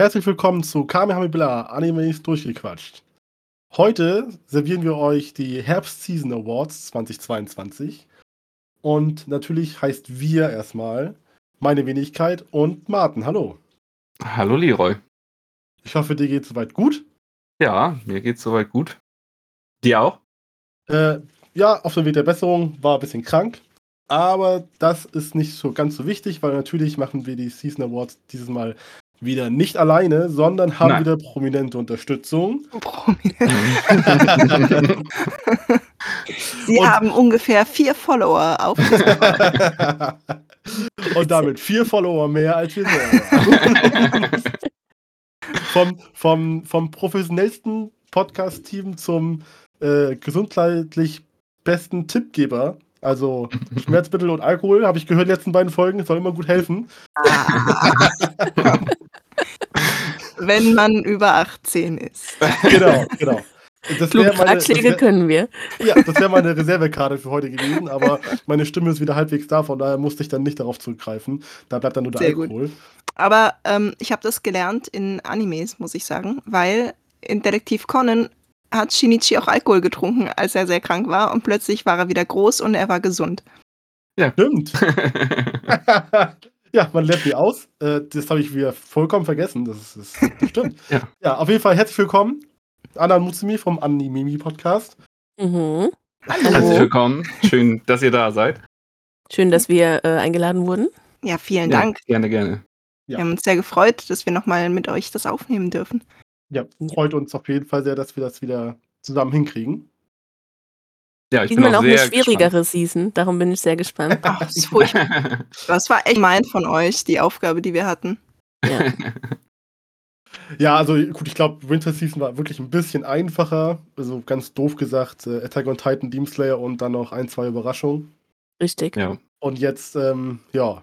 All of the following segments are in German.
Herzlich willkommen zu Kamehameha Animes durchgequatscht. Heute servieren wir euch die Herbst Season Awards 2022. Und natürlich heißt wir erstmal meine Wenigkeit und Martin. Hallo. Hallo Leroy. Ich hoffe, dir geht soweit gut. Ja, mir geht soweit gut. Dir auch? Äh, ja, auf dem Weg der Besserung, war ein bisschen krank. Aber das ist nicht so ganz so wichtig, weil natürlich machen wir die Season Awards dieses Mal wieder nicht alleine, sondern haben Nein. wieder prominente Unterstützung. Prominent. Sie Und- haben ungefähr vier Follower auf Instagram. Und damit vier Follower mehr als wir selber. vom, vom, vom professionellsten Podcast-Team zum äh, gesundheitlich besten Tippgeber. Also Schmerzmittel und Alkohol, habe ich gehört, in den letzten beiden Folgen, soll immer gut helfen. Wenn man über 18 ist. Genau, genau. Das Kluge wäre meine, das Ratschläge wär, können wir. ja, das wär meine Reservekarte für heute gewesen, aber meine Stimme ist wieder halbwegs da, von daher musste ich dann nicht darauf zurückgreifen. Da bleibt dann nur der Sehr gut. Alkohol. Aber ähm, ich habe das gelernt in Animes, muss ich sagen, weil in Detektiv Conan hat Shinichi auch Alkohol getrunken, als er sehr krank war und plötzlich war er wieder groß und er war gesund. Stimmt. ja, man lernt nie aus. Äh, das habe ich wieder vollkommen vergessen. Das, ist, das, stimmt. Ja. ja, auf jeden Fall herzlich willkommen. Anna Mutsumi vom Animimi Podcast. Mhm. Herzlich Hallo. willkommen. Schön, dass ihr da seid. Schön, dass wir äh, eingeladen wurden. Ja, vielen Ja, Dank. Gerne, gerne. Ja. Wir haben uns sehr gefreut, dass wir nochmal mit euch das aufnehmen dürfen. Ja, freut uns auf jeden Fall sehr, dass wir das wieder zusammen hinkriegen. Ja, ich bin Diesmal auch auch eine sehr schwierigere Season, darum bin ich sehr gespannt. Ach, das ist furchtbar. gespannt. Das war echt gemein von euch, die Aufgabe, die wir hatten. Ja. Ja, also gut, ich glaube, Winter Season war wirklich ein bisschen einfacher. Also ganz doof gesagt, äh, Attack on Titan, Demon Slayer und dann noch ein, zwei Überraschungen. Richtig. ja. Und jetzt, ähm, ja,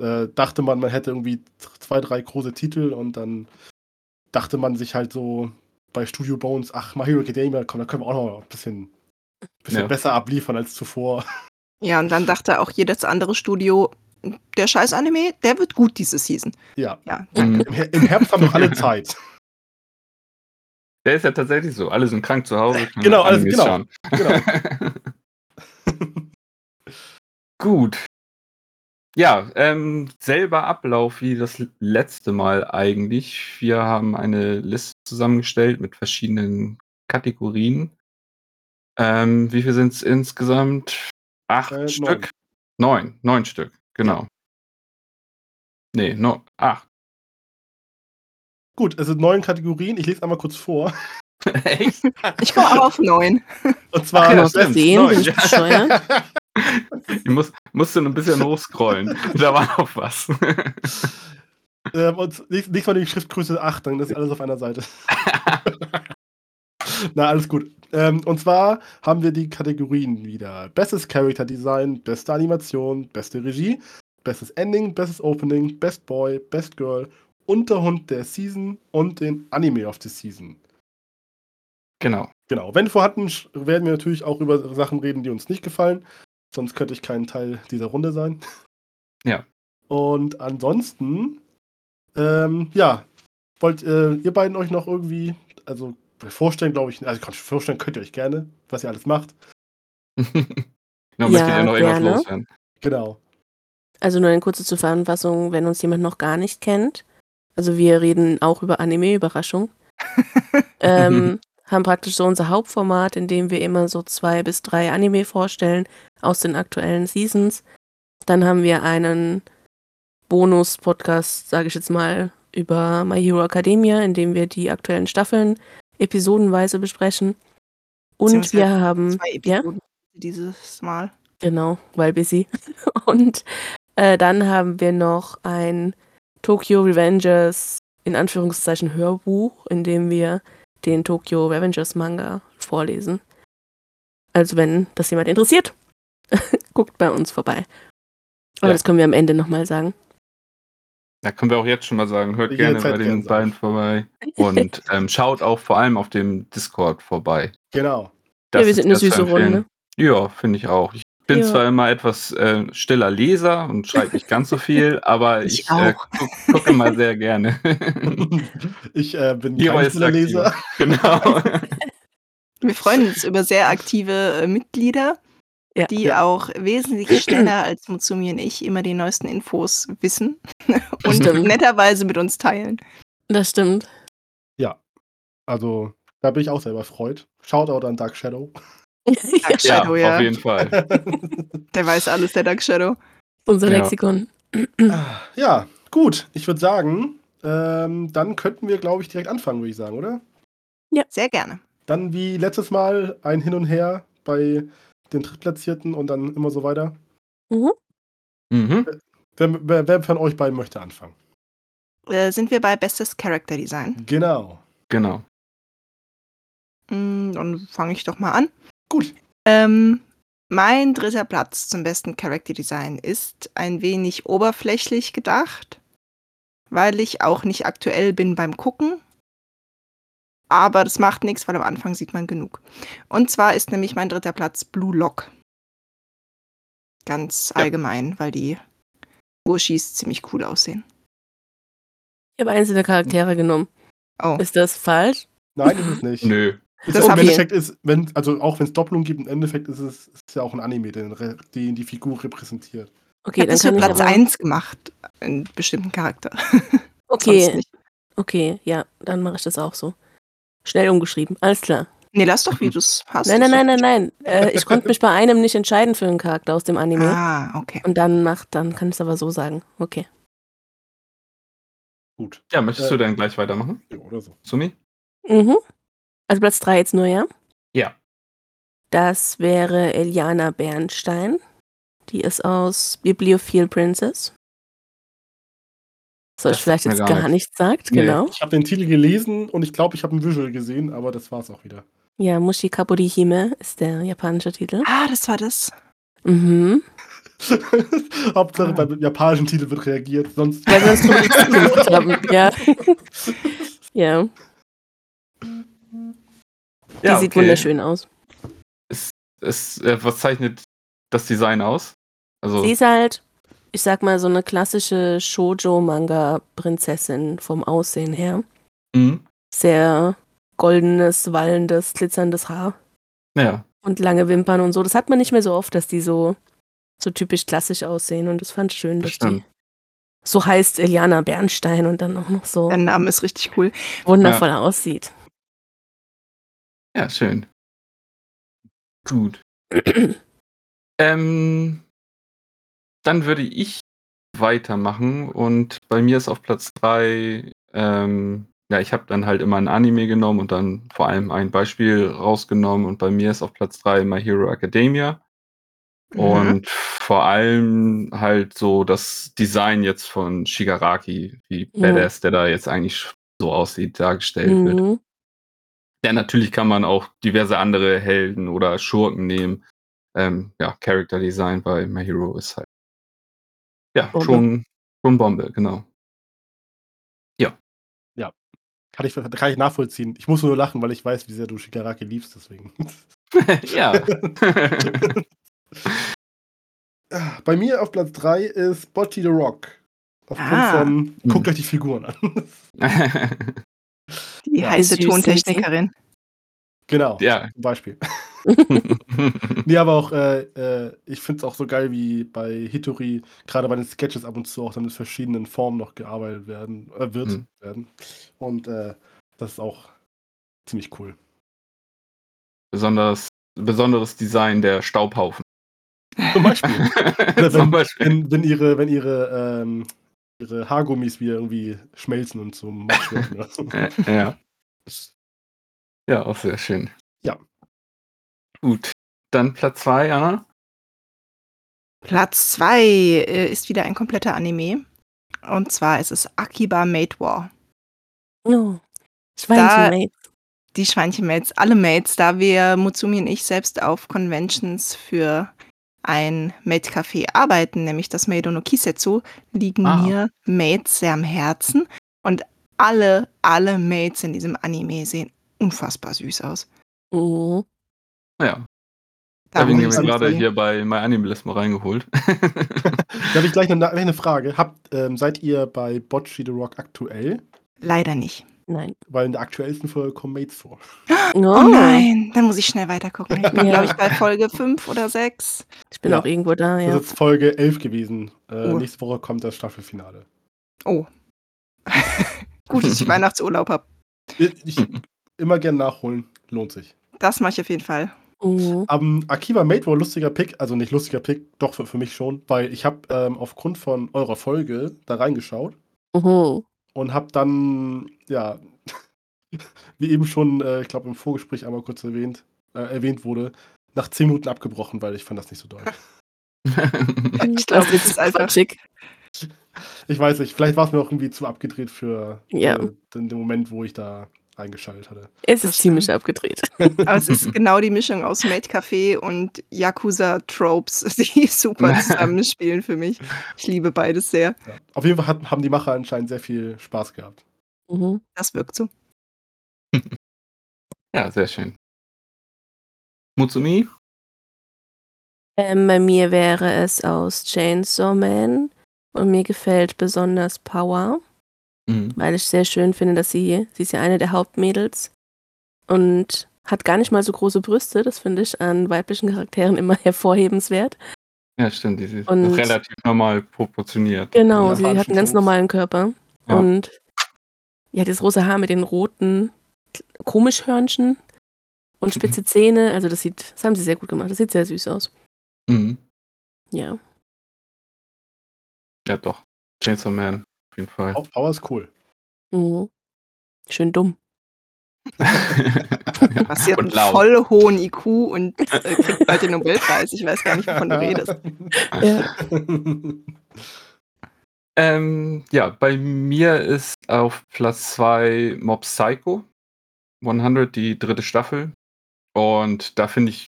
äh, dachte man, man hätte irgendwie zwei, drei große Titel und dann dachte man sich halt so bei Studio Bones, ach, My Hero Academia, komm, da können wir auch noch ein bisschen, bisschen Ja. besser abliefern als zuvor. Ja, und dann dachte auch jedes andere Studio, der scheiß Anime, der wird gut diese Season. Ja, Ja, Mhm. im, im Herbst haben doch alle Zeit. Der ist ja tatsächlich so. Alle sind krank zu Hause. Genau, alles- genau. schauen. Genau. Gut. Ja, ähm, selber Ablauf wie das letzte Mal eigentlich. Wir haben eine Liste zusammengestellt mit verschiedenen Kategorien. Ähm, wie viel sind es insgesamt? Acht Äh, neun. Stück? Neun. Neun Stück, genau. Nee, no, acht. Gut, es sind neun Kategorien. Ich lese einmal kurz vor. Echt? ich komme auch auf neun. Und zwar Ach ja, stimmt, sehen, neun, ich ja. muss, musste ein bisschen hochscrollen. Da war noch was. ähm, und nächstes Mal die Schriftgröße 8, dann ist alles auf einer Seite. Na, alles gut. Ähm, und zwar haben wir die Kategorien wieder. Bestes Character Design, beste Animation, beste Regie, bestes Ending, bestes Opening, Best Boy, Best Girl, Unterhund der Season und den Anime of the Season. genau. Genau. Wenn vorhanden, werden wir natürlich auch über Sachen reden, die uns nicht gefallen. Sonst könnte ich kein Teil dieser Runde sein. Ja. Und ansonsten, ähm, ja, wollt äh, ihr beiden euch noch irgendwie, also vorstellen, glaube ich, also vorstellen könnt ihr euch gerne, was ihr alles macht. genau, Ja, ihr noch irgendwas gerne. loswerden? Genau. Also nur eine kurze Zusammenfassung, wenn uns jemand noch gar nicht kennt. Also wir reden auch über Anime, Überraschung. ähm, haben praktisch so unser Hauptformat, in dem wir immer so zwei bis drei Anime vorstellen aus den aktuellen Seasons. Dann haben wir einen Bonus-Podcast, sage ich jetzt mal, über My Hero Academia, in dem wir die aktuellen Staffeln episodenweise besprechen. Und wir haben Zwei ja, Episoden dieses Mal. Genau, weil busy. Und äh, dann haben wir noch ein Tokyo Revengers in Anführungszeichen Hörbuch, in dem wir den Tokyo Revengers Manga vorlesen. Also wenn das jemand interessiert, guckt bei uns vorbei. Aber Ja. das können wir am Ende nochmal sagen. Da können wir auch jetzt schon mal sagen, hört Jede gerne Zeit bei gern den sagen. beiden vorbei. Und ähm, schaut auch vor allem auf dem Discord vorbei. Genau. Das ja, wir sind eine süße. Runde. Ja, finde ich auch. Ich bin Ja. zwar immer etwas äh, stiller Leser und schreibe nicht ganz so viel, aber Ich ich, äh, auch. guck, gucke mal sehr gerne. ich äh, bin Leroy kein stiller aktiv. Leser. genau. Wir freuen uns über sehr aktive äh, Mitglieder, Ja. die Ja. auch wesentlich schneller als Mutsumi und ich immer die neuesten Infos wissen und Stimmt. netterweise mit uns teilen. Das stimmt. Also, da bin ich auch selber freut. Shoutout an Dark Shadow. Dark ja, Shadow, ja. auf jeden Fall. Der weiß alles, der Dark Shadow. Unser Ja. Lexikon. ja, gut. Ich würde sagen, ähm, dann könnten wir, glaube ich, direkt anfangen, würde ich sagen, oder? Sehr gerne. Dann wie letztes Mal ein Hin und Her bei den Drittplatzierten und dann immer so weiter. Mhm. Mhm. Wer, wer, wer von euch beiden möchte anfangen? Äh, sind wir bei Bestes Character Design? Genau. Genau. Mm, Dann fange ich doch mal an. Gut. Ähm, mein dritter Platz zum besten Character Design ist ein wenig oberflächlich gedacht, weil ich auch nicht aktuell bin beim Gucken. Aber das macht nichts, weil am Anfang sieht man genug. Und zwar ist nämlich mein dritter Platz Blue Lock. Ganz Ja. allgemein, weil die Urshis ziemlich cool aussehen. Ich habe einzelne Charaktere genommen. Oh, Ist das falsch? Nein, ist es nicht. Nö. Ist Das auch Im Endeffekt ist, wenn, also auch wenn es Doppelung gibt, im Endeffekt ist es ist ja auch ein Anime, den, den die Figur repräsentiert. Okay, dann kann ich Platz aber, 1 gemacht, einen bestimmten Charakter. Okay, okay, ja, dann mache ich das auch so. Schnell umgeschrieben, alles klar. Nee, lass doch, wie du es hast. Nein, nein, nein, nein, nein. Äh, ich konnte mich bei einem nicht entscheiden für einen Charakter aus dem. Anime. Ah, okay. Und dann macht, dann kann ich es aber so sagen. Okay. Gut. Ja, möchtest Äh, du dann gleich weitermachen, Ja, oder so. Sumi? Mhm. Also Platz 3 jetzt nur, ja? Ja. Das wäre Eliana Bernstein. Die ist aus Bibliophile Princess. Euch Das vielleicht jetzt gar gar nichts sagt, Nee. genau. Ich habe den Titel gelesen und ich glaube, ich habe ein Visual gesehen, aber das war's auch wieder. Ja, Mushi Kaburi Hime ist der japanische Titel. Ah, das war das. Mhm. Hauptsache beim japanischen Titel wird reagiert, sonst. Weil wir uns Notizen gemacht haben. Ja. ja, die Ja, sieht okay. wunderschön aus. Es, äh, was zeichnet das Design aus? Also, Sie ist halt, ich sag mal, so eine klassische Shoujo-Manga-Prinzessin vom Aussehen her. mhm. Sehr goldenes, wallendes, glitzerndes Haar ja, und lange Wimpern und so. Das hat man nicht mehr so oft, dass die so, so typisch klassisch aussehen. Und das fand ich schön, Das dass die stimmt. so heißt Eliana Bernstein und dann auch noch so Der Name ist richtig cool. wundervoll aussieht. ja, schön. Gut. Ähm, dann würde ich weitermachen und bei mir ist auf Platz 3, ähm, ja, ich habe dann halt immer ein Anime genommen und dann vor allem ein Beispiel rausgenommen und bei mir ist auf Platz 3 My Hero Academia. Mhm. Und vor allem halt so das Design jetzt von Shigaraki, wie Ja. Badass, der da jetzt eigentlich so aussieht, dargestellt wird. Mhm. Ja, natürlich kann man auch diverse andere Helden oder Schurken nehmen. Ähm, ja, Character Design bei My Hero ist halt. Ja, Bombe. schon, schon Bombe, genau. Kann ich, kann ich nachvollziehen. Ich muss nur lachen, weil ich weiß, wie sehr du Shigaraki liebst, deswegen. ja. Bei mir auf Platz 3 ist Bocci the Rock. Aufgrund Ah. von, Hm. guckt euch die Figuren an. Die Ja, heiße Tontechnikerin. genau, ja. zum Beispiel. Nee, aber auch, äh, äh, ich finde es auch so geil, wie bei Hitori, gerade bei den Sketches ab und zu auch dann mit verschiedenen Formen noch gearbeitet werden, äh, wird Mhm. werden. Und äh, das ist auch ziemlich cool. Besonders, besonderes Design der Staubhaufen. Zum Beispiel. Oder Zum wenn, Beispiel. wenn, wenn ihre, wenn ihre, ähm, ihre Haargummis wieder irgendwie schmelzen und zum Matsch werden. Äh, ja. Ja, auch sehr schön. Ja. Gut. Dann Platz 2, Anna. Platz 2 äh, ist wieder ein kompletter Anime. Und zwar ist es Akiba Made War. Oh. Da- Schweinchenmate. Die Schweinchenmates, alle Mates, da wir Mutsumi und ich selbst auf Conventions für ein Maid-Café arbeiten, nämlich das Maid no Kisetsu, liegen Ah. mir Mates sehr am Herzen. Und alle, alle Mates in diesem Anime sehen unfassbar süß aus. Mhm. Ja. Da habe ich muss mir ich sagen, gerade hier bei MyAnimalist mal reingeholt. Da habe ich gleich eine, eine Frage. Habt, ähm, seid ihr bei Bocce the Rock aktuell? Leider nicht. Nein. Weil in der aktuellsten Folge kommen Mates vor. Oh nein, dann muss ich schnell weitergucken. Ich bin, Ja. glaube ich, bei Folge 5 oder 6. Ich bin Ja. auch irgendwo da, Das ja. ist jetzt Folge 11 gewesen. Äh, Oh. Nächste Woche kommt das Staffelfinale. Oh. Gut, dass ich Weihnachtsurlaub habe. Ich, immer gern nachholen. Lohnt sich. Das mache ich auf jeden Fall. Mhm. Ähm, Akiva Mate war lustiger Pick, also nicht lustiger Pick, doch für, für mich schon, weil ich habe ähm, aufgrund von eurer Folge da reingeschaut Mhm. und habe dann, ja, wie eben schon, äh, ich glaube im Vorgespräch einmal kurz erwähnt, äh, erwähnt wurde, nach 10 Minuten abgebrochen, weil ich fand das nicht so doll. Ich glaube, das ist einfach. quatschig. Ich weiß nicht, vielleicht war es mir auch irgendwie zu abgedreht für Ja. äh, den, den Moment, wo ich da reingeschaltet hatte. Es ist ziemlich abgedreht. Aber es ist genau die Mischung aus Made Café und Yakuza Tropes, die super zusammenspielen für mich. Ich liebe beides sehr. Ja. Auf jeden Fall hat, haben die Macher anscheinend sehr viel Spaß gehabt. Mhm. Das wirkt so. ja, sehr schön. Mutsumi? Ähm, bei mir wäre es aus Chainsaw Man und mir gefällt besonders Power, Mhm. weil ich sehr schön finde, dass sie, sie ist ja eine der Hauptmädels und hat gar nicht mal so große Brüste. Das finde ich an weiblichen Charakteren immer hervorhebenswert. Ja, stimmt. Die ist Und- relativ normal proportioniert. Genau, sie hat einen ganz normalen Körper Ja. und ja, das rosa Haar mit den roten Komischhörnchen und spitze Zähne. Also das sieht, das haben sie sehr gut gemacht. Das sieht sehr süß aus. Mhm. Ja. Ja, doch. Chainsaw Man, jeden Fall. Pow- Power ist cool. Mhm. Schön dumm. Was sie hat einen Und laut. voll hohen IQ und äh, kriegt bald den Nobelpreis. Ich weiß gar nicht, wovon du redest. Ja. Ähm, ja, bei mir ist auf Platz 2 Mob Psycho 100, die dritte Staffel. Und da finde ich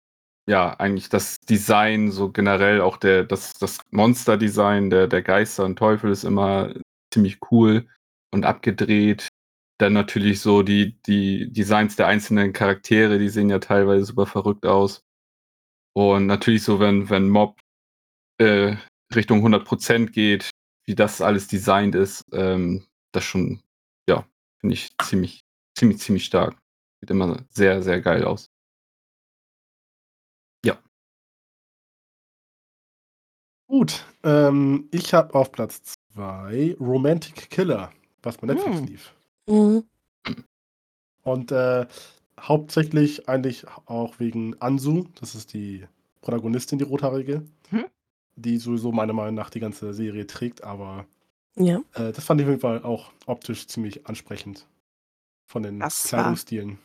ja eigentlich das Design, so generell auch der, das, das Monster-Design der, der Geister und Teufel ist immer ziemlich cool und abgedreht. Dann natürlich so die, die Designs der einzelnen Charaktere, die sehen ja teilweise super verrückt aus. Und natürlich so, wenn, wenn Mob äh, Richtung 100% geht, wie das alles designt ist, ähm, das schon, ja, finde ich ziemlich, ziemlich, ziemlich stark. Sieht immer sehr, sehr geil aus. Gut, ähm, ich habe auf Platz 2 Romantic Killer, was bei Netflix Hm. lief. Mhm. Und äh, hauptsächlich eigentlich auch wegen Ansu, das ist die Protagonistin, die Rothaarige, Hm. die sowieso meiner Meinung nach die ganze Serie trägt, aber Ja. äh, das fand ich auf jeden Fall auch optisch ziemlich ansprechend. Von den Das war- Kleidungsstilen.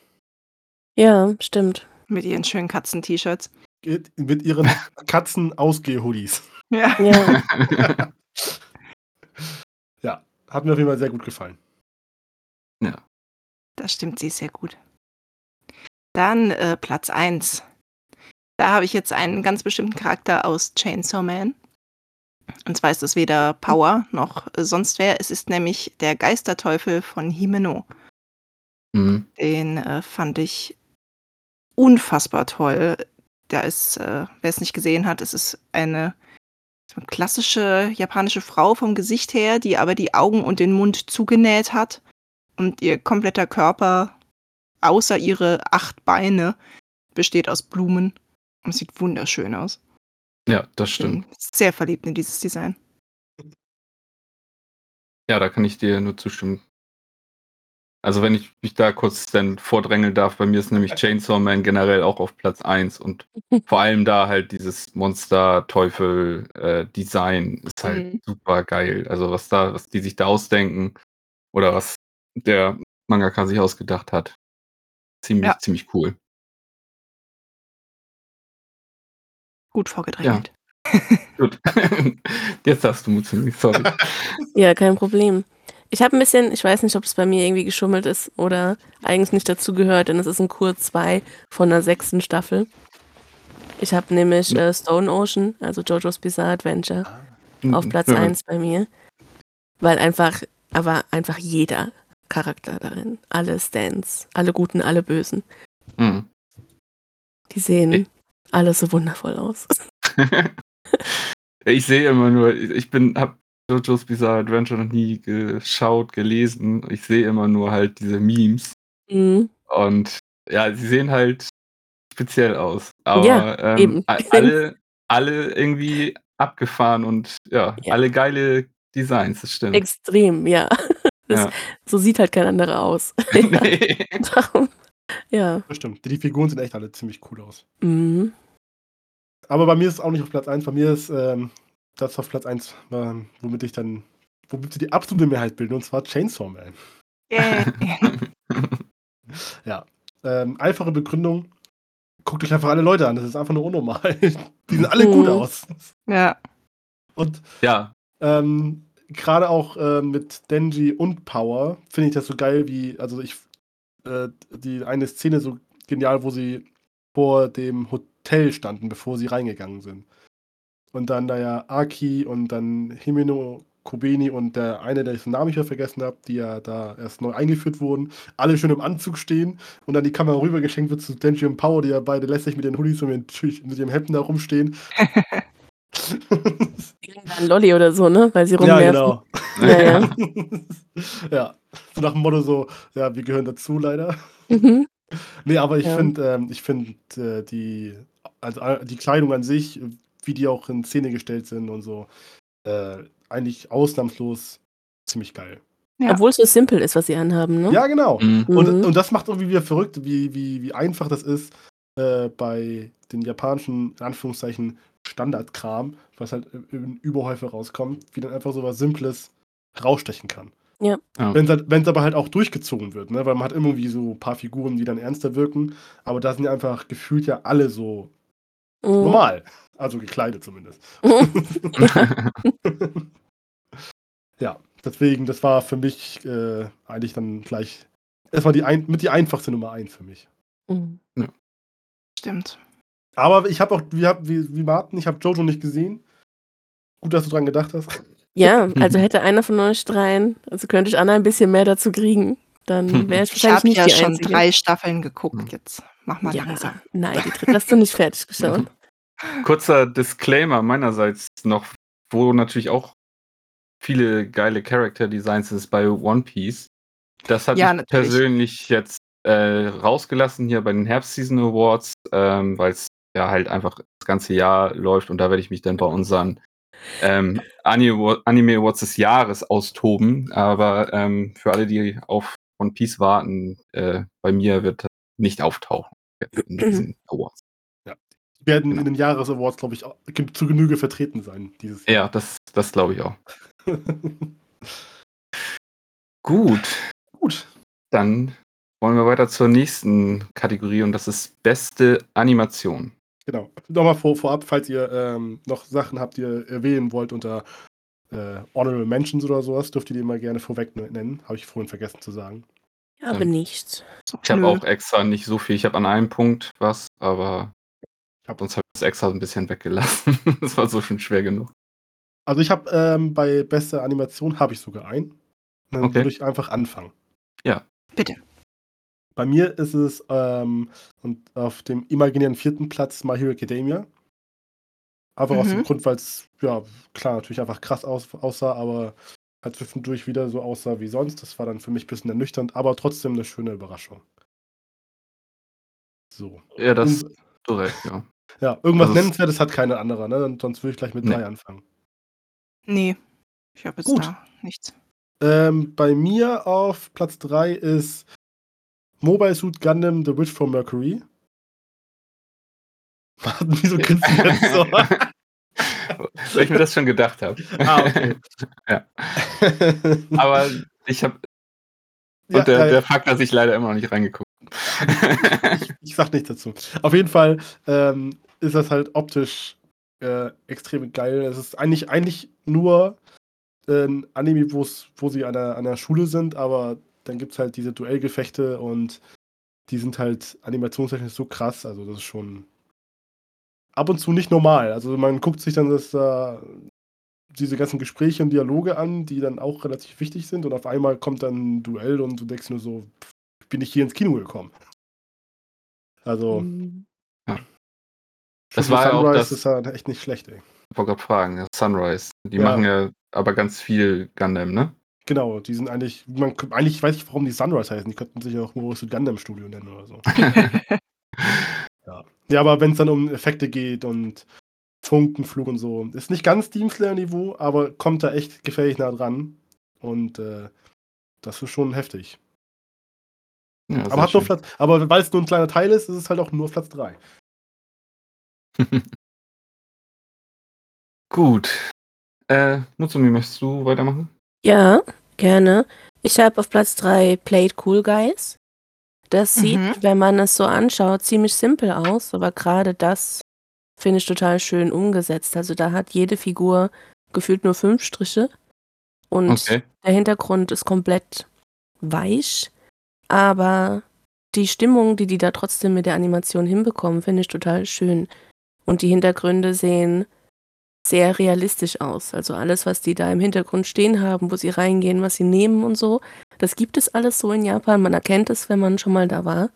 Ja, stimmt. Mit ihren schönen Katzen-T-Shirts. Mit mit ihren Katzen-Ausgeh-Hoodies. Ja. Ja. ja, hat mir auf jeden Fall sehr gut gefallen. Das stimmt, sie ist sehr gut. Dann äh, Platz 1. Da habe ich jetzt einen ganz bestimmten Charakter aus Chainsaw Man. Und zwar ist es weder Power noch sonst wer. Es ist nämlich der Geisterteufel von Himeno. Mhm. Den äh, fand ich unfassbar toll. Da ist, äh, wer es nicht gesehen hat, es ist eine so eine klassische japanische Frau vom Gesicht her, die aber die Augen und den Mund zugenäht hat und ihr kompletter Körper, außer ihre acht Beine, besteht aus Blumen und sieht wunderschön aus. Ja, das stimmt. Bin sehr verliebt in dieses Design. Ja, da kann ich dir nur zustimmen. Also wenn ich mich da kurz dann vordrängeln darf, bei mir ist nämlich Chainsaw Man generell auch auf Platz 1 und vor allem da halt dieses Monster-Teufel-Design ist halt Mhm. super geil. Also was da, was die sich da ausdenken oder was der Mangaka sich ausgedacht hat. Ziemlich, Ja. ziemlich cool. Gut vorgedrängelt. Gut. Jetzt hast du Mut zu mir, sorry. Ja, kein Problem. Ich habe ein bisschen, ich weiß nicht, ob es bei mir irgendwie geschummelt ist oder eigentlich nicht dazu gehört, denn es ist ein Kur 2 von der sechsten Staffel. Ich habe nämlich äh, Stone Ocean, also JoJo's Bizarre Adventure, auf Platz Ja. 1 bei mir. Weil einfach, aber einfach jeder Charakter darin, alle Stands, alle Guten, alle Bösen, Mhm. die sehen Ich- alles so wundervoll aus. ich sehe immer nur, ich bin, hab JoJo's Bizarre Adventure noch nie geschaut, gelesen. Ich sehe immer nur halt diese Memes. Mhm. Und ja, sie sehen halt speziell aus. Aber Ja, ähm, alle, alle irgendwie abgefahren und ja, Ja. alle geile Designs, das stimmt. Extrem, ja. Das, Ja. So sieht halt kein anderer aus. ja, nee. darum, ja. Das stimmt. Die Figuren sehen echt alle ziemlich cool aus. Mhm. Aber bei mir ist es auch nicht auf Platz 1. Bei mir ist ähm, das auf Platz 1, ähm, womit ich dann, womit sie die absolute Mehrheit bilden, und zwar Chainsaw Man. Yay. Ja. Ähm, einfache Begründung. Guckt euch einfach alle Leute an. Das ist einfach nur unnormal. Die sehen alle gut Mhm. aus. ja. Und ja, ähm, gerade auch äh, mit Denji und Power finde ich das so geil, wie, also ich, äh, die eine Szene so genial, wo sie vor dem Hotel standen, bevor sie reingegangen sind. Und dann da ja Aki und dann Himeno Kobeni und der eine, der ich den Namen mehr vergessen habe, die ja da erst neu eingeführt wurden, alle schön im Anzug stehen und dann die Kamera rübergeschenkt wird zu Denji und Power, die ja beide lässig mit den Hoodies und mit, mit ihrem Hemden da rumstehen. Einen Lolli oder so, ne? Weil sie ja, rumwerfen. genau. Ja, ja. ja, so nach dem Motto so, ja, wir gehören dazu leider. Mhm. Nee, aber ich Ja. finde, ähm, ich finde äh, die, also äh, die Kleidung an sich, wie die auch in Szene gestellt sind und so, äh, eigentlich ausnahmslos ziemlich geil. Ja. Obwohl es so simpel ist, was sie anhaben, ne? Ja, genau. Mhm. Und, Mhm. und das macht irgendwie wieder verrückt, wie, wie, wie einfach das ist, äh, bei den japanischen, in Anführungszeichen, Standardkram, was halt in Überhäufe rauskommt, wie dann einfach so was Simples rausstechen kann. Ja. Wenn es halt, wenn's aber halt auch durchgezogen wird, ne? weil man hat irgendwie so ein paar Figuren, die dann ernster wirken, aber da sind ja einfach gefühlt ja alle so Mhm. normal. Also gekleidet zumindest. ja, deswegen, das war für mich äh, eigentlich dann gleich erstmal die ein, mit die einfachste Nummer eins für mich. Mhm. Stimmt. Aber ich habe auch, wie, hab- wie, wie Martin, ich habe Jojo nicht gesehen. Gut, dass du dran gedacht hast. Ja, also hätte einer von euch dreien, also könnte ich Anna ein bisschen mehr dazu kriegen, dann wäre ich Ich wahrscheinlich habe nicht ja die schon Einzige. drei Staffeln geguckt. Hm. Jetzt mach mal ja, langsam. nein, die dritte hast du nicht fertig geschaut. Kurzer Disclaimer meinerseits noch, wo natürlich auch viele geile Character-Designs ist bei One Piece. Das habe Ja, ich natürlich. persönlich jetzt äh, rausgelassen hier bei den Herbst-Season Awards, ähm, weil es ja halt einfach das ganze Jahr läuft und da werde ich mich dann bei unseren ähm, Anime, Anime Awards des Jahres austoben. Aber ähm, für alle, die auf One Piece warten, äh, bei mir wird das nicht auftauchen in diesen Awards. Werden Genau. in den Jahresawards, glaube ich, zu Genüge vertreten sein dieses Ja, das, das glaube ich auch. Gut, Gut. dann wollen wir weiter zur nächsten Kategorie und das ist beste Animation. Genau. Nochmal vor, vorab, falls ihr ähm, noch Sachen habt, die ihr erwähnen wollt unter äh, Honorable Mentions oder sowas, dürft ihr die mal gerne vorweg ne- nennen. Habe ich vorhin vergessen zu sagen. Ja, aber nichts. Ich habe auch extra nicht so viel. Ich habe an einem Punkt was, aber Ich habe ich es extra ein bisschen weggelassen. das war so schon schwer genug. Also ich habe ähm, bei bester Animation habe ich sogar einen. Dann Okay. würde ich einfach anfangen. Ja. Bitte. Bei mir ist es ähm, und auf dem imaginären vierten Platz My Hero Academia. Einfach aus dem Mhm. Grund, weil es, ja, klar, natürlich einfach krass aus, aussah, aber halt zwischendurch wieder so aussah wie sonst. Das war dann für mich ein bisschen ernüchternd, aber trotzdem eine schöne Überraschung. So. Ja, das ist korrekt, ja. Ja, irgendwas Also es- Nennenswertes hat keine andere, ne? Und sonst würde ich gleich mit Nee. drei anfangen. Nee. Ich habe jetzt Gut. da nichts. Ähm, bei mir auf Platz 3 ist Mobile Suit Gundam The Witch from Mercury. Martin, wieso grinst du jetzt so? Weil ich mir das schon gedacht habe. ah, okay. Ja. Aber ich habe. Ja, und der, äh, der Fakt, dass ich leider immer noch nicht reingeguckt ich, ich sag nichts dazu. Auf jeden Fall ähm, ist das halt optisch äh, extrem geil. Es ist eigentlich, eigentlich nur äh, ein Anime, wo sie an der, an der Schule sind, aber dann gibt es halt diese Duellgefechte und die sind halt animationstechnisch so krass. Also, das ist schon ab und zu nicht normal. Also, man guckt sich dann das, äh, diese ganzen Gespräche und Dialoge an, die dann auch relativ wichtig sind und auf einmal kommt dann ein Duell und du denkst nur so, bin ich hier ins Kino gekommen. Also, Mhm. Das Für war ja auch Sunrise das- ist ja echt nicht schlecht, ey. Ich wollte gerade fragen, ja, Sunrise. Die Ja. machen ja aber ganz viel Gundam, ne? Genau, die sind eigentlich, man, eigentlich weiß ich, warum die Sunrise heißen. Die könnten sich auch Morris Gundam Studio nennen oder so. ja. ja, aber wenn es dann um Effekte geht und Funkenflug und so, ist nicht ganz Demon Slayer Niveau, aber kommt da echt gefährlich nah dran. Und äh, das ist schon heftig. Ja, aber hat nur. Platz, aber weil es nur ein kleiner Teil ist, ist es halt auch nur Platz 3. Gut. Äh, Mutsumi, möchtest du weitermachen? Ja, gerne. Ich habe auf Platz 3 Played Cool Guys. Das sieht, Mhm. wenn man es so anschaut, ziemlich simpel aus, aber gerade das finde ich total schön umgesetzt. Also da hat jede Figur gefühlt nur fünf Striche und Okay. der Hintergrund ist komplett weich, aber die Stimmung, die die da trotzdem mit der Animation hinbekommen, finde ich total schön. Und die Hintergründe sehen sehr realistisch aus. Also alles, was die da im Hintergrund stehen haben, wo sie reingehen, was sie nehmen und so, das gibt es alles so in Japan. Man erkennt es, wenn man schon mal da war.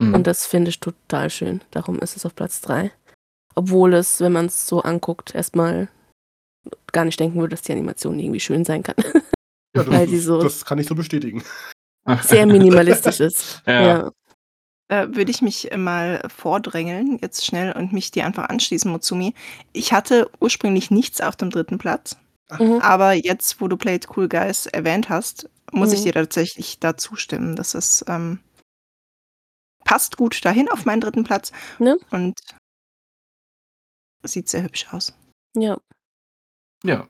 Mhm. Und das finde ich total schön. Darum ist es auf Platz 3. Obwohl es, wenn man es so anguckt, erstmal gar nicht denken würde, dass die Animation irgendwie schön sein kann. Ja, das, Weil die so- das kann ich so bestätigen. Sehr minimalistisch ist. Ja. ja. äh, würde ich mich mal vordrängeln, jetzt schnell, und mich dir einfach anschließen, Mutsumi. Ich hatte ursprünglich nichts auf dem dritten Platz, Mhm. aber jetzt, wo du Played Cool Guys erwähnt hast, muss ich Mhm. dir tatsächlich da zustimmen. Das ist, ähm, passt gut dahin auf meinen dritten Platz Ne? und sieht sehr hübsch aus. Ja. Ja,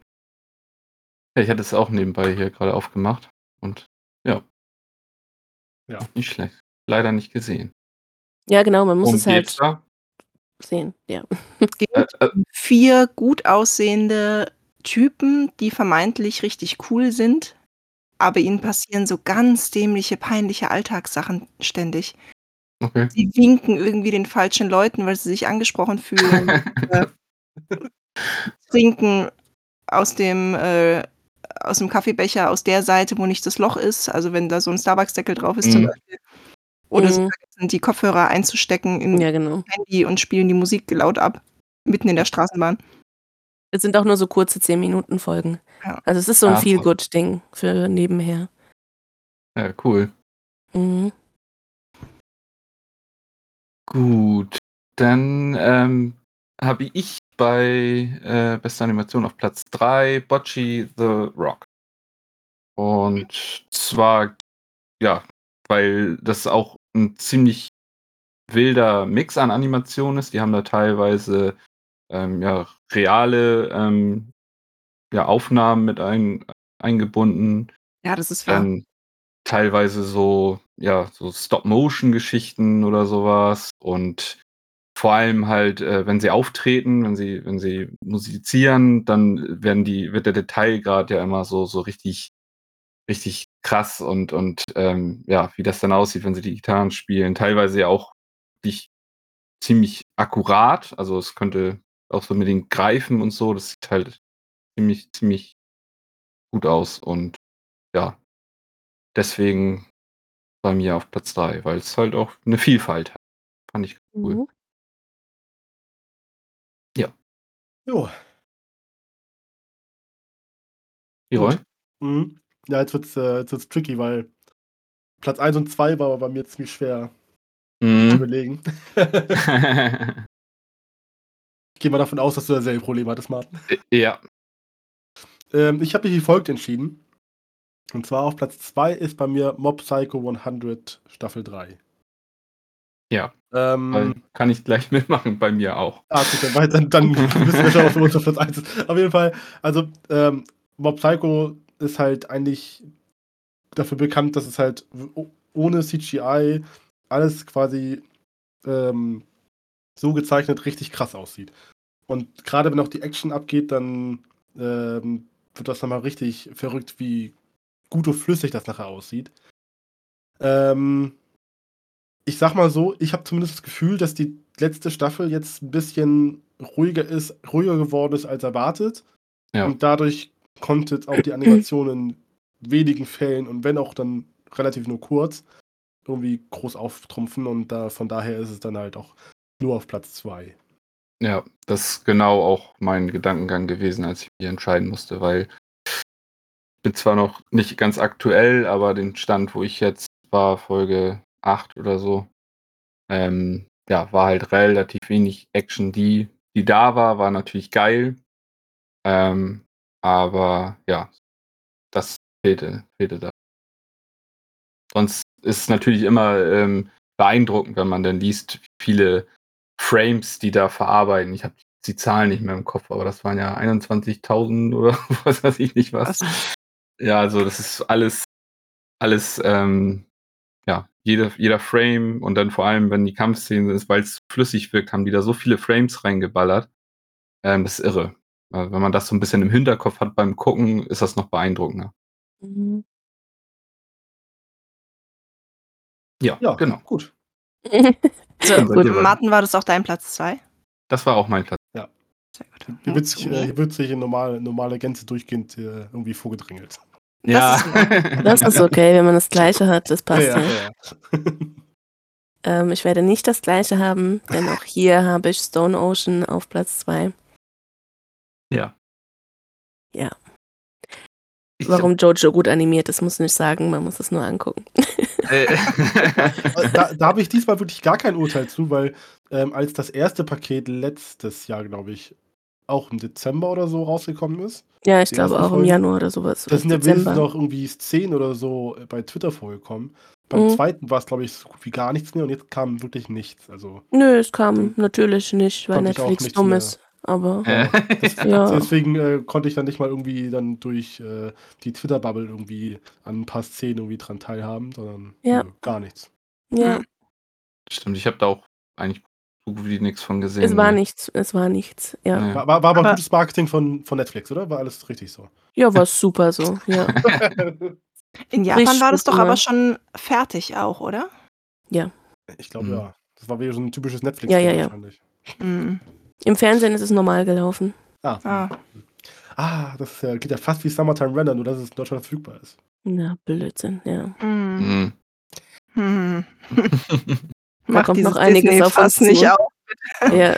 Ich hatte es auch nebenbei hier gerade aufgemacht und ja. Ja. Nicht schlecht. Leider nicht gesehen. Ja, genau, man muss und es halt da? sehen. Ja. Äh, äh, vier gut aussehende Typen, die vermeintlich richtig cool sind, aber ihnen passieren so ganz dämliche, peinliche Alltagssachen ständig. okay. Sie winken irgendwie den falschen Leuten, weil sie sich angesprochen fühlen. äh, trinken aus dem, äh, aus dem Kaffeebecher aus der Seite, wo nicht das Loch ist. Also wenn da so ein Starbucks-Deckel drauf ist zum Mhm. Beispiel. Oder sie Mhm. vergessen, die Kopfhörer einzustecken in ja, genau. Handy und spielen die Musik laut ab. Mitten in der Straßenbahn. Es sind auch nur so kurze 10-Minuten-Folgen. Ja. Also es ist so ein Ah, so. Feel-Good-Ding für nebenher. Ja, cool. Mhm. Gut. Dann ähm, habe ich bei äh, bester Animation auf Platz 3 Bocce the Rock. Und zwar, ja, weil das auch ein ziemlich wilder Mix an Animationen ist. Die haben da teilweise ähm, ja, reale ähm, ja, Aufnahmen mit ein, eingebunden. Ja, das ist wahr. Dann teilweise so, ja, so Stop-Motion-Geschichten oder sowas. Und vor allem halt, äh, wenn sie auftreten, wenn sie, wenn sie musizieren, dann werden die, wird der Detailgrad ja immer so, so richtig, richtig krass und, und ähm, ja, wie das dann aussieht, wenn sie die Gitarren spielen. Teilweise ja auch wirklich ziemlich akkurat. Also es könnte auch so mit den Greifen und so, das sieht halt ziemlich, ziemlich gut aus. Und ja, deswegen bei mir auf Platz 3, weil es halt auch eine Vielfalt hat. Fand ich cool. Mhm. Jo. Leroy? Mhm. Ja, jetzt wird's, äh, jetzt wird's tricky, weil Platz 1 und 2 war bei mir ziemlich schwer zu Mhm. überlegen. ich gehe mal davon aus, dass du dasselbe Problem hattest, Martin. ja. Ähm, ich habe mich wie folgt entschieden. Und zwar auf Platz 2 ist bei mir Mob Psycho 100 Staffel 3. Ja. Ähm, kann ich gleich mitmachen, bei mir auch. Ah, gut, dann, wei- dann, dann wissen wir schon, auf Platz 1 ist. Auf jeden Fall, also ähm, Mob Psycho ist halt eigentlich dafür bekannt, dass es halt ohne CGI alles quasi ähm, so gezeichnet richtig krass aussieht. Und gerade wenn auch die Action abgeht, dann ähm, wird das nochmal richtig verrückt, wie gut und flüssig das nachher aussieht. Ähm, ich sag mal so, ich habe zumindest das Gefühl, dass die letzte Staffel jetzt ein bisschen ruhiger ist, ruhiger geworden ist als erwartet. Ja. Und dadurch konnte auch die Animation in wenigen Fällen und wenn auch dann relativ nur kurz irgendwie groß auftrumpfen und da, von daher ist es dann halt auch nur auf Platz 2. Ja, das ist genau auch mein Gedankengang gewesen, als ich mich entscheiden musste, weil ich bin zwar noch nicht ganz aktuell, aber den Stand, wo ich jetzt war, Folge 8 oder so, ähm, ja, war halt relativ wenig Action, die, die da war, war natürlich geil. Ähm, aber ja, das fehlte, fehlte da. Sonst ist es natürlich immer ähm, beeindruckend, wenn man dann liest, wie viele Frames, die da verarbeiten. Ich habe die Zahlen nicht mehr im Kopf, aber das waren ja 21.000 oder was weiß ich nicht was. Was? Ja, also das ist alles, alles, ähm, ja, jeder, jeder Frame und dann vor allem, wenn die Kampfszenen sind, weil es flüssig wirkt, haben die da so viele Frames reingeballert. Ähm, das ist irre. Äh, wenn man das so ein bisschen im Hinterkopf hat beim Gucken, ist das noch beeindruckender. Mhm. Ja, Ja, genau. Gut. So, war- Martin, war das auch dein Platz 2? Das war auch mein Platz. Sehr gut. Hier wird sich, äh, hier wird sich in normale, normale Gänze durchgehend äh, irgendwie vorgedrängelt. Ja. ist Das ist okay, wenn man das Gleiche hat, das passt ja. ja. Ähm, ich werde nicht das Gleiche haben, denn auch hier habe ich Stone Ocean auf Platz 2. ja. Ja. Ich Warum Jojo gut animiert ist, muss ich nicht sagen, man muss es nur angucken. Äh, da da habe ich diesmal wirklich gar kein Urteil zu, weil ähm, als das erste Paket letztes Jahr, glaube ich, auch im Dezember oder so rausgekommen ist, Ja, ich Die glaube auch im Folgen- Januar oder sowas. da sind ja wenigstens noch irgendwie Szenen oder so äh, bei Twitter vorgekommen. Beim Mhm. zweiten war es, glaube ich, so gut wie gar nichts mehr und jetzt kam wirklich nichts. Also Nö, es kam natürlich nicht, weil Netflix dumm mehr. ist. Aber äh, das, Ja. deswegen äh, konnte ich dann nicht mal irgendwie dann durch äh, die Twitter-Bubble irgendwie an ein paar Szenen irgendwie dran teilhaben, sondern Ja. nö, gar nichts. ja, Stimmt, ich habe da auch eigentlich so gut wie nichts von gesehen. es war ne? nichts, es war nichts. Ja, Nee. War, war, war aber, Aber- gutes Marketing von, von Netflix, oder? War alles richtig so? ja war super so. Ja, In Japan Frisch war das doch immer. aber schon fertig auch, oder? Ich glaube Mhm. ja. Das war wieder so ein typisches netflix Ja, ja, ja. wahrscheinlich. Mhm. im Fernsehen ist es normal gelaufen. Ah. Ah. ah, das ist ja, geht ja fast wie Summertime Render, nur dass es in Deutschland verfügbar ist. Na, Blödsinn, ja. Mhm. Mhm. Mhm. Da Mach kommt noch einiges Disney auf uns Fass nicht zu. auf. Ja,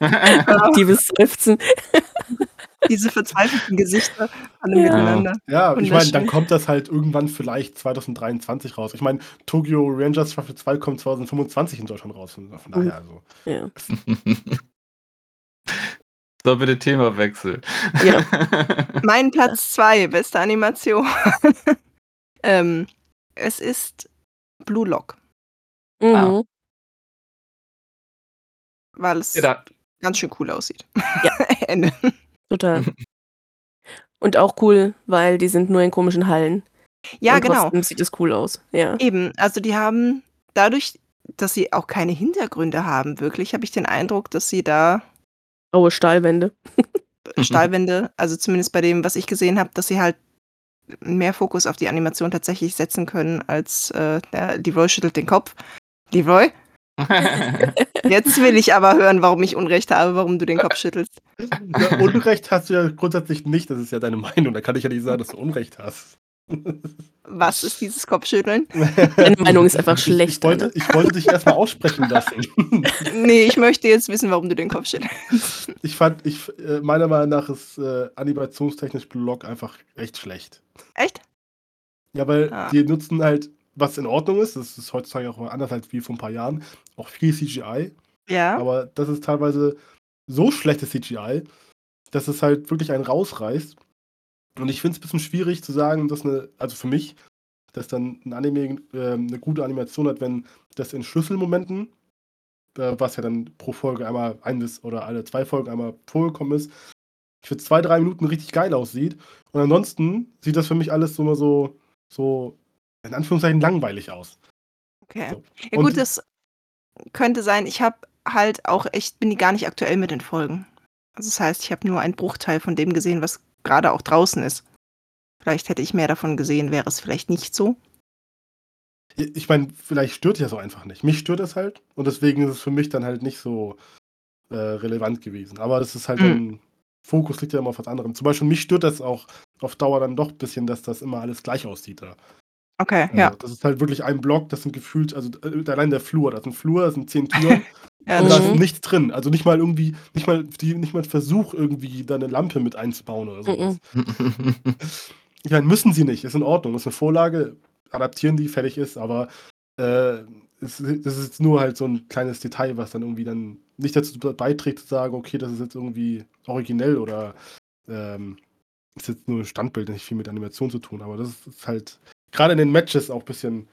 aktives Seufzen. Diese verzweifelten Gesichter alle Ja. miteinander. Ja, ich meine, dann kommt das halt irgendwann vielleicht 2023 raus. Ich meine, Tokyo Rangers Staffel 2 kommt 2025 in Deutschland raus. Von von daher, also. Ja. so, bitte Themawechsel. Ja. Mein Platz 2, beste Animation. ähm, es ist Blue Lock, Mhm. Ah. weil es ja, ganz schön cool aussieht. Ja. Ende. Total. Und auch cool, weil die sind nur in komischen Hallen. Ja, und genau. Sieht es cool aus. Ja. Eben, also die haben dadurch, dass sie auch keine Hintergründe haben, wirklich, habe ich den Eindruck, dass sie da Graue Stahlwände. Stahlwände, also zumindest bei dem, was ich gesehen habe, dass sie halt mehr Fokus auf die Animation tatsächlich setzen können, als äh, der Leroy schüttelt den Kopf. Leroy, jetzt will ich aber hören, warum ich Unrecht habe, warum du den Kopf schüttelst. Ja, Unrecht hast du ja grundsätzlich nicht, das ist ja deine Meinung. Da kann ich ja nicht sagen, dass du Unrecht hast. Was ist dieses Kopfschütteln? Deine Meinung ist einfach schlecht, Ich wollte, ich wollte dich erstmal aussprechen lassen. Nee, ich möchte jetzt wissen, warum du den Kopf schüttelst. Ich fand, ich, äh, meiner Meinung nach ist äh, animationstechnisch Blue Lock einfach echt schlecht. Echt? Ja, weil Ah. die nutzen halt, was in Ordnung ist, das ist heutzutage auch anders als wie vor ein paar Jahren, auch viel CGI. Ja. Aber das ist teilweise so schlechtes CGI, dass es halt wirklich einen rausreißt. Und ich finde es ein bisschen schwierig zu sagen, dass eine, also für mich, dass dann ein Anime äh, eine gute Animation hat, wenn das in Schlüsselmomenten, äh, was ja dann pro Folge einmal ein bis oder alle zwei Folgen einmal vorgekommen ist, für zwei, drei Minuten richtig geil aussieht. Und ansonsten sieht das für mich alles so immer so, so in Anführungszeichen langweilig aus. Okay. So. Ja gut, das könnte sein. Ich habe halt auch echt, bin die gar nicht aktuell mit den Folgen. Also das heißt, ich habe nur einen Bruchteil von dem gesehen, was gerade auch draußen ist. Vielleicht hätte ich mehr davon gesehen, wäre es vielleicht nicht so. Ich meine, vielleicht stört ja so einfach nicht. Mich stört es halt und deswegen ist es für mich dann halt nicht so äh, relevant gewesen. Aber das ist halt Mhm. dann, Fokus liegt ja immer auf was anderem. Zum Beispiel mich stört das auch auf Dauer dann doch ein bisschen, dass das immer alles gleich aussieht. Da. Okay, Also, ja. Das ist halt wirklich ein Block, das sind gefühlt, also äh, allein der Flur, das ist ein Flur, das sind zehn Türen Ja, Und das da ist nichts drin. Also nicht mal irgendwie, nicht mal, die, nicht mal Versuch, irgendwie da eine Lampe mit einzubauen oder sowas. Mhm. Ich meine, müssen sie nicht, ist in Ordnung. Ist eine Vorlage, adaptieren die, fertig ist, aber äh, es, das ist nur halt so ein kleines Detail, was dann irgendwie dann nicht dazu beiträgt, zu sagen, okay, das ist jetzt irgendwie originell oder ähm, ist jetzt nur ein Standbild, nicht viel mit Animation zu tun, aber das ist, ist halt gerade in den Matches auch ein bisschen,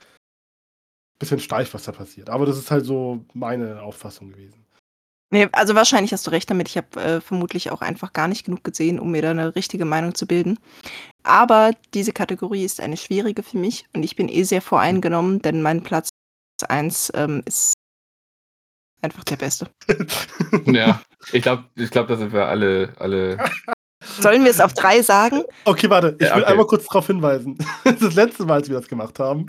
bisschen steif, was da passiert. Aber das ist halt so meine Auffassung gewesen. Nee, also wahrscheinlich hast du recht damit. Ich habe äh, vermutlich auch einfach gar nicht genug gesehen, um mir da eine richtige Meinung zu bilden. Aber diese Kategorie ist eine schwierige für mich und ich bin eh sehr voreingenommen, denn mein Platz 1 ähm, ist einfach der beste. ja, ich glaube, ich glaub, da sind wir alle, alle. Sollen wir es auf drei sagen? Okay, warte, ich Ja, will okay. einmal kurz darauf hinweisen. Das ist das letzte Mal, als wir das gemacht haben.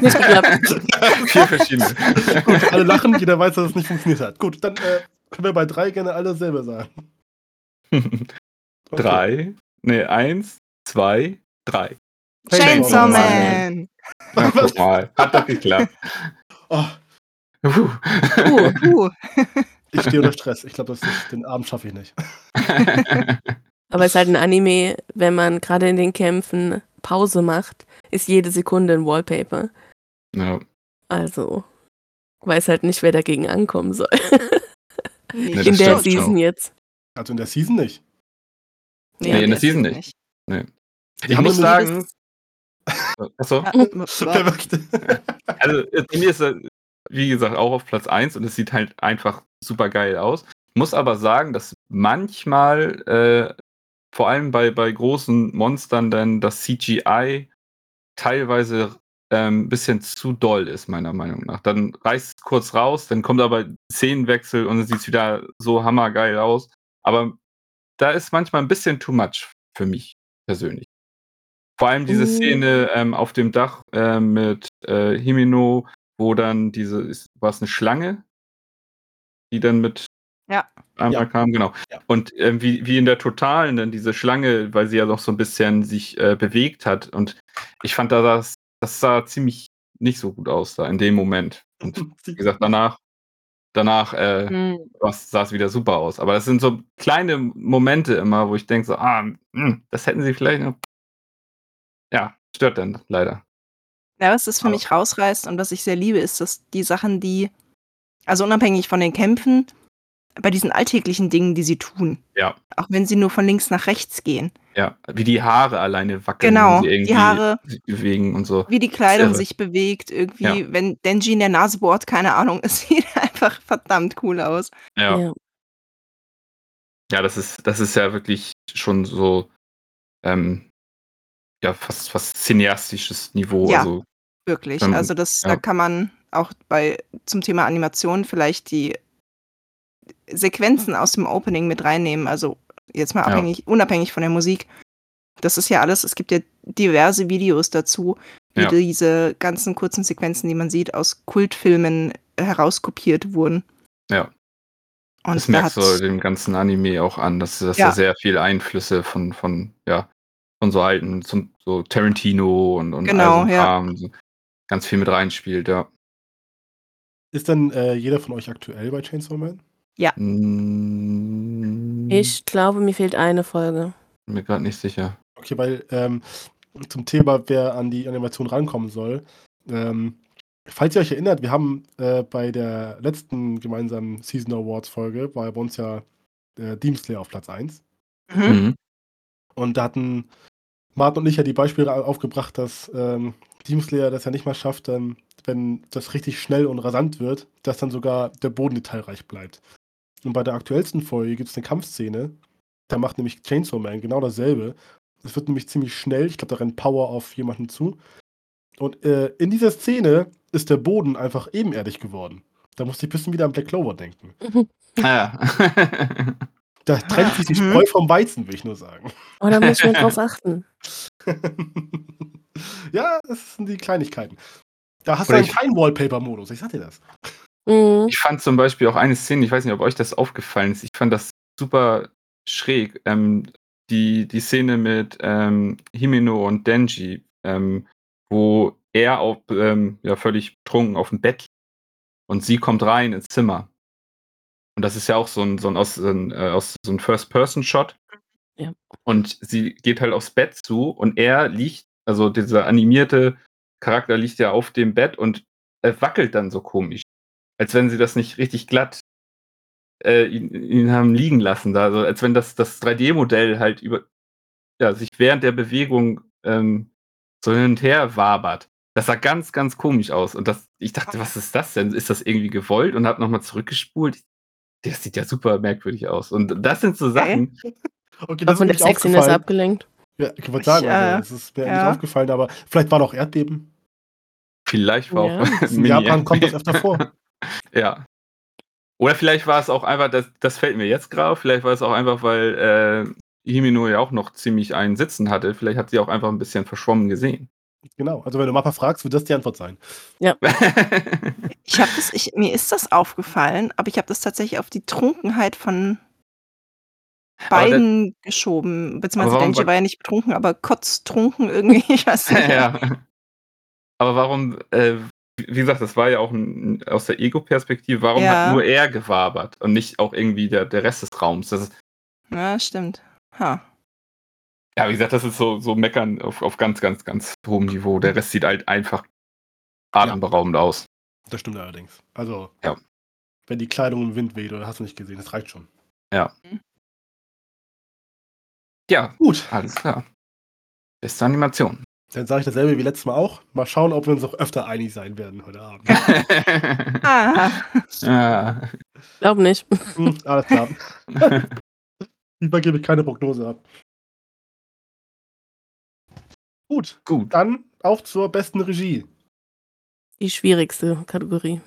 Nicht geklappt. Vier verschiedene. Gut, alle lachen, jeder weiß, dass es nicht funktioniert hat. Gut, dann äh, können wir bei drei gerne alle dasselbe sagen. Okay. Drei. Nee, eins, zwei, drei. Chainsaw Chainsaw Man! Na, guck mal. Hat doch geklappt. Oh, Puh. Uh, uh. ich stehe unter Stress. Ich glaube, den Abend schaffe ich nicht. Aber es ist halt ein Anime, wenn man gerade in den Kämpfen Pause macht, ist jede Sekunde ein Wallpaper. ja. Also weiß halt nicht, wer dagegen ankommen soll. Nee, Nee, in der stimmt Season jetzt. Also in der Season nicht. Nee, in der Season nicht. Ich haben muss nur sagen. Achso. Wer möchte? Also äh, bei mir ist er, wie gesagt, auch auf Platz 1 und es sieht halt einfach super geil aus. Muss aber sagen, dass manchmal, äh, vor allem bei, bei großen Monstern, dann das CGI teilweise ein ähm, bisschen zu doll ist, meiner Meinung nach. Dann reißt es kurz raus, dann kommt aber Szenenwechsel und dann sieht es wieder so hammergeil aus. Aber da ist manchmal ein bisschen too much für mich persönlich. Vor allem diese Mhm. Szene ähm, auf dem Dach äh, mit äh, Himino, wo dann diese, ist- war es eine Schlange, die dann mit Ja. einmal Ja. kam, genau. Ja. Und ähm, wie, wie in der Totalen dann diese Schlange, weil sie ja noch so ein bisschen sich äh, bewegt hat. Und ich fand da das, das sah ziemlich nicht so gut aus da in dem Moment. Und wie gesagt, danach, danach äh, Hm. was- sah es wieder super aus. Aber das sind so kleine Momente immer, wo ich denke so, ah, hm, das hätten sie vielleicht noch. Ja, stört dann leider. Ja, was das für Aber- mich rausreißt und was ich sehr liebe, ist, dass die Sachen, die, also unabhängig von den Kämpfen, bei diesen alltäglichen Dingen, die sie tun, Ja. auch wenn sie nur von links nach rechts gehen, Ja, wie die Haare alleine wackeln, Genau, wenn sie die Haare. sich bewegen und so. wie die Kleidung sich bewegt, irgendwie, Ja. wenn Denji in der Nase bohrt, keine Ahnung, es sieht einfach verdammt cool aus. Ja, Ja. ja das, ist, das ist ja wirklich schon so, ähm, ja, fast, fast cineastisches Niveau. Ja. Also, Wirklich. Ähm, also das, ja. da kann man auch bei zum Thema Animation vielleicht die Sequenzen aus dem Opening mit reinnehmen. Also jetzt mal Ja. abhängig, unabhängig von der Musik. Das ist ja alles, es gibt ja diverse Videos dazu, wie Ja. diese ganzen kurzen Sequenzen, die man sieht, aus Kultfilmen herauskopiert wurden. Ja. Und das da merkst du dem ganzen Anime auch an, dass, dass Ja. da sehr viele Einflüsse von, von, ja, von so alten, zum, so Tarantino und, und Genau, all so ja. Kram, so ganz viel mit reinspielt, ja. Ist dann äh, jeder von euch aktuell bei Chainsaw Man? Mm, Ich glaube, mir fehlt eine Folge. bin mir gerade nicht sicher. Okay, weil ähm, zum Thema, wer an die Animation rankommen soll, ähm, falls ihr euch erinnert, wir haben äh, bei der letzten gemeinsamen Season Awards Folge, war bei uns ja äh, Demon Slayer auf Platz 1. mhm. Mhm. Und da hatten Martin und ich ja die Beispiele au- aufgebracht, dass ähm, Demon Slayer das ja nicht mal schafft, ähm, wenn das richtig schnell und rasant wird, dass dann sogar der Boden detailreich bleibt. Und bei der aktuellsten Folge gibt es eine Kampfszene, da macht nämlich Chainsaw Man genau dasselbe. Es wird nämlich ziemlich schnell, ich glaube, da rennt Power auf jemanden zu. Und äh, in dieser Szene ist der Boden einfach ebenerdig geworden. Da musste ich ein bisschen wieder an Black Clover denken. Ah, ja. Da trennt sich die. Spreu vom Weizen, will ich nur sagen. Oh, da muss mal drauf achten. ja, das sind die Kleinigkeiten. Da hast Oder du dann ich- keinen Wallpaper-Modus, ich sag dir das. Mhm. Ich fand zum Beispiel auch eine Szene, ich weiß nicht, ob euch das aufgefallen ist, ich fand das super schräg. Ähm, die, die Szene mit ähm, Himeno und Denji, ähm, wo er auf, ähm, ja, völlig betrunken auf dem Bett liegt und sie kommt rein ins Zimmer. Und das ist ja auch so ein, so ein, aus, ein, äh, aus, so ein First-Person-Shot. Ja. Und sie geht halt aufs Bett zu und er liegt, also dieser animierte Charakter liegt ja auf dem Bett und er wackelt dann so komisch. Als wenn sie das nicht richtig glatt äh, ihn, ihn haben liegen lassen. Da. Also als wenn das, das 3D-Modell halt über, ja, sich während der Bewegung ähm, so hin und her wabert. Das sah ganz, ganz komisch aus. Und das, ich dachte, was ist das denn? Ist das irgendwie gewollt? Und habe nochmal zurückgespult. Das sieht ja super merkwürdig aus. Und das sind so Sachen. Okay, War das von der Sexiness aufgefallen. abgelenkt. Ja, ich wollte sagen, Ich, also, äh, das ist mir ja. nicht aufgefallen, aber vielleicht war doch Erdbeben. Vielleicht war Ja. auch In Japan kommt das öfter vor. Ja. Oder vielleicht war es auch einfach, das, das fällt mir jetzt gerade vielleicht war es auch einfach, weil äh, Himino ja auch noch ziemlich einen Sitzen hatte. Vielleicht hat sie auch einfach ein bisschen verschwommen gesehen. Genau. Also wenn du Mappa fragst, wird das die Antwort sein. Ich habe das, ich, mir ist das aufgefallen, aber ich habe das tatsächlich auf die Trunkenheit von Aber das- beiden geschoben. Beziehungsweise Denji war- war ja nicht betrunken, aber kotztrunken irgendwie. Ich weiß nicht. ja. Aber warum, äh, wie gesagt, das war ja auch ein, aus der Ego-Perspektive, warum Ja. hat nur er gewabert und nicht auch irgendwie der, der Rest des Raums? Das ist, Ja, stimmt. Ha. Ja, wie gesagt, das ist so, so meckern auf, auf ganz, ganz, ganz hohem Niveau. Der Rest sieht halt einfach atemberaubend aus. Das stimmt allerdings. Also, Ja. wenn die Kleidung im Wind weht, oder hast du nicht gesehen, das reicht schon. Ja, Gut, alles klar. Beste Animation. dann sage ich dasselbe wie letztes Mal auch. Mal schauen, ob wir uns auch öfter einig sein werden heute Abend. Ah, ja. Glaub nicht. hm, alles klar. Lieber gebe ich keine Prognose ab. Gut, Gut. dann auf zur besten Regie. Die schwierigste Kategorie.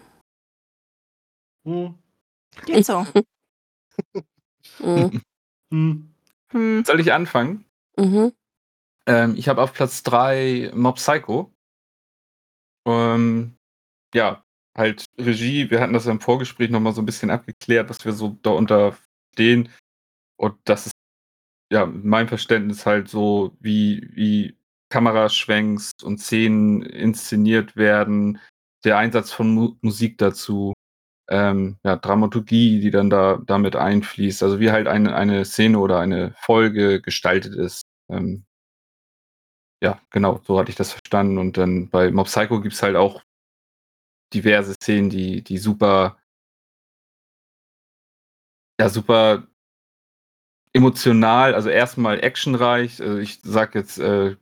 Hm. geht so. Mhm. Hm. Hm. Soll ich anfangen? Mhm. Ähm, ich habe auf Platz 3 Mob Psycho. Ähm, ja, halt Regie. Wir hatten das ja im Vorgespräch nochmal so ein bisschen abgeklärt, was wir so darunter stehen. Und das ist ja mein Verständnis halt so, wie, wie Kameraschwenks und Szenen inszeniert werden, der Einsatz von Mu Musik dazu, ähm, ja, Dramaturgie, die dann da damit einfließt, also wie halt eine, eine Szene oder eine Folge gestaltet ist. Ähm, ja, genau, so hatte ich das verstanden. Und dann bei Mob Psycho gibt es halt auch diverse Szenen, die, die super, ja, super emotional, also erstmal actionreich. Also ich sag jetzt äh,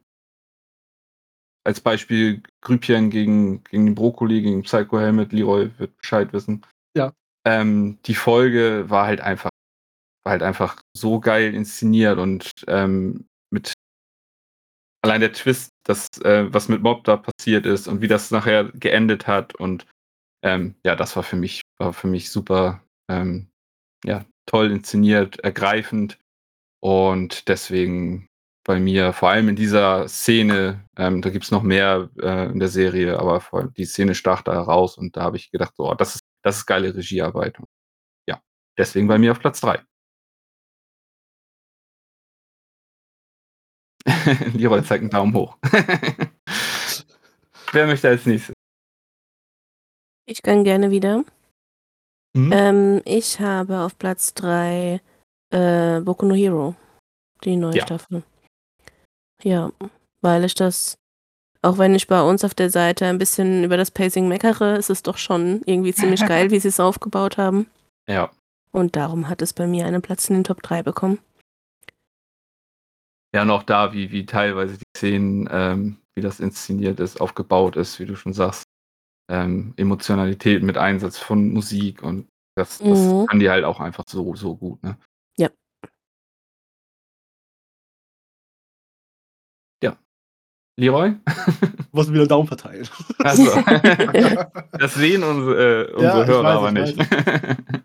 als Beispiel Grübchen gegen, gegen den Brokkoli, gegen Psycho Helmet, Leroy wird Bescheid wissen. Ja. Ähm, die Folge war halt einfach, war halt einfach so geil inszeniert und ähm, mit allein der Twist, das, äh, was mit Mob da passiert ist und wie das nachher geendet hat und ähm, ja, das war für mich, war für mich super, ähm, ja, toll inszeniert, ergreifend und deswegen bei mir, vor allem in dieser Szene, ähm, da gibt es noch mehr äh, in der Serie, aber vor allem die Szene stach da heraus und da habe ich gedacht, so, oh, das ist, das ist geile Regiearbeit. Ja, deswegen bei mir auf Platz 3. Leroy zeigt einen Daumen hoch. Wer möchte als nächstes? Ich kann gerne wieder. Hm? Ähm, ich habe auf Platz 3 äh, Boku no Hero. Die neue Ja. Staffel. Ja, weil ich das, auch wenn ich bei uns auf der Seite ein bisschen über das Pacing meckere, ist es doch schon irgendwie ziemlich geil, wie sie es aufgebaut haben. Ja. Und darum hat es bei mir einen Platz in den Top 3 bekommen. Ja, und auch da, wie, wie teilweise die Szenen, ähm, wie das inszeniert ist, aufgebaut ist, wie du schon sagst. Ähm, Emotionalität mit Einsatz von Musik und das, das Mhm. kann die halt auch einfach so, so gut, ne? Leroy? Du musst wieder Daumen verteilen. Also, das sehen unsere, äh, unsere Ja, Hörer weiß, aber ich nicht.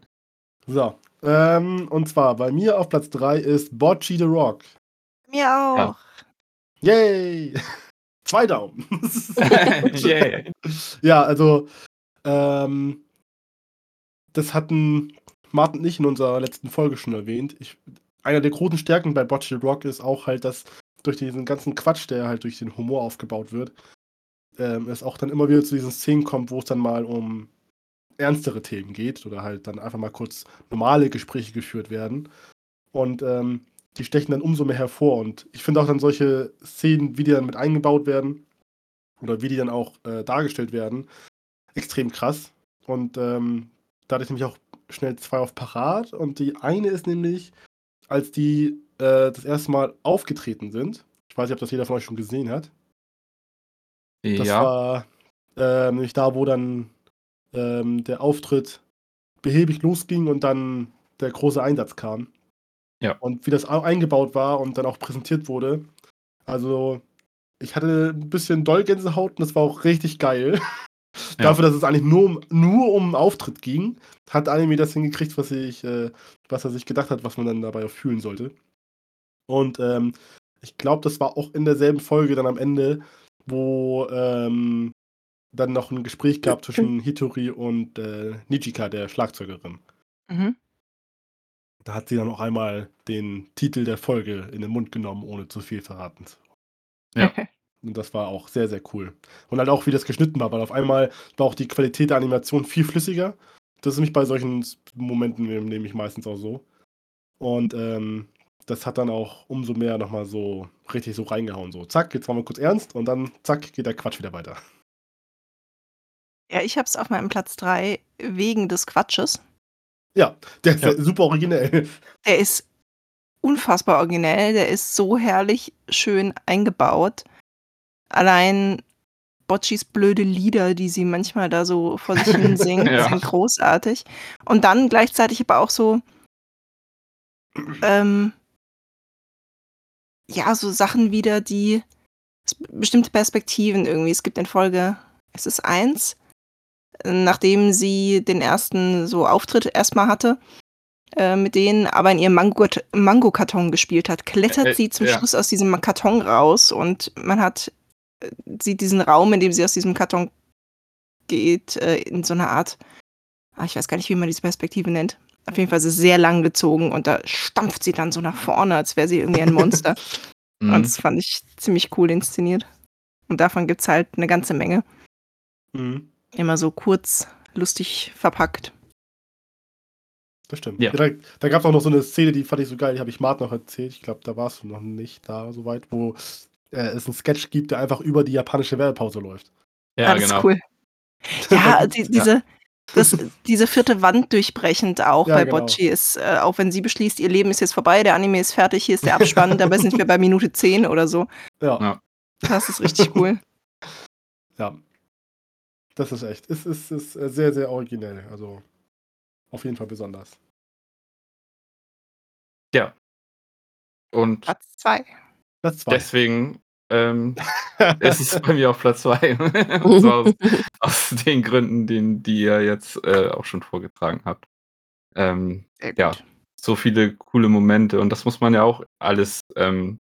So. Ähm, und zwar bei mir auf Platz 3 ist Bocci the Rock. Mir auch. Yay! Zwei Daumen. yeah. Ja, also ähm, das hatten Martin und ich in unserer letzten Folge schon erwähnt. Ich, einer der großen Stärken bei Bocce Rock ist auch halt, dass durch diesen ganzen Quatsch, der halt durch den Humor aufgebaut wird, ähm, es auch dann immer wieder zu diesen Szenen kommt, wo es dann mal um ernstere Themen geht oder halt dann einfach mal kurz normale Gespräche geführt werden. Und ähm, die stechen dann umso mehr hervor. Und ich finde auch dann solche Szenen, wie die dann mit eingebaut werden oder wie die dann auch äh, dargestellt werden, extrem krass. Und ähm, da hatte ich nämlich auch schnell zwei auf Parat. Und die eine ist nämlich, als die äh, das erste Mal aufgetreten sind. Ich weiß nicht, ob das jeder von euch schon gesehen hat. Das ja, war äh, nämlich da, wo dann ähm, der Auftritt behäbig losging und dann der große Einsatz kam. Ja. Und wie das au- eingebaut war und dann auch präsentiert wurde. Also, ich hatte ein bisschen Dollgänsehaut und das war auch richtig geil. Ja. Dafür, dass es eigentlich nur um, nur um einen Auftritt ging, hat Anime das hingekriegt, was, ich, äh, was er sich gedacht hat, was man dann dabei auch fühlen sollte. Und ähm, ich glaube, das war auch in derselben Folge dann am Ende, wo ähm, dann noch ein Gespräch gab zwischen Hitori und äh, Nijika, der Schlagzeugerin. Mhm. Da hat sie dann auch einmal den Titel der Folge in den Mund genommen, ohne zu viel verraten. zu Ja. Und das war auch sehr, sehr cool. Und halt auch, wie das geschnitten war, weil auf einmal war auch die Qualität der Animation viel flüssiger. Das ist nämlich bei solchen Momenten nehme ich meistens auch so. Und ähm, das hat dann auch umso mehr nochmal so richtig so reingehauen. So, zack, jetzt waren wir kurz ernst und dann zack, geht der Quatsch wieder weiter. Ja, ich habe es auf meinem Platz 3 wegen des Quatsches. Ja, der ist Ja. super originell. Der ist unfassbar originell, der ist so herrlich schön eingebaut. Allein Boccis blöde Lieder, die sie manchmal da so vor sich hin singt, Ja. sind großartig. Und dann gleichzeitig aber auch so, ähm, ja, so Sachen wieder, die bestimmte Perspektiven irgendwie. Es gibt in Folge, es ist eins, nachdem sie den ersten so Auftritt erstmal hatte, äh, mit denen aber in ihrem Mango- Mango-Karton gespielt hat, klettert Äh, äh, sie zum ja. Schluss aus diesem Karton raus und man hat, äh, sieht diesen Raum, in dem sie aus diesem Karton geht, äh, in so einer Art, ah, ich weiß gar nicht, wie man diese Perspektive nennt. Auf jeden Fall ist es sehr lang gezogen und da stampft sie dann so nach vorne, als wäre sie irgendwie ein Monster. Mhm. Und das fand ich ziemlich cool inszeniert. Und davon gibt es halt eine ganze Menge. Mhm, Immer so kurz, lustig verpackt. das stimmt. Ja. da da gab es auch noch so eine Szene, die fand ich so geil, die habe ich Mart noch erzählt. Ich glaube, da warst du noch nicht da so weit, wo äh, es einen Sketch gibt, der einfach über die japanische Werbepause läuft. ja, das genau. ist cool. Ja, die, diese, Das, diese vierte Wand durchbrechend auch Ja, bei genau. Bocci ist, äh, auch wenn sie beschließt, ihr Leben ist jetzt vorbei, der Anime ist fertig, hier ist der Abspann, dabei sind wir bei Minute 10 oder so. Ja, Ja. Das ist richtig cool. ja. Das ist echt. Es ist, ist äh, sehr, sehr originell. Also auf jeden Fall besonders. Und Platz 2. Platz zwei. deswegen ähm, ist es bei mir auf Platz 2. Und zwar aus, aus den Gründen, den, die ihr jetzt äh, auch schon vorgetragen habt. Ähm. Ja. so viele coole Momente und das muss man ja auch alles ähm,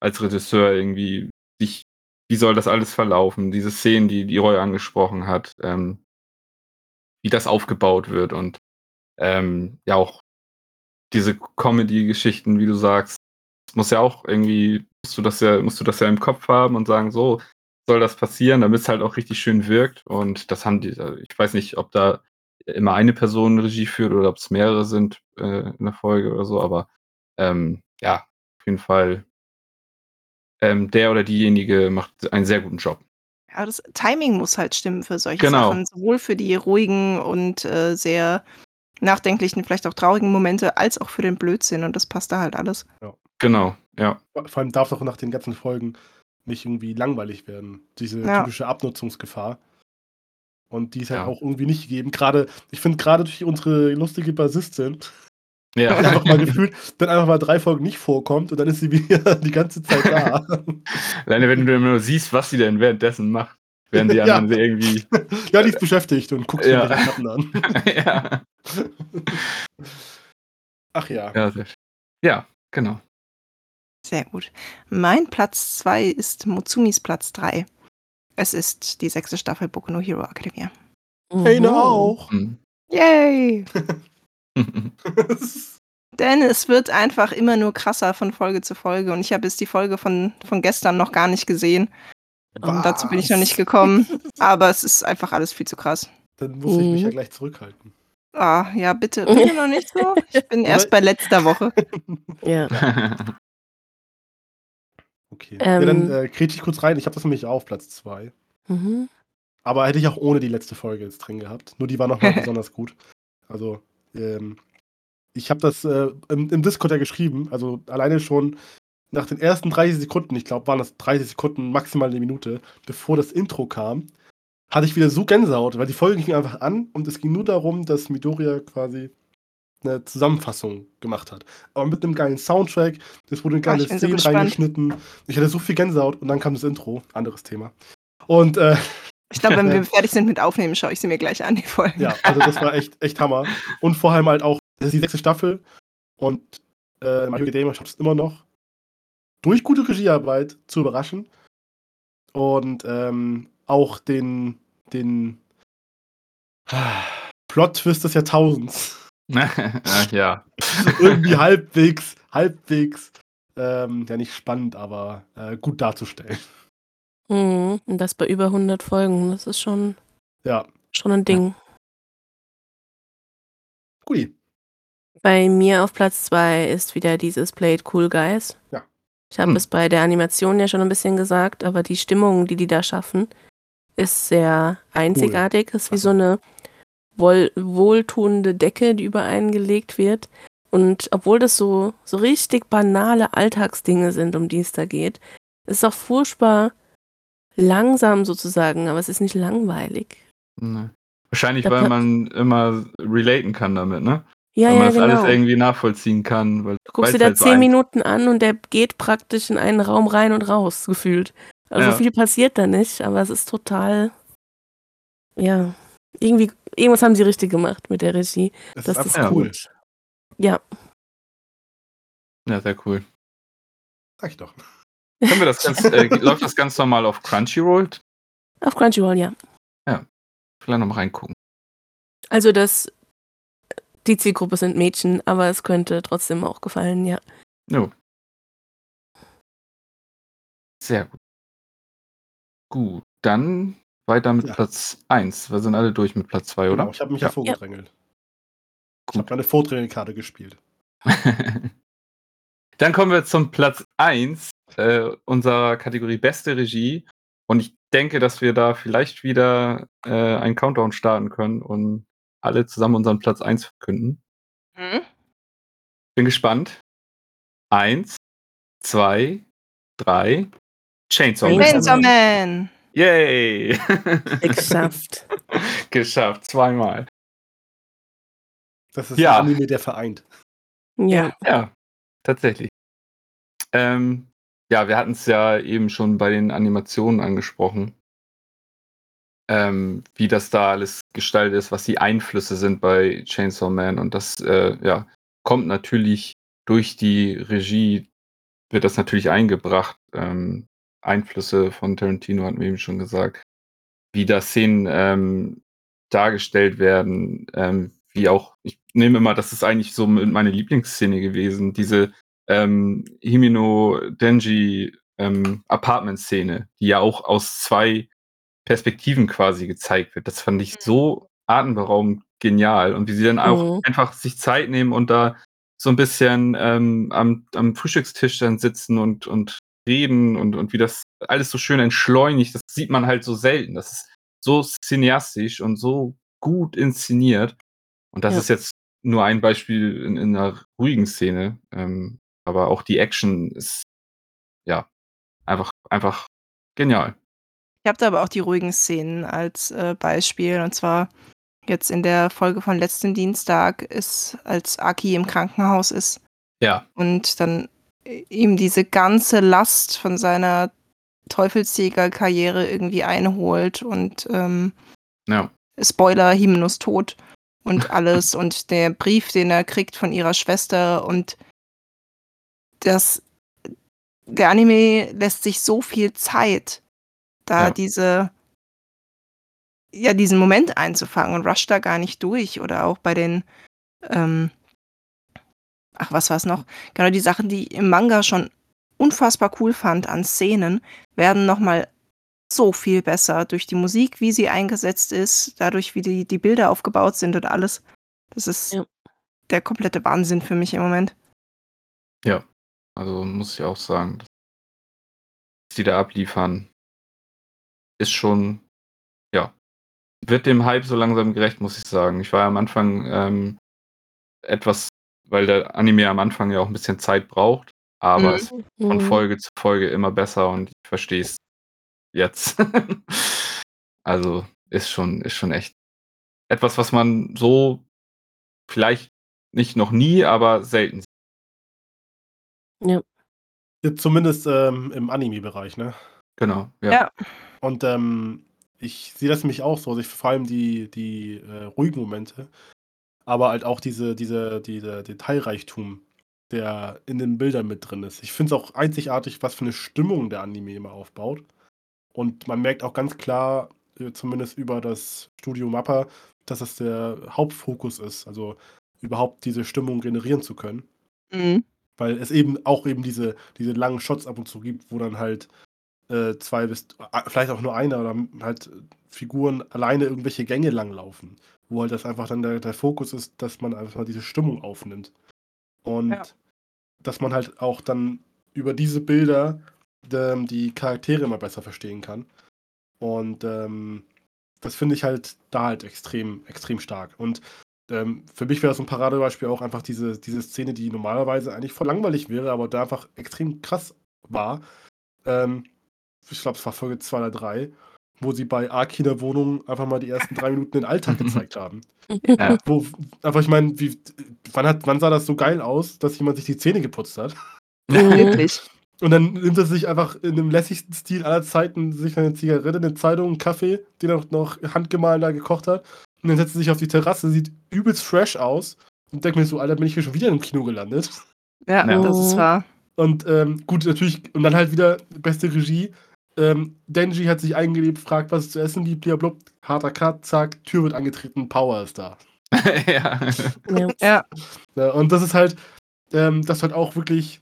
als Regisseur irgendwie sich, wie soll das alles verlaufen? Diese Szenen, die, die Roy angesprochen hat, ähm, wie das aufgebaut wird und ähm, ja auch diese Comedy-Geschichten, wie du sagst, muss ja auch irgendwie, musst du das ja, musst du das ja im Kopf haben und sagen, so soll das passieren, damit es halt auch richtig schön wirkt. Und das haben die, also ich weiß nicht, ob da immer eine Person Regie führt oder ob es mehrere sind äh, in der Folge oder so, aber ähm, ja, auf jeden Fall ähm, der oder diejenige macht einen sehr guten Job. Ja, das Timing muss halt stimmen für solche Genau. Sachen. Sowohl für die ruhigen und äh, sehr nachdenklichen, vielleicht auch traurigen Momente, als auch für den Blödsinn. Und das passt da halt alles. Genau, ja. Vor allem darf doch nach den ganzen Folgen nicht irgendwie langweilig werden. Diese Ja. typische Abnutzungsgefahr. Und die ist halt Ja. auch irgendwie nicht gegeben. Gerade, ich finde gerade durch unsere lustige Bassistin, Ja, die einfach mal gefühlt, dann einfach mal drei Folgen nicht vorkommt und dann ist sie wieder die ganze Zeit da. Alleine wenn du nur siehst, was sie denn währenddessen macht, während die Ja. anderen irgendwie. ja, die ist beschäftigt und guckt Ja. die Platten an. ja. Ach ja. Ja, sehr schön. ja, genau. Sehr gut. Mein Platz 2 ist Mutsumis Platz 3. Es ist die sechste Staffel Boku no Hero Academia. Eine Mhm. auch. Mhm. Yay! Denn es wird einfach immer nur krasser von Folge zu Folge. Und ich habe jetzt die Folge von, von gestern noch gar nicht gesehen. Und dazu bin ich noch nicht gekommen. Aber es ist einfach alles viel zu krass. Dann muss ich mich Mhm. ja gleich zurückhalten. Ah, ja, bitte, bitte noch nicht so. Ich bin erst bei letzter Woche. Ja. Okay. ja, dann Ähm. äh, kriege ich kurz rein. Ich habe das nämlich auf Platz 2. Mhm. Aber hätte ich auch ohne die letzte Folge jetzt drin gehabt. Nur die war nochmal besonders gut. Also, ähm, ich habe das äh, im, im Discord ja geschrieben. Also alleine schon nach den ersten 30 Sekunden, ich glaube, waren das 30 Sekunden, maximal eine Minute, bevor das Intro kam, hatte ich wieder so Gänsehaut, weil die Folge ging einfach an und es ging nur darum, dass Midoriya quasi eine Zusammenfassung gemacht hat. Aber mit einem geilen Soundtrack, es wurde eine Ah, geile so Szene gespannt. reingeschnitten. Ich hatte so viel Gänsehaut und dann kam das Intro, anderes Thema. Und äh, Ich glaube, wenn wir fertig sind mit Aufnehmen, schaue ich sie mir gleich an, die Folgen. ja, also das war echt, echt Hammer. Und vor allem halt auch, das ist die sechste Staffel und äh, Mario Gamer schafft es immer noch, durch gute Regiearbeit zu überraschen. Und ähm, auch den, den Plot-Twist des Jahrtausends Ach, ja. irgendwie halbwegs, halbwegs, ähm, ja nicht spannend, aber äh, gut darzustellen. Mhm. Und das bei über 100 Folgen. Das ist schon, Ja, schon ein Ding. Guti. Bei mir auf Platz 2 ist wieder dieses Play It Cool Guys. Ja. Ich habe Hm. es bei der Animation ja schon ein bisschen gesagt, aber die Stimmung, die die da schaffen, ist sehr einzigartig. Ist wie so eine wohl, wohltuende Decke, die über einen gelegt wird. Und obwohl das so, so richtig banale Alltagsdinge sind, um die es da geht, ist es auch furchtbar langsam sozusagen, aber es ist nicht langweilig. Ne. Wahrscheinlich, Da weil man immer relaten kann damit, ne? Ja, weil man ja, das genau. alles irgendwie nachvollziehen kann. Weil, Du guckst dir da halt so zehn ein- Minuten an und der geht praktisch in einen Raum rein und raus, gefühlt. Also Ja. viel passiert da nicht, aber es ist total, ja, irgendwie, irgendwas haben sie richtig gemacht mit der Regie. Das, Das ist ist cool. Ja, Ja, sehr cool. Sag ich doch. Können wir das ganz, äh, läuft das ganz normal auf Crunchyroll? auf Crunchyroll, ja. Vielleicht noch mal reingucken. Also das, die Zielgruppe sind Mädchen, aber es könnte trotzdem auch gefallen, ja. Jo. Sehr gut. Gut, dann weiter mit Ja. Platz 1. Wir sind alle durch mit Platz 2, Genau, oder? ich habe mich Ja. ja vorgedrängelt. Ich habe meine Vordrängekarte gespielt. Dann kommen wir zum Platz 1 äh, unserer Kategorie Beste Regie. Und ich denke, dass wir da vielleicht wieder äh, einen Countdown starten können und alle zusammen unseren Platz 1 verkünden. Hm? Bin gespannt. Eins, zwei, drei. Chainsaw Man. Chainsaw Chainsaw Man. Yay! Geschafft. Geschafft, zweimal. Das ist Ja. ein Anime, der vereint. Ja. Ja, tatsächlich. Ähm, ja, wir hatten es ja eben schon bei den Animationen angesprochen, ähm, wie das da alles gestaltet ist, was die Einflüsse sind bei Chainsaw Man. Und das äh, ja, kommt natürlich durch die Regie, wird das natürlich eingebracht. Ähm, Einflüsse von Tarantino hatten wir eben schon gesagt. Wie da Szenen ähm, dargestellt werden, ähm, wie auch, ich nehme immer, das ist eigentlich so meine Lieblingsszene gewesen, diese ähm, Himino Denji ähm, Apartment-Szene, die ja auch aus zwei Perspektiven quasi gezeigt wird. Das fand ich so atemberaubend genial. Und wie sie dann auch Mhm. einfach sich Zeit nehmen und da so ein bisschen ähm, am, am Frühstückstisch dann sitzen und, und reden und, und wie das alles so schön entschleunigt, das sieht man halt so selten. Das ist so cineastisch und so gut inszeniert. Und das Ja. ist jetzt nur ein Beispiel in, in einer ruhigen Szene. Ähm, aber auch die Action ist ja einfach, einfach genial. Ich habe da aber auch die ruhigen Szenen als äh, Beispiel. Und zwar jetzt in der Folge von letzten Dienstag ist, als Aki im Krankenhaus ist Ja, und dann ihm diese ganze Last von seiner Teufelsjäger-Karriere irgendwie einholt und ähm, ja, Spoiler, Himnus tot und alles und der Brief, den er kriegt von ihrer Schwester und das der Anime lässt sich so viel Zeit, da Ja. diese ja diesen Moment einzufangen und rusht da gar nicht durch oder auch bei den ähm, ach was war's noch genau die Sachen, die ich im Manga schon unfassbar cool fand an Szenen, werden noch mal so viel besser durch die Musik, wie sie eingesetzt ist, dadurch, wie die, die Bilder aufgebaut sind und alles. Das ist Ja. der komplette Wahnsinn für mich im Moment. Ja, also muss ich auch sagen, was die da abliefern, ist schon, ja, wird dem Hype so langsam gerecht, muss ich sagen. Ich war am Anfang ähm, etwas, weil der Anime am Anfang ja auch ein bisschen Zeit braucht, aber Mhm. es wird von Mhm. Folge zu Folge immer besser und ich verstehe es jetzt. also ist schon, ist schon echt etwas, was man so vielleicht nicht noch nie, aber selten sieht. Jetzt zumindest ähm, im Anime-Bereich, ne? Genau, ja. Ja. Und ähm, ich sehe das nämlich auch so, also ich, vor allem die, die äh, ruhigen Momente, aber halt auch diese, diese, diese Detailreichtum, der in den Bildern mit drin ist. Ich finde es auch einzigartig, was für eine Stimmung der Anime immer aufbaut. Und man merkt auch ganz klar, äh, zumindest über das Studio Mappa, dass das der Hauptfokus ist, also überhaupt diese Stimmung generieren zu können. Mhm. Weil es eben auch eben diese, diese langen Shots ab und zu gibt, wo dann halt äh, zwei bis äh, vielleicht auch nur einer oder halt Figuren alleine irgendwelche Gänge langlaufen. Wo halt das einfach dann der, der Fokus ist, dass man einfach mal diese Stimmung aufnimmt. Und Ja. dass man halt auch dann über diese Bilder ähm, die Charaktere immer besser verstehen kann. Und ähm, das finde ich halt da halt extrem, extrem stark. Und ähm, für mich wäre das so ein Paradebeispiel auch einfach diese, diese Szene, die normalerweise eigentlich voll langweilig wäre, aber da einfach extrem krass war. Ähm, ich glaube, es war Folge 2 oder 3, wo sie bei Aki in der Wohnung einfach mal die ersten drei Minuten den Alltag gezeigt haben. Ja. Wo, einfach, ich meine, wie, wann, hat, wann sah das so geil aus, dass jemand sich die Zähne geputzt hat? Mhm. Wirklich. Und dann nimmt er sich einfach in dem lässigsten Stil aller Zeiten sich eine Zigarette, eine Zeitung, einen Kaffee, den er noch handgemahlen da gekocht hat. Und dann setzt er sich auf die Terrasse, sieht übelst fresh aus. Und denkt mir so, Alter, bin ich hier schon wieder im Kino gelandet. Ja, Ja. das ist wahr. Und ähm, gut, natürlich, und dann halt wieder beste Regie. Ähm, Denji hat sich eingelebt, fragt, was es zu essen gibt, blablabla, harter Cut, zack, Tür wird angetreten, Power ist da. ja. Ja. Ja, und das ist halt, ähm, das halt auch wirklich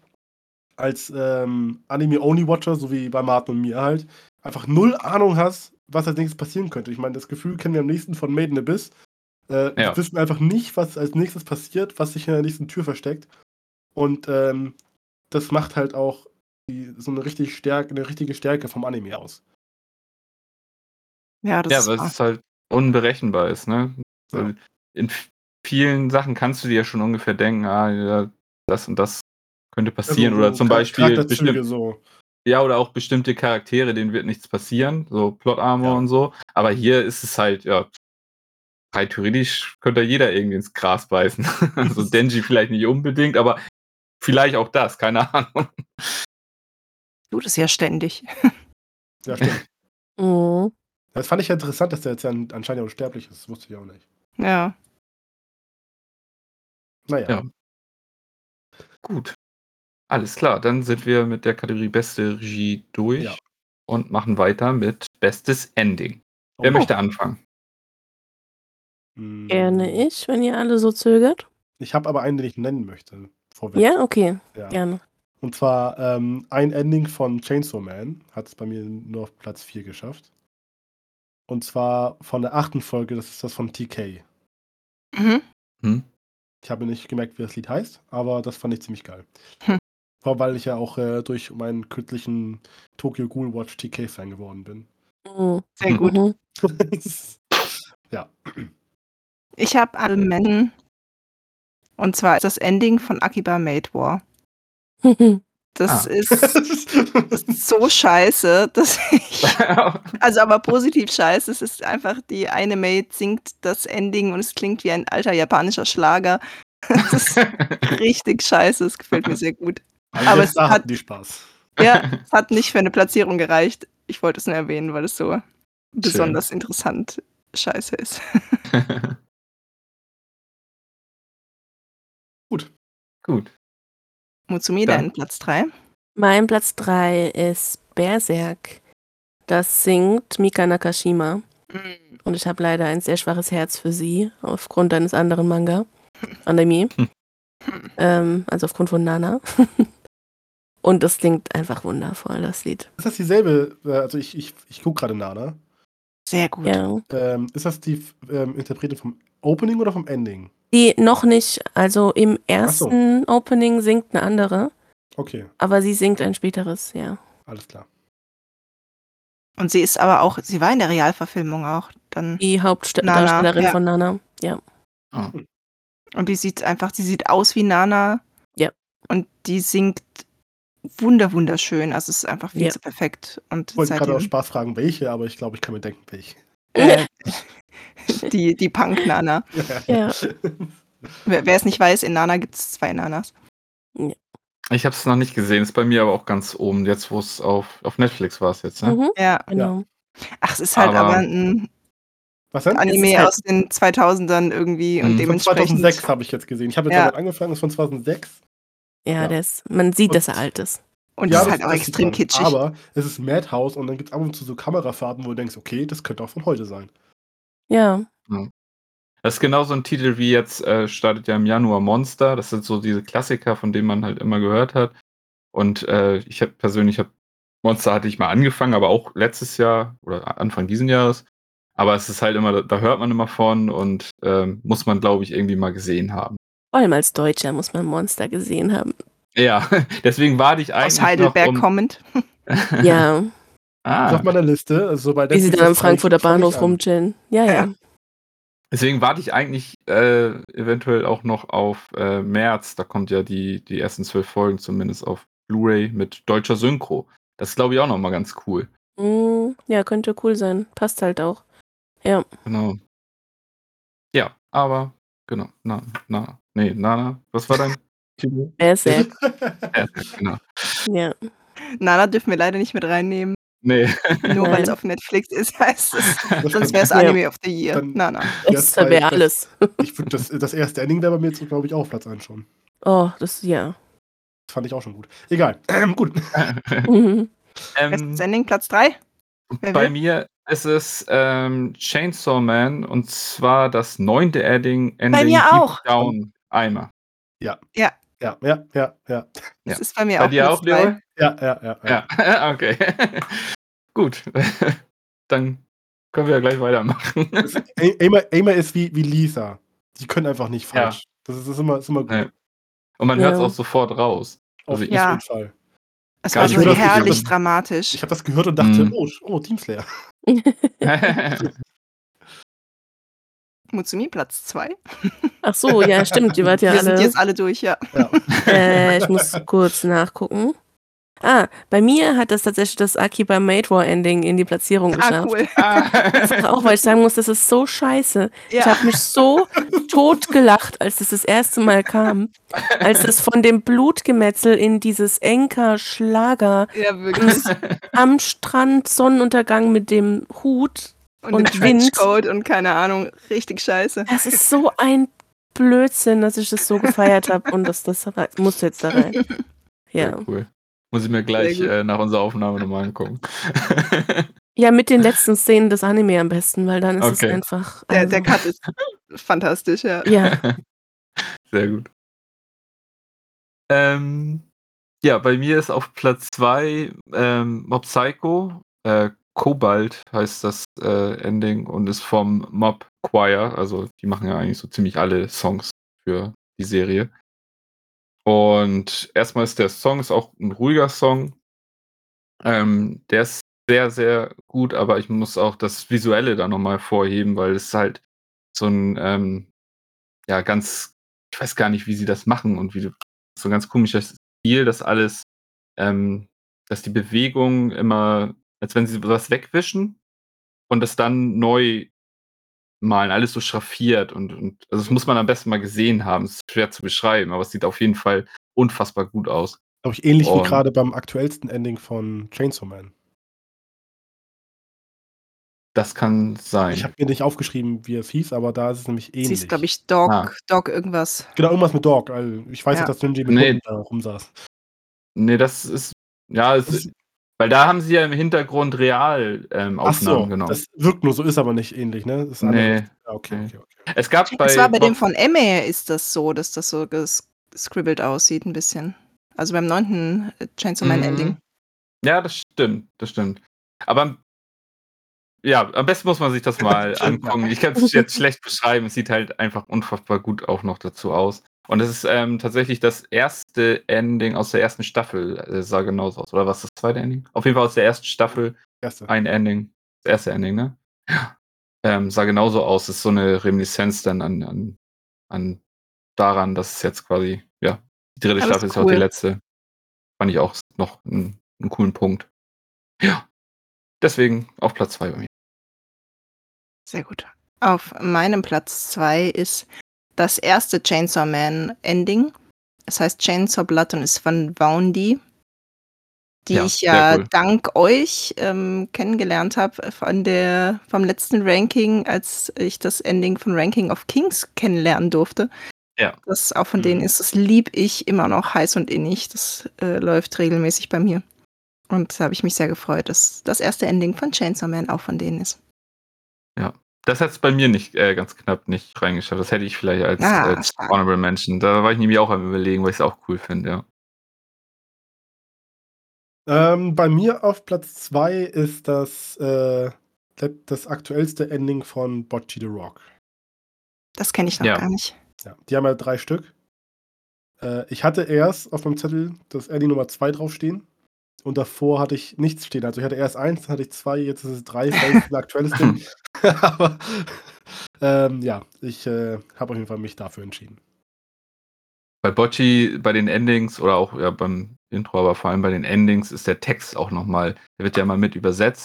als ähm, Anime-Only-Watcher, so wie bei Martin und mir halt, einfach null Ahnung hast, was als nächstes passieren könnte. Ich meine, das Gefühl kennen wir am nächsten von Made in Abyss. Äh, Ja. Wir wissen einfach nicht, was als nächstes passiert, was sich in der nächsten Tür versteckt. Und ähm, das macht halt auch die, so eine, richtig Stärke, eine richtige Stärke vom Anime aus. ja, das Ja, ist weil es halt unberechenbar ist, ne? Ja. In vielen Sachen kannst du dir ja schon ungefähr denken, ah, ja, das und das könnte passieren. Also oder zum Beispiel bestimmt, so. ja, oder auch bestimmte Charaktere, denen wird nichts passieren, so Plot-Armor Ja. und so. Aber hier ist es halt, ja, rein theoretisch könnte jeder irgendwie ins Gras beißen. also Denji vielleicht nicht unbedingt, aber vielleicht auch das, keine Ahnung. Tut es ja ständig. Ja, stimmt. Mhm. Das fand ich ja interessant, dass der jetzt ja anscheinend ja unsterblich ist. Das wusste ich auch nicht. Ja. Naja. Ja. Gut. Alles klar, dann sind wir mit der Kategorie Beste Regie durch Ja. und machen weiter mit Bestes Ending. Wer Oh. möchte anfangen? Mm, Gerne ich, wenn ihr alle so zögert. Ich habe aber einen, den ich nennen möchte. Vorweg. Ja, okay, Ja. gerne. Und zwar ähm, ein Ending von Chainsaw Man hat es bei mir nur auf Platz 4 geschafft. Und zwar von der achten Folge, das ist das von TK. Mhm. Hm? Ich habe nicht gemerkt, wie das Lied heißt, aber das fand ich ziemlich geil. Hm. Vor weil ich ja auch äh, durch meinen kürzlichen Tokyo Ghoul Watch TK-Fan geworden bin. Mhm. Sehr gut. Mhm. ja. Ich habe alle Menschen. Und zwar ist das Ending von Akiba Made War. Das Ah. ist, das ist so scheiße, dass ich. Also aber positiv scheiße. Es ist einfach, die eine Maid singt das Ending und es klingt wie ein alter japanischer Schlager. Das ist richtig scheiße. Es gefällt mir sehr gut. Also Aber es hat- die Spaß. Ja, es hat nicht für eine Platzierung gereicht. Ich wollte es nur erwähnen, weil es so besonders interessant scheiße ist. Gut. Mutsumi, Dann- dein Platz 3. Mein Platz 3 ist Berserk. Das singt Mika Nakashima. Und ich habe leider ein sehr schwaches Herz für sie, aufgrund eines anderen Manga. Anime. Hm. ähm, also aufgrund von Nana. Und das klingt einfach wundervoll, das Lied. Ist das dieselbe? äh, Also ich, ich, ich gucke gerade Nana. Sehr gut. Ja. Ähm, ist das die ähm, Interpretin vom Opening oder vom Ending? Die noch nicht, also im so. ersten Opening singt eine andere, Okay, aber sie singt ein späteres, ja. alles klar. Und sie ist aber auch, sie war in der Realverfilmung auch dann. Die Hauptdarstellerin ja. von Nana. Ja. Ah. Und die sieht einfach, die sieht aus wie Nana. Ja. Und die singt wunder wunderschön. Also es ist einfach viel Ja. zu perfekt. Und Ich wollte gerade seitdem, Spaß fragen, welche, aber ich glaube, ich kann mir denken, welche. Äh, die, die Punk-Nana. Ja. Wer wer es nicht weiß, in Nana gibt es zwei Nanas. Ich habe es noch nicht gesehen, ist bei mir aber auch ganz oben, jetzt wo es auf, auf Netflix war es jetzt, ne? Mhm, Ja. genau. Ach, es ist halt Aber- aber, ein Was denn? Anime halt- aus den 2000ern irgendwie und Mhm. Von dementsprechend. 2006 habe ich jetzt gesehen. Ich habe jetzt Ja. damit angefangen, ist von 2006. Ja, Ja. Ist, man sieht, Und- dass er alt ist. Und Ja, das ist das- halt auch das extrem man. kitschig. Aber es ist Madhouse und dann gibt es ab und zu so Kamerafahrten, wo du denkst, okay, das könnte auch von heute sein. Ja. Das ist genau so ein Titel wie jetzt äh, startet ja im Januar Monster. Das sind so diese Klassiker, von denen man halt immer gehört hat. Und äh, ich habe persönlich hab Monster hatte ich mal angefangen, aber auch letztes Jahr oder Anfang diesen Jahres. Aber es ist halt immer, da- hört man immer von und ähm, muss man, glaube ich, irgendwie mal gesehen haben. Vor allem als Deutscher muss man Monster gesehen haben. Ja, deswegen warte ich eigentlich aus Heidelberg noch um, kommend. Ja, Auf ah, meiner Liste, also sobald wie sie dann am Frankfurter Bahnhof rumchillen. Ja, ja. Deswegen warte ich eigentlich äh, eventuell auch noch auf äh, März. Da kommt ja die, die ersten zwölf Folgen zumindest auf Blu-ray mit deutscher Synchro. Das ist, glaube ich, auch noch mal ganz cool. Mm, ja, könnte cool sein. Passt halt auch. Ja. Genau. Ja, aber genau. Na, na, nee, Nana, was war dein Er ist sehr. Ja, genau. ja. Nana dürfen wir leider nicht mit reinnehmen, Nee. nur weil es auf Netflix ist, heißt es. Sonst wäre es Ja. Anime of the Year. Dann- Nana. Ja, Das wäre alles. Ich würde das, das erste Ending wäre bei mir jetzt, glaube ich, auch Platz 1 schon. Oh, das, ja. Das fand ich auch schon gut. Egal. Ähm, gut. Mhm. ähm, Bestes Ending, Platz 3. Wer bei will? mir ist es ähm, Chainsaw Man und zwar das neunte Ending. Ending mir Deep auch. Down Eimer. Ja, ja, ja, ja. Das Ja. ist bei mir Bei auch dir Platz auch. Leo? Ja, ja, ja. ja. Ja, okay. Gut. Dann können wir ja gleich weitermachen. Aimer, Aimer ist wie, wie Lisa. Die können einfach nicht falsch. Das, ist, das ist immer, ist immer gut. Ja. Und man Ja. hört es auch sofort raus. Auf Also jeden Ja. Fall. Es war so das- herrlich das- dramatisch. Ich habe das gehört und dachte, Mhm. oh, oh, Teamslayer. Mutsumi, Platz 2. Ach so, ja, stimmt. Die wart ja wir sind alle. jetzt alle durch, ja. Ja. Äh, ich muss kurz nachgucken. Ah, bei mir hat das tatsächlich das Akiba Made War Ending in die Platzierung Ah, geschafft. cool. Das auch, weil ich sagen muss, das ist so scheiße. Ich Ja. habe mich so totgelacht, als das das erste Mal kam. Als es von dem Blutgemetzel in dieses Enker-Schlager ja, am Strand, Sonnenuntergang mit dem Hut. Und, Und und Wind. Trenchcoat und keine Ahnung, richtig scheiße. Das ist so ein Blödsinn, dass ich das so gefeiert habe und das, das muss jetzt da rein. Ja. Sehr cool. Muss ich mir gleich äh, nach unserer Aufnahme nochmal angucken. Ja, mit den letzten Szenen des Anime am besten, weil dann ist Okay. es einfach. Der, also, der Cut ist fantastisch, ja. Ja, Sehr gut. Ähm, ja, bei mir ist auf Platz 2 ähm, Mob Psycho. Äh, Cobalt heißt das äh, Ending und ist vom Mob Choir. Also die machen ja eigentlich so ziemlich alle Songs für die Serie. Und erstmal ist der Song ist auch ein ruhiger Song. Ähm, der ist sehr, sehr gut, aber ich muss auch das Visuelle da nochmal vorheben, weil es halt so ein ähm, ja ganz, ich weiß gar nicht, wie sie das machen und wie so ein ganz komisches Stil, das alles, ähm, dass die Bewegung immer, als wenn sie was wegwischen und das dann neu malen, alles so schraffiert und, und also das muss man am besten mal gesehen haben. Es ist schwer zu beschreiben, aber es sieht auf jeden Fall unfassbar gut aus. Glaube ich, ähnlich wie Und- gerade beim aktuellsten Ending von Chainsaw Man. Das kann sein. Ich habe mir nicht aufgeschrieben, wie es hieß, aber da ist es nämlich ähnlich. Sie ist, glaube ich, Dog, Ah. Dog irgendwas. Genau, irgendwas mit Dog. Also ich weiß Ja. ja. dass Ninja mit Nee. Da rumsaß. nee, das ist, ja, es, Das- weil da haben sie ja im Hintergrund real ähm, Ach Aufnahmen so, genommen. das wirkt nur so, ist aber nicht ähnlich, ne? Das Nee. Ja, okay, okay, okay. es gab bei Es war bei dem Mob- von Emme ist das so, dass das so gescribbelt aussieht ein bisschen. Also beim neunten äh, Chainsaw Man Mhm. Ending. Ja, das stimmt, das stimmt. Aber ja, am besten muss man sich das mal angucken. Ich kann es jetzt schlecht beschreiben. Es sieht halt einfach unfassbar gut auch noch dazu aus. Und es ist ähm, tatsächlich das erste Ending aus der ersten Staffel. Äh, sah genauso aus. Oder was ist das zweite Ending? Auf jeden Fall aus der ersten Staffel Erste. ein Ending. Das erste Ending, ne? Ja. Ähm, sah genauso aus. Es ist so eine Reminiszenz dann an, an, an daran, dass es jetzt quasi, ja, die dritte Alles Staffel ist ja auch die cool. letzte. Fand ich auch noch einen, einen coolen Punkt. Ja. Deswegen auf Platz 2 bei mir. Sehr gut. Auf meinem Platz zwei ist das erste Chainsaw Man Ending. Es heißt Chainsaw Blood und ist von Woundy, die Ja, ich ja cool. dank euch ähm, kennengelernt habe von der vom letzten Ranking, als ich das Ending von Ranking of Kings kennenlernen durfte. Ja. Das auch von Mhm. denen ist, das lieb ich immer noch heiß und innig. Das äh, läuft regelmäßig bei mir. Und da habe ich mich sehr gefreut, dass das erste Ending von Chainsaw Man auch von denen ist. Das hat es bei mir nicht äh, ganz knapp nicht reingeschafft. Das hätte ich vielleicht als, Ah, als. Honorable Mention. Da war ich nämlich auch am überlegen, weil ich es auch cool finde, ja. Ähm, bei mir auf Platz 2 ist das, äh, das aktuellste Ending von Bocce the Rock. Das kenne ich noch Ja. gar nicht. Ja, die haben ja drei Stück. Äh, ich hatte erst auf meinem Zettel das Ending Nummer 2 draufstehen. Und davor hatte ich nichts stehen. Also ich hatte erst eins, dann hatte ich zwei, jetzt ist es drei, weil es ein aktuelles Ding. Aber ähm, ja, ich äh, habe auf jeden Fall mich dafür entschieden. Bei Bocci, bei den Endings oder auch ja, beim Intro, aber vor allem bei den Endings ist der Text auch nochmal, der wird ja mal mit übersetzt.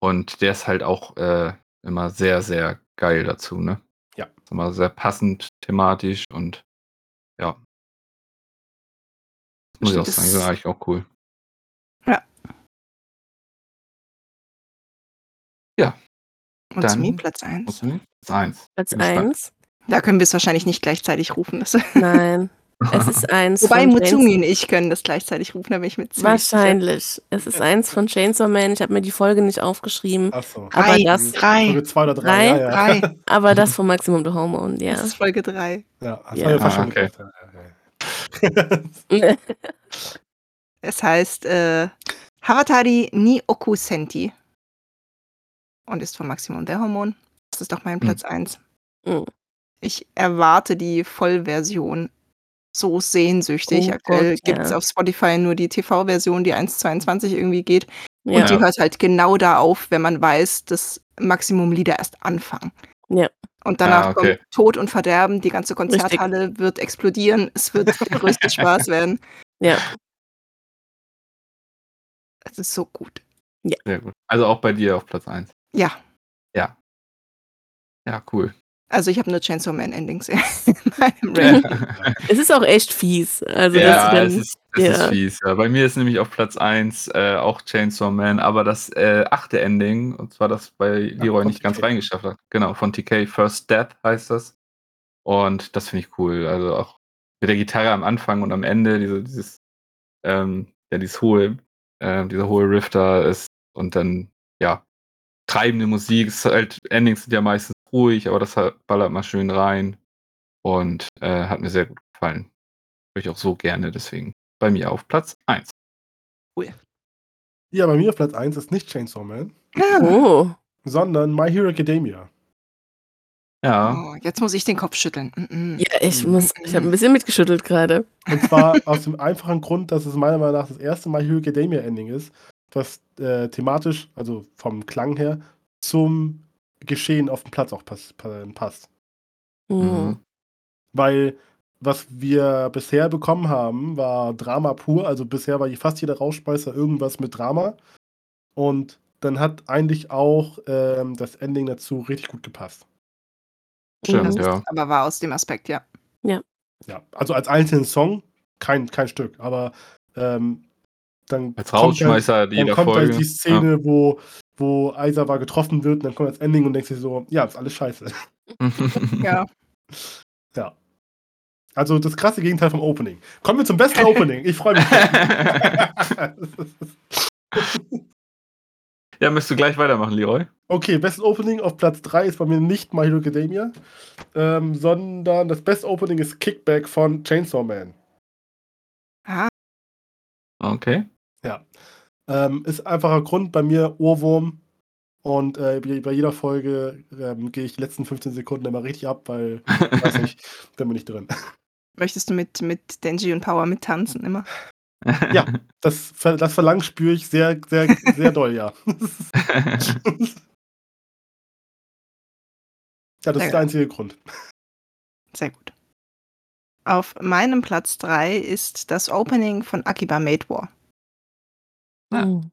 Und der ist halt auch äh, immer sehr, sehr geil dazu, ne? Ja. Ist immer sehr passend thematisch und ja. Muss ich auch sagen, das- ist eigentlich auch cool. Und Dann zu mir Platz 1. Muss man nicht? Das ist eins. Platz Bin gespannt. 1. Da können wir es wahrscheinlich nicht gleichzeitig rufen. Das Nein, es ist eins Wobei von Mutsumi und ich können das gleichzeitig rufen, da bin ich mit ziemlich sicher. Wahrscheinlich. Es ist eins von Chainsaw Man. Ich habe mir die Folge nicht aufgeschrieben. Achso. Aber Drei, das- drei, Folge 2 oder 3. Drei? Ja, ja. drei. Aber das von Maximum the Hormone, Das ja. ist Folge 3. ja, das Ja. war ja fast Ah, schon okay. gedacht. Ja, ja. Es heißt äh, Haratari ni Oku Senti. Und ist von Maximum der Hormon. Das ist doch mein Platz 1. Mhm. Ich erwarte die Vollversion so sehnsüchtig. Oh Aktuell gibt es ja. auf Spotify nur die TV-Version, die 1.22 irgendwie geht. ja. Und die hört halt genau da auf, wenn man weiß, dass Maximum-Lieder erst anfangen. Ja. Und danach Ah, okay. kommt Tod und Verderben, die ganze Konzerthalle wird explodieren, es wird der größte Spaß werden. Ja. Es ist so gut. Sehr gut. Also auch bei dir auf Platz 1. Ja, Ja, cool. also ich habe nur Chainsaw Man Endings in meinem Ranking. Es ist auch echt fies. Also, ja, dann, es ist, es ja. ist fies. Ja. Bei mir ist nämlich auf Platz 1 äh, auch Chainsaw Man, aber das äh, achte Ending, und zwar das bei Leroy nicht ganz TK. reingeschafft hat. Genau, von TK First Death heißt das. Und das finde ich cool. Also auch mit der Gitarre am Anfang und am Ende, diese, dieses, ähm, ja, dieses hohe, äh, dieser hohe Riff da ist und dann, ja, treibende Musik. Es ist halt, Endings sind ja meistens ruhig, aber das halt- ballert mal schön rein. Und äh, hat mir sehr gut gefallen. Höre ich auch so gerne, deswegen bei mir auf Platz 1. ja, bei mir auf Platz 1 ist nicht Chainsaw Man, oh, sondern My Hero Academia. Ja. oh, jetzt muss ich den Kopf schütteln. Mm -mm. ja, ich muss, ich habe ein bisschen mitgeschüttelt gerade. Und zwar aus dem einfachen Grund, dass es meiner Meinung nach das erste My Hero Academia Ending ist, was äh, thematisch, also vom Klang her, zum Geschehen auf dem Platz auch pass pa- passt. Mhm. Weil was wir bisher bekommen haben, war Drama pur. Also bisher war fast jeder Rauschmeißer irgendwas mit Drama. Und dann hat eigentlich auch ähm, das Ending dazu richtig gut gepasst. Stimmt, ja. Aber war aus dem Aspekt, ja. Ja, also als einzelnen Song kein, kein Stück, aber ähm, dann Als kommt halt- Rausschmeißer dann jeder kommt Folge. halt die Szene, wo, wo Aizawa getroffen wird und dann kommt das Ending und denkst dir so, ja, ist alles scheiße. Ja. Ja. Also das krasse Gegenteil vom Opening. Kommen wir zum besten Opening. Ich freue mich. ja, müsst du gleich weitermachen, Leroy. okay, bestes Opening auf Platz 3 ist bei mir nicht My Hero Academia, ähm, sondern das beste Opening ist Kickback von Chainsaw Man. Ah, Okay. Ja. Ähm, ist einfacher Grund bei mir Ohrwurm. Und äh, bei jeder Folge ähm, gehe ich die letzten 15 Sekunden immer richtig ab, weil, weiß nicht, bin mir nicht drin. Möchtest du mit, mit Denji und Power mittanzen immer? Ja. Das, das Verlangen spüre ich sehr, sehr, sehr doll, ja. ja, das ist der einzige Grund. Sehr gut. Auf meinem Platz 3 ist das Opening von Akiba Made War. Ja. Mhm.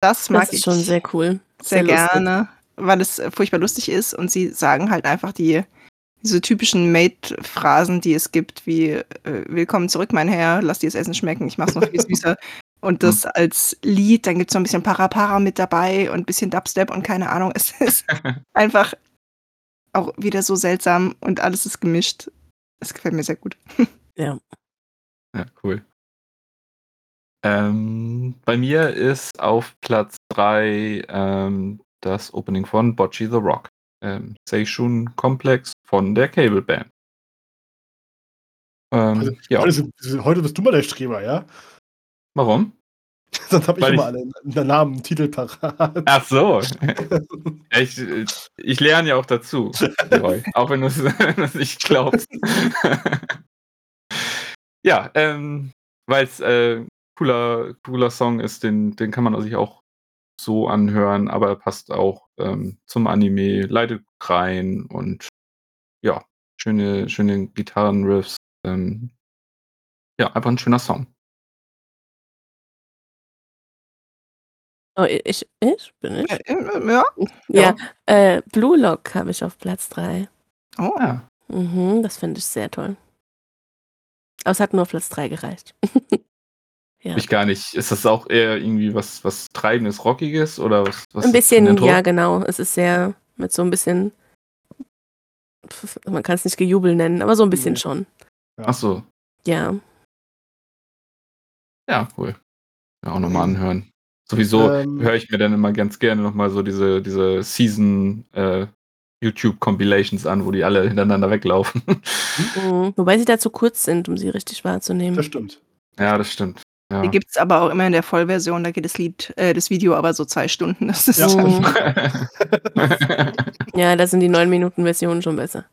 Das mag Das ist ich schon sehr cool. sehr lustig. gerne, weil es äh, furchtbar lustig ist und sie sagen halt einfach die diese typischen Mate-Phrasen, die es gibt, wie äh, Willkommen zurück, mein Herr, lass dir das Essen schmecken, ich mach's noch viel süßer. Und das als Lied, dann gibt's noch ein bisschen Para-Para mit dabei und ein bisschen Dubstep und keine Ahnung. Es ist einfach auch wieder so seltsam und alles ist gemischt. Es gefällt mir sehr gut. Ja. Ja, cool. Ähm, bei mir ist auf Platz 3 ähm, das Opening von Bocce the Rock. Ähm, Seishun Komplex von der Cable Band. Ähm, Also, ja, heute, bist du mal der Streber, ja? warum? Sonst habe ich Weil immer alle einen Namen, einen Titel parat. Ach so. Ich, ich lerne ja auch dazu, auch wenn du es wenn du es nicht glaubst. ja, ähm, weil es äh, cooler, cooler Song ist, den, den kann man sich auch so anhören, aber er passt auch ähm, zum Anime, leitet rein und ja, schöne, schöne Gitarrenriffs. Ähm, ja, einfach ein schöner Song. Oh, ich, ich bin ich? Äh, Ja. Ja, äh, Blue Lock habe ich auf Platz 3. Oh. Ja, Mhm, das finde ich sehr toll. Aber es hat nur auf Platz 3 gereicht. ja. ich gar nicht. Ist das auch eher irgendwie was, was Treibendes, Rockiges oder was? was Ein bisschen, ja, genau. Es ist sehr mit so ein bisschen, man kann es nicht gejubel nennen, aber so ein bisschen Nee. schon. Ach so. Ja. Ja, cool. Ja, auch nochmal anhören. Sowieso Ähm. höre ich mir dann immer ganz gerne nochmal so diese, diese Season äh, YouTube-Compilations an, wo die alle hintereinander weglaufen. Mhm. Wobei sie da zu kurz sind, um sie richtig wahrzunehmen. Das stimmt. ja, das stimmt. Ja. Die gibt's aber auch immer in der Vollversion, da geht das Lied, äh, das Video aber so zwei Stunden. Das ist Ja. Ja, da sind die 9-Minuten-Versionen schon besser.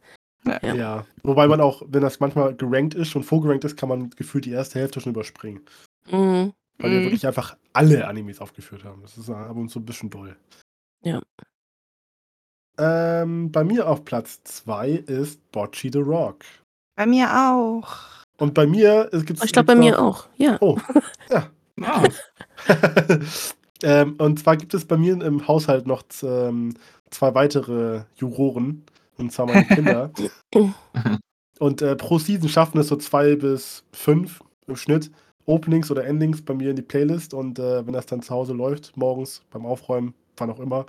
Ja. Ja. Wobei man auch, wenn das manchmal gerankt ist, schon vorgerankt ist, kann man gefühlt die erste Hälfte schon überspringen. Mhm. Weil wir Mhm. wirklich einfach alle Animes aufgeführt haben. Das ist ab und zu ein bisschen doll. Ja. Ähm, bei mir auf Platz 2 ist Bocce the Rock. bei mir auch. Und bei mir gibt es. Ich glaube, bei mir auch. Ja. Oh, ja. Ah, ähm, und zwar gibt es bei mir im Haushalt noch ähm, zwei weitere Juroren. Und zwar meine Kinder. und äh, pro Season schaffen es so zwei bis fünf im Schnitt Openings oder Endings bei mir in die Playlist. Und äh, wenn das dann zu Hause läuft, morgens beim Aufräumen, wann auch immer,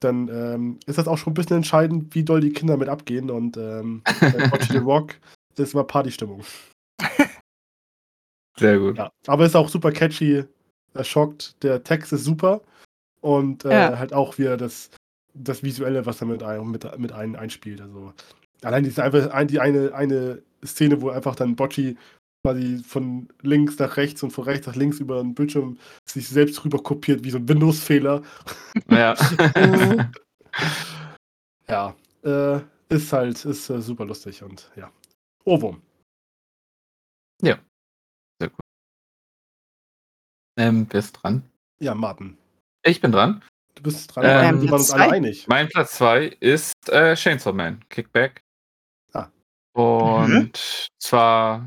dann ähm, ist das auch schon ein bisschen entscheidend, wie doll die Kinder mit abgehen. Und ähm, bei Watch the Rock ist immer Partystimmung. sehr gut. Ja, aber ist auch super catchy. Er schockt. Der Text ist super. Und äh, Ja. halt auch wieder das, das Visuelle, was er mit, ein, mit, mit ein, einspielt. Also allein diese einfach ein, die eine, eine Szene, wo einfach dann Bocci quasi von links nach rechts und von rechts nach links über den Bildschirm sich selbst rüber kopiert, wie so ein Windows-Fehler. Ja. Ja, äh, ist halt, ist äh, super lustig und ja. Ohrwurm. ähm, wer ist dran? Ja, Martin. Ich bin dran. Du bist dran, Ähm, wir waren uns Platz alle zwei? einig. Mein Platz 2 ist äh, Chainsaw Man, Kickback. Ah. Und zwar,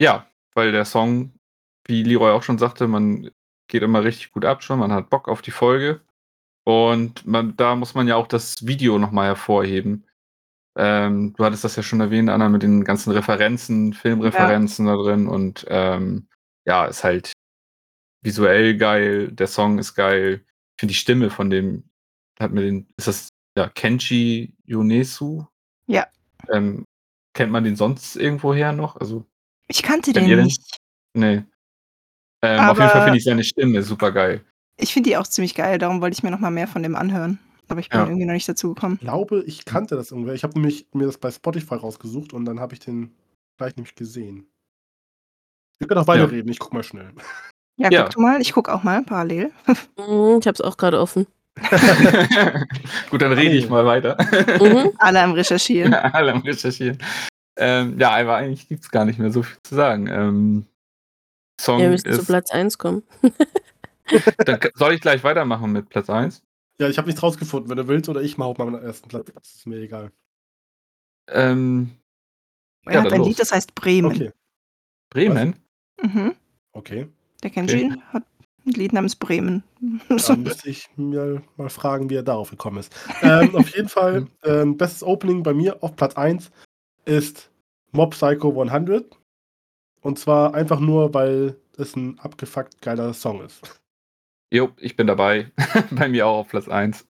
ja, weil der Song, wie Leroy auch schon sagte, man geht immer richtig gut ab schon, man hat Bock auf die Folge. Und man, da muss man ja auch das Video nochmal hervorheben. Ähm, du hattest das ja schon erwähnt, Anna, mit den ganzen Referenzen, Filmreferenzen da drin. Und ähm, ja, ist halt visuell geil, der Song ist geil. Ich finde die Stimme von dem, hat mir den, ist das ja Kenshi Yonesu? Ja. Ähm, kennt man den sonst irgendwoher noch? Also, Ich kannte den ihr den? nicht. nee. Ähm, auf jeden Fall finde ich seine Stimme super geil. Ich finde die auch ziemlich geil, darum wollte ich mir noch mal mehr von dem anhören. Aber ich bin Ja. irgendwie noch nicht dazu gekommen. Ich glaube, ich kannte das irgendwer. Ich habe nämlich mir das bei Spotify rausgesucht und dann habe ich den gleich nämlich gesehen. Wir können auch weiterreden, ich guck mal schnell. Ja, Ja. guck du mal. Ich gucke auch mal parallel. Mhm, Ich habe es auch gerade offen. Gut, dann rede ich mal weiter. Mhm. Alle am Recherchieren. Alle am Recherchieren. Ähm, ja, aber eigentlich gibt es gar nicht mehr so viel zu sagen. Ähm, Song Wir müssen zu ist. Platz 1 kommen. Dann soll ich gleich weitermachen mit Platz 1? Ja, ich habe nichts rausgefunden. Wenn du willst oder ich mache auf meinen ersten Platz. Das ist mir egal. Ähm, Er Ja, hat ein los. Lied, das heißt Bremen. Okay, Bremen? Mhm. okay. Der Kenji hat ein Lied namens Bremen. Dann müsste ich mir mal fragen, wie er darauf gekommen ist. Ähm, auf jeden Fall, ähm, bestes Opening bei mir auf Platz 1 ist Mob Psycho 100. Und zwar einfach nur, weil es ein abgefuckt geiler Song ist. Jo, ich bin dabei. Bei mir auch auf Platz 1.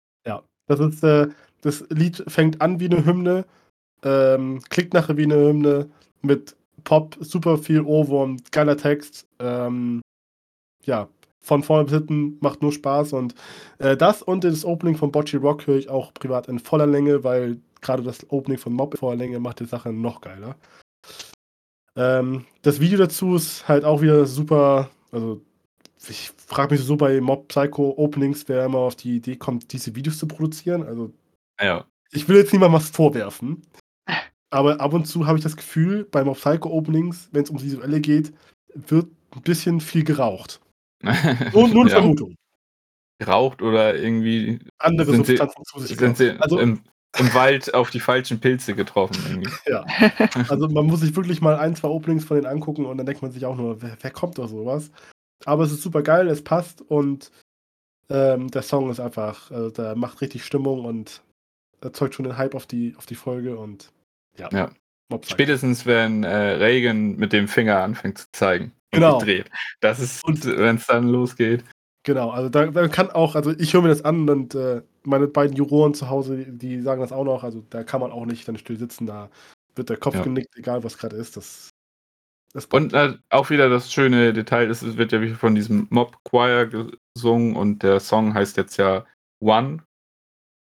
Das ist, äh, das Lied fängt an wie eine Hymne, ähm, klingt nachher wie eine Hymne mit Pop, super viel Ohrwurm, geiler Text. Ähm, ja, von vorne bis hinten macht nur Spaß und äh, das und das Opening von Bocce Rock höre ich auch privat in voller Länge, weil gerade das Opening von Mob in voller Länge macht die Sache noch geiler. Ähm, das Video dazu ist halt auch wieder super, also ich frage mich so bei Mob Psycho Openings, wer immer auf die Idee kommt, diese Videos zu produzieren. Also Ja. ich will jetzt niemandem was vorwerfen, aber ab und zu habe ich das Gefühl, bei Mob Psycho Openings, wenn es ums Visuelle geht, wird ein bisschen viel geraucht. Nur, nur eine ja. Vermutung. Geraucht oder irgendwie Andere Sind sie- Substanzen zu sich sind sie. Also, im, im Wald auf die falschen Pilze getroffen. Irgendwie. ja. also man muss sich wirklich mal ein, zwei Openings von denen angucken und dann denkt man sich auch nur, wer, wer kommt auf sowas? Aber es ist super geil, es passt und ähm, der Song ist einfach, also der macht richtig Stimmung und erzeugt schon den Hype auf die, auf die Folge und ja. Ja. Psycho. Spätestens, wenn äh, Reagan mit dem Finger anfängt zu zeigen. und Genau. sich dreht. Das ist, Und- wenn es dann losgeht. Genau, also da, da kann auch, also ich höre mir das an und äh, meine beiden Juroren zu Hause, die, sagen das auch noch, also da kann man auch nicht dann still sitzen, da wird der Kopf Ja. genickt, egal was gerade ist. Das Und äh, auch wieder das schöne Detail ist, es wird ja wie von diesem Mob Choir gesungen und der Song heißt jetzt ja One.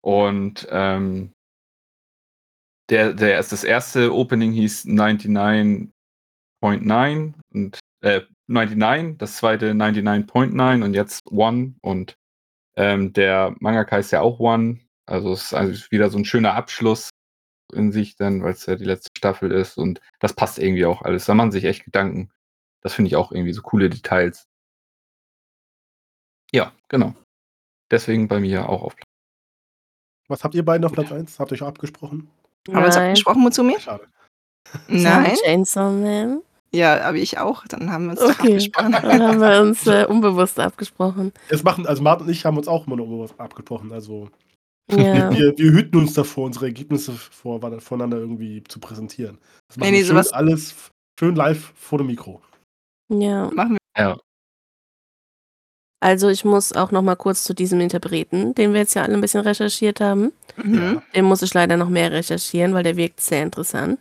Und ähm, der, der ist das erste Opening hieß 99.9 und äh, 99, das zweite 99.9 und jetzt One und ähm, der Mangaka ist ja auch One. Also es ist also wieder so ein schöner Abschluss in sich dann, weil es ja die letzte Staffel ist und das passt irgendwie auch alles. Da machen sich echt Gedanken. Das finde ich auch irgendwie so coole Details. Ja, genau. Deswegen bei mir auch auf Platz. was habt ihr beiden auf Platz 1? Habt ihr euch abgesprochen? Haben wir uns abgesprochen, Muzumi? Schade. Nein. Chainsaw Man. Ja, aber ich auch. Dann haben wir uns Okay. abgesprochen. Dann haben wir uns äh, unbewusst abgesprochen. Das machen, also Martin und ich haben uns auch immer nur abgesprochen. Also Ja. wir, wir hüten uns davor, unsere Ergebnisse vor, voneinander irgendwie zu präsentieren. Das machen Nee, nee, wir schön alles schön live vor dem Mikro. ja. Machen wir. Ja. Also ich muss auch noch mal kurz zu diesem Interpreten, den wir jetzt ja alle ein bisschen recherchiert haben. Mhm. Den muss ich leider noch mehr recherchieren, weil der wirkt sehr interessant.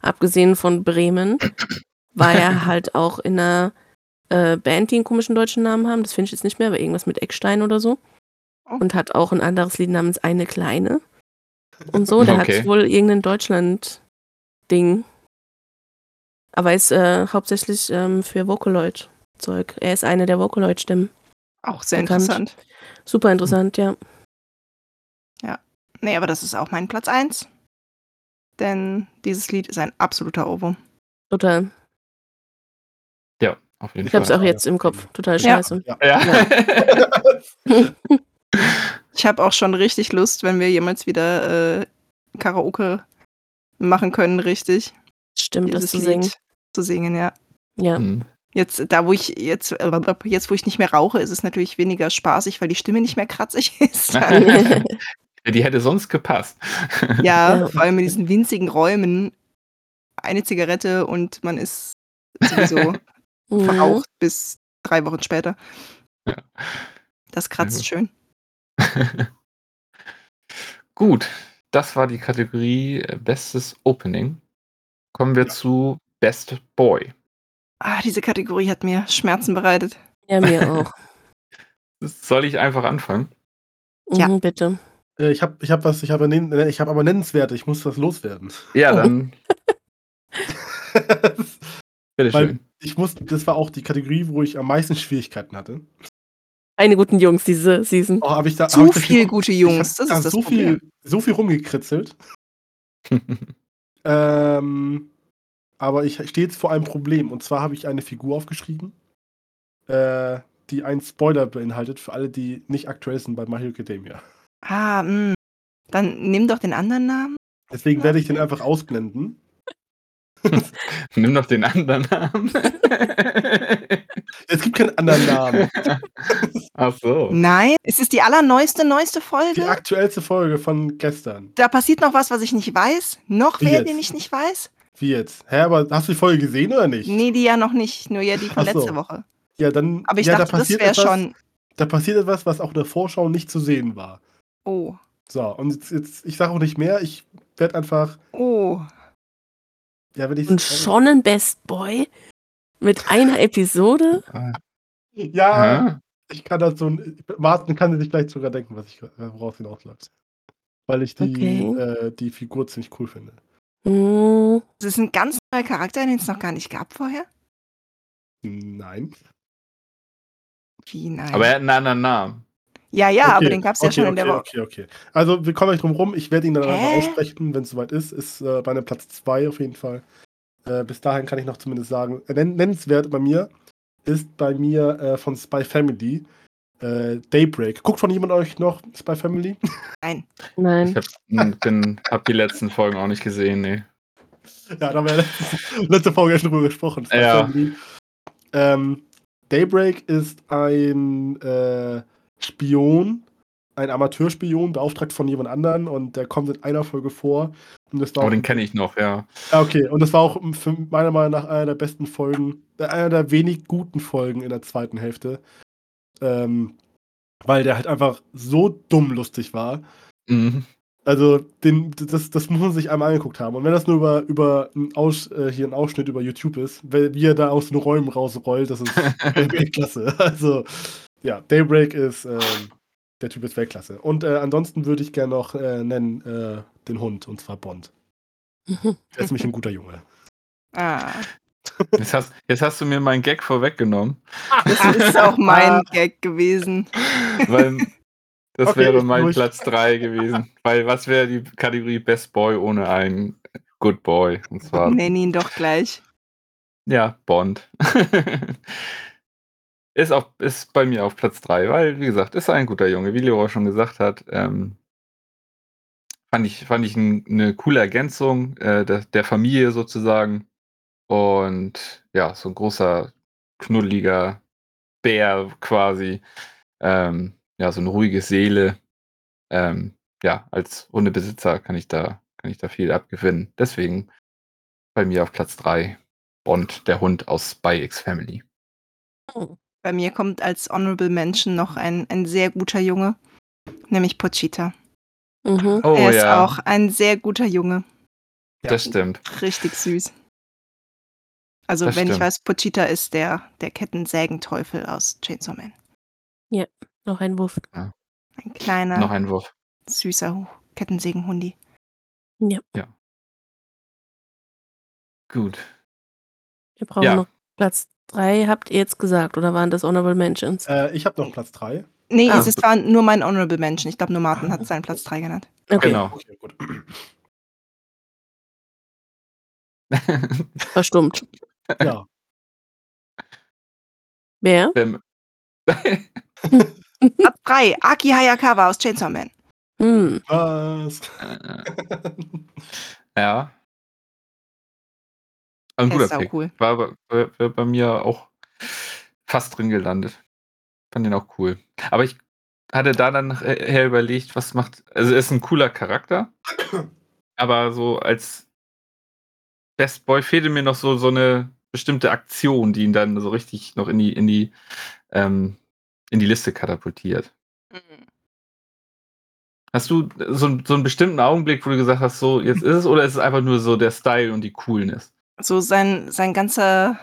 Abgesehen von Bremen war er halt auch in einer äh, Band, die einen komischen deutschen Namen haben. Das finde ich jetzt nicht mehr, aber irgendwas mit Eckstein oder so. Und hat auch ein anderes Lied namens Eine Kleine. Und so, der Okay. hat wohl irgendein Deutschland-Ding. Aber ist äh, hauptsächlich ähm, für Vocaloid-Zeug. Er ist eine der Vocaloid-Stimmen. Auch sehr Bekannt. interessant. Super interessant, ja. Nee, aber das ist auch mein Platz 1. Denn dieses Lied ist ein absoluter Ohrwurm. Total. Ja, auf jeden Ich hab's Fall. auch jetzt im Kopf. Total Ja. scheiße. Ja. Ja. Ich habe auch schon richtig Lust, wenn wir jemals wieder äh, Karaoke machen können, richtig. Stimmt, das dieses zu singen. Zu singen, ja. Ja. Hm. Jetzt, da wo ich jetzt, äh, jetzt wo ich nicht mehr rauche, ist es natürlich weniger spaßig, weil die Stimme nicht mehr kratzig ist. Die hätte sonst gepasst. ja, Ja. vor allem in diesen winzigen Räumen. Eine Zigarette und man ist sowieso Mhm. verraucht bis drei Wochen später. Ja. Das kratzt gut. schön. Gut, das war die Kategorie äh, Bestes Opening. Kommen wir zu Best Boy. Ah, diese Kategorie hat mir Schmerzen bereitet. Ja, mir auch. Soll ich einfach anfangen? Ja. Mhm, bitte. Äh, ich habe ich hab was, ich habe ich hab aber nennenswert, ich muss das loswerden. Ja, Oh. dann Bitteschön. Ich muss, das war auch die Kategorie, wo ich am meisten Schwierigkeiten hatte. Eine guten Jungs diese Season. Oh, hab ich da, hab Zu ich da viel gute ich Jungs, hab das da ist das so Problem. viel, so viel rumgekritzelt. Ähm, aber ich stehe jetzt vor einem Problem. Und zwar habe ich eine Figur aufgeschrieben, äh, die einen Spoiler beinhaltet für alle, die nicht aktuell sind bei My Hero Academia. Ah, mh. Dann nimm doch den anderen Namen. Deswegen werde ich den einfach ausblenden. Nimm doch den anderen Namen. Es gibt keinen anderen Namen. Ach so. Nein, es ist die allerneueste, neueste Die Folge. aktuellste Folge von gestern. Da passiert noch was, was ich nicht weiß. Noch Wie wer, jetzt? den ich nicht weiß? Wie jetzt? Hä, aber hast du die Folge gesehen oder nicht? Nee, die ja noch nicht. Nur ja die von so. letzter Woche. Ja, dann. Aber ich ja, dachte, da das passiert wäre etwas, schon. Da passiert etwas, was auch in der Vorschau nicht zu sehen war. Oh. So, und jetzt, jetzt ich sage auch nicht mehr. Ich werde einfach. Oh. Ja, wenn ich. Und schon ein Best Boy mit einer Episode. Ja, Ah, ich kann das so. Martin kann sich vielleicht sogar denken, was ich worauf hinausläuft. Weil ich die, Okay. äh, die Figur ziemlich cool finde. Hm, Das ist ein ganz neuer Charakter, den es noch gar nicht gab vorher. Nein. Wie nein. aber er hat einen anderen Namen. Ja, ja, aber Okay, den gab es ja okay, schon in der okay, Woche. Okay, okay. Also, wir kommen nicht drum rum. Ich werde ihn dann einfach Hä? aussprechen, wenn es soweit ist. Ist äh, bei einem Platz 2 auf jeden Fall. Äh, bis dahin kann ich noch zumindest sagen, äh, nenn, nennenswert bei mir ist bei mir äh, von Spy Family äh, Daybreak. Guckt von jemand euch noch Spy Family? nein. Ich hab, m, bin, hab die letzten Folgen auch nicht gesehen, nee. ja, da haben wir ja letzte, letzte Folge schon drüber gesprochen. Spy Ja. Family. Ähm, Daybreak ist ein äh, Spion, ein Amateurspion, beauftragt von jemand anderen und der kommt in einer Folge vor. Und das war auch den kenne ich noch, ja. Ja, okay. Und das war auch meiner Meinung nach einer der besten Folgen, äh, einer der wenig guten Folgen in der zweiten Hälfte. Ähm, weil der halt einfach so dumm lustig war. Mhm. Also, den, das, das muss man sich einmal angeguckt haben. Und wenn das nur über, über ein Aus, äh, hier ein Ausschnitt über YouTube ist, weil- wie er da aus den Räumen rausrollt, das ist Weltklasse. Also, ja, Daybreak ist, ähm, der Typ ist Weltklasse. Und äh, ansonsten würde ich gerne noch äh, nennen äh, den Hund, und zwar Bond. Der ist nämlich ein guter Junge. Ah, Jetzt hast, jetzt hast du mir meinen Gag vorweggenommen, das ist auch mein Gag gewesen. weil das Okay, wäre mein durch. Platz 3 gewesen. Weil was wäre die Kategorie Best Boy ohne einen Good Boy? Und zwar, Nenn ihn doch gleich. ja, Bond. Ist, auch, ist bei mir auf Platz 3, weil, wie gesagt, ist ein guter Junge, wie Leroy schon gesagt hat. Ähm, fand ich, fand ich ein, eine coole Ergänzung äh, der, der Familie sozusagen. Und ja, so ein großer, knuddeliger Bär quasi. Ähm, ja, so eine ruhige Seele. Ähm, ja, als Hundebesitzer kann ich da, kann ich da viel abgewinnen. Deswegen bei mir auf Platz 3 Bond, der Hund aus Spy X Family. Bei mir kommt als Honorable Mention noch ein, ein sehr guter Junge, nämlich Pochita. Mhm. Oh er ist ja, auch ein sehr guter Junge. das stimmt. Richtig süß. Also, Das wenn ich stimmt. weiß, Pochita ist der, der Kettensägenteufel aus Chainsaw Man. Noch ein Wurf. Ein kleiner, Noch ein Wurf. süßer Kettensägenhundi. Gut. Wir brauchen Ja. noch Platz 3, habt ihr jetzt gesagt, oder waren das Honorable Mentions? Äh, ich habe noch Platz 3. Nee, Ah. es ist zwar nur mein Honorable Mention. Ich glaube, nur Martin hat seinen Platz 3 genannt. Okay, Genau. Okay, gut. verstummt. Ja. Wer? Ähm, Platz 3, Aki Hayakawa aus Chainsaw Man. Hm. Was? ja. Ein Der guter Pick. cool. War, bei- war, war bei mir auch fast drin gelandet. Fand den auch cool. Aber ich hatte da dann nachher überlegt, was macht. Also, er ist ein cooler Charakter. aber so als Best Boy fehlte mir noch so, so eine bestimmte Aktion, die ihn dann so richtig noch in die, in die, ähm, in die Liste katapultiert. Hast du so, so einen bestimmten Augenblick, wo du gesagt hast, so jetzt ist es, oder ist es einfach nur so der Style und die Coolness? So sein, sein ganzer,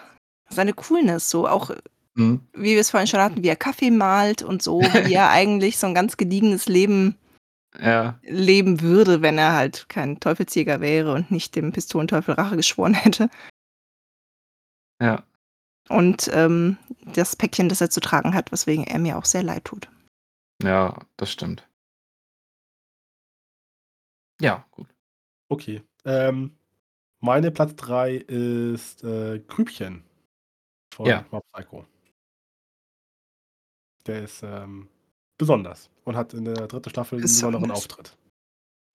seine Coolness, so auch, Hm? wie wir es vorhin schon hatten, wie er Kaffee malt und so, wie er eigentlich so ein ganz gediegenes Leben Ja, leben würde, wenn er halt kein Teufelsjäger wäre und nicht dem Pistolenteufel Rache geschworen hätte. Ja. Und ähm, das Päckchen, das er zu tragen hat, weswegen er mir auch sehr leid tut. Ja, das stimmt. Ja, gut. Okay. Ähm, meine Platz 3 ist äh, Grübchen von Ja. Mob Psycho. Der ist ähm, besonders und hat in der dritten Staffel einen besonderen. Auftritt.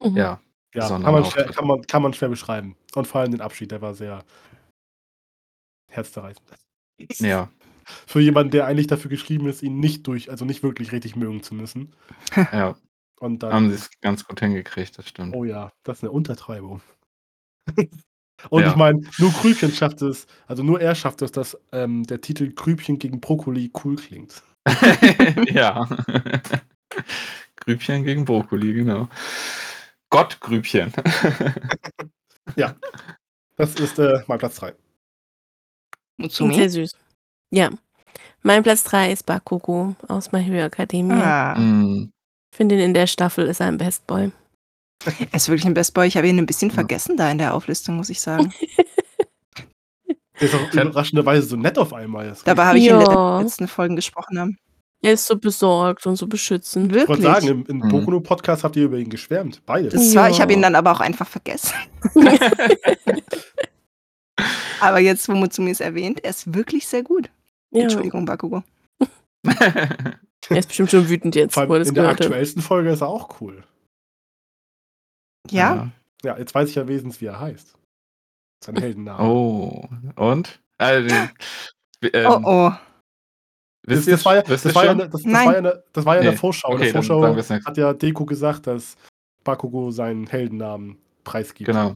Mhm. Ja. Ja, kann man, schwer, kann, man, kann man schwer beschreiben. Und vor allem den Abschied, der war sehr herzzerreißend. Ja. Für jemanden, der eigentlich dafür geschrieben ist, ihn nicht durch, also nicht wirklich richtig mögen zu müssen. Ja. Und dann, Haben sie es ganz gut hingekriegt, das stimmt. oh ja, das ist eine Untertreibung. Und Ja. ich meine, nur Grübchen schafft es, also nur er schafft es, dass ähm, der Titel Grübchen gegen Brokkoli cool klingt. ja. Grübchen gegen Brokkoli, genau. Gottgrübchen. Das ist äh, mein Platz 3. Mutsumi. Sehr süß. Ja. Mein Platz 3 ist Bakugo aus My Hero Academia. Ah, Mm, Ich finde ihn in der Staffel ist er ein Best Boy. Er ist wirklich ein Best Boy. Ich habe ihn ein bisschen Ja. vergessen da in der Auflistung, muss ich sagen. Der ist auch Ja. überraschenderweise so nett auf einmal. Das Dabei habe ich in den Ja. letzten Folgen gesprochen haben. Er ist so besorgt und so beschützend. Ich wollte Wirklich. sagen, im, im Mhm. Bokuno-Podcast habt ihr über ihn geschwärmt. Beide. Das war, ich habe ihn Ja. dann aber auch einfach vergessen. aber jetzt, wo Mutsumi es erwähnt, er ist wirklich sehr gut. Ja. Entschuldigung, Bakugo. Er ist bestimmt schon wütend jetzt, Vor wo er allem das in der aktuellsten Folge ist er auch cool. Ja? Ja, jetzt weiß ich ja wenigstens, wie er heißt. Sein Heldenname. Oh, und? Also, ähm, Oh oh. Das, wisst ihr das, war ja, das, war ja, schon? das, das war ja, eine- das war ja in Nee. der Vorschau. in Okay, der dann Vorschau hat ja Deko gesagt, dass Bakugo seinen Heldennamen preisgibt. Genau.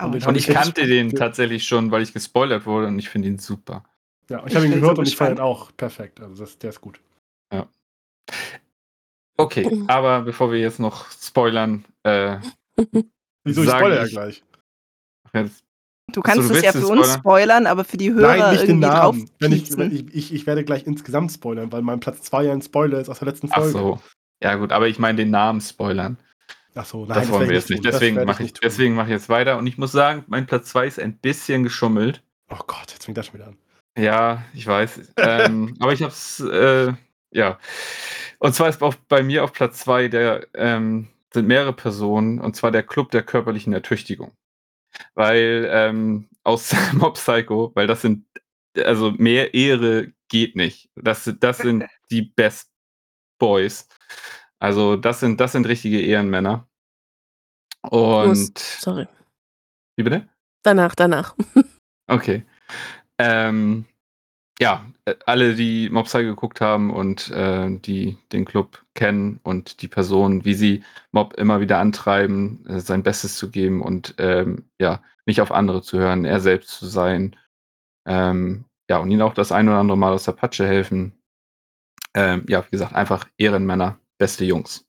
oh. Und Und ich kannte den tatsächlich schon, weil ich gespoilert wurde und ich finde ihn super. Ja, ich habe ihn gehört so und ich fand ihn auch perfekt. Also das, der ist gut. Okay, aber bevor wir jetzt noch spoilern, äh, Wieso? Ich spoilere ja ich- gleich. Du kannst du es ja für uns spoilern? aber für die Hörer Nein, nicht den Namen. Wenn ich, wenn ich, ich, ich werde gleich insgesamt spoilern, weil mein Platz 2 ja ein Spoiler ist aus der letzten ach Folge. so. Ja gut, aber ich meine den Namen spoilern. Ach so, nein, das wollen wir jetzt nicht. tun. Deswegen mache ich, deswegen mache ich jetzt weiter. Und ich muss sagen, mein Platz 2 ist ein bisschen geschummelt. Oh Gott, jetzt fängt das schon wieder an. Ja, ich weiß. ähm, aber ich habe es, äh, ja. Und zwar ist auch bei mir auf Platz 2 der ähm, sind mehrere Personen, und zwar der Club der körperlichen Ertüchtigung. Weil ähm, aus Mob Psycho, weil das sind, also mehr Ehre geht nicht. Das, das sind die Best Boys. Also das sind, das sind richtige Ehrenmänner. Und Sorry. wie bitte? Danach, danach. Okay. Ähm, ja, äh, alle, die Mob Psycho geguckt haben und äh, die den Club kennen und die Person, wie sie Mob immer wieder antreiben, äh, sein Bestes zu geben und ähm, ja, nicht auf andere zu hören, er selbst zu sein. Ähm, ja, und ihnen auch das ein oder andere Mal aus der Patsche helfen. Ähm, ja, wie gesagt, einfach Ehrenmänner, beste Jungs.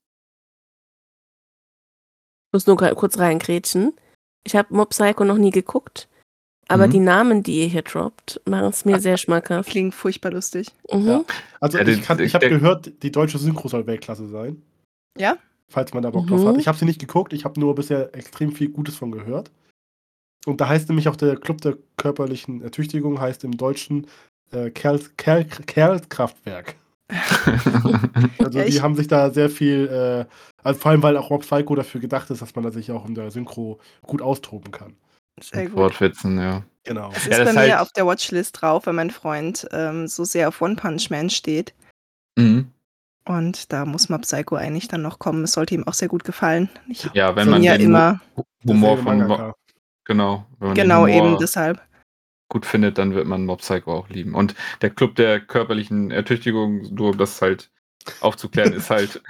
Ich muss nur kurz reingrätschen. Ich habe Mob Psycho noch nie geguckt, aber Mhm. die Namen, die ihr hier droppt, machen es mir sehr schmackhaft. Klingt furchtbar lustig. Mhm. Ja. Also Ja, ich, kann- ich habe gehört, die deutsche Synchro soll Weltklasse sein. Ja? Falls man da Bock drauf Mhm. hat. Ich habe sie nicht geguckt, ich habe nur bisher extrem viel Gutes von gehört. Und da heißt nämlich auch der Club der körperlichen Ertüchtigung, heißt im Deutschen äh, Kerl, Kerl, Kerlkraftwerk. Also Ja, die haben sich da sehr viel, äh, also vor allem weil auch Rob Psycho dafür gedacht ist, dass man da sich auch in der Synchro gut austoben kann. Sehr gut. Wortwitzen, ja. Genau. Es Ja, ist das bei ist mir halt- auf der Watchlist drauf, weil mein Freund ähm, so sehr auf One Punch Man steht. Mhm. Und da muss mal Psycho eigentlich dann noch kommen. Es sollte ihm auch sehr gut gefallen. Ich Ja, wenn man ja den immer, Humor von Mo Mangaka. genau, wenn man den genau eben deshalb. gut findet, dann wird man Mob Psycho auch lieben. Und der Club der körperlichen Ertüchtigung, nur um das halt aufzuklären, ist halt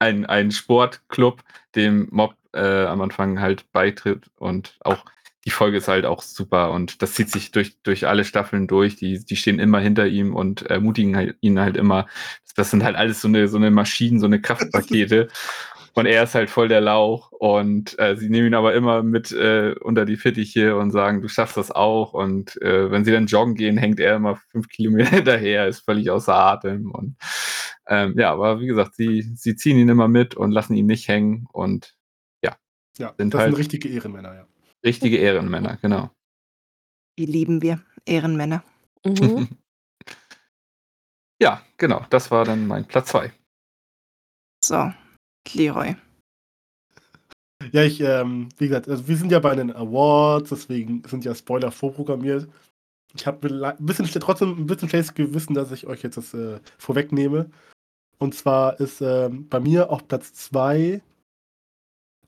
ein, ein Sportclub, dem Mob äh, am Anfang halt beitritt und auch die Folge ist halt auch super und das zieht sich durch, durch alle Staffeln durch. Die, die stehen immer hinter ihm und ermutigen halt, ihn halt immer. Das sind halt alles so eine, so eine Maschinen, so eine Kraftpakete. Und er ist halt voll der Lauch und äh, sie nehmen ihn aber immer mit äh, unter die Fittiche und sagen, du schaffst das auch. Und äh, wenn sie dann joggen gehen, hängt er immer fünf Kilometer hinterher, ist völlig außer Atem. Und ähm, ja, aber wie gesagt, sie, sie ziehen ihn immer mit und lassen ihn nicht hängen und Ja, Sind das halt- sind richtige Ehrenmänner, ja. Richtige Ehrenmänner, genau. Die lieben wir. Ehrenmänner. Mhm. ja, genau. Das war dann mein Platz 2. So, Leroy. Ja, ich, ähm, wie gesagt, also wir sind ja bei den Awards, deswegen sind ja Spoiler vorprogrammiert. Ich habe ein bisschen trotzdem ein bisschen schlechtes Gewissen, dass ich euch jetzt das äh, vorwegnehme. Und zwar ist ähm, bei mir auf Platz 2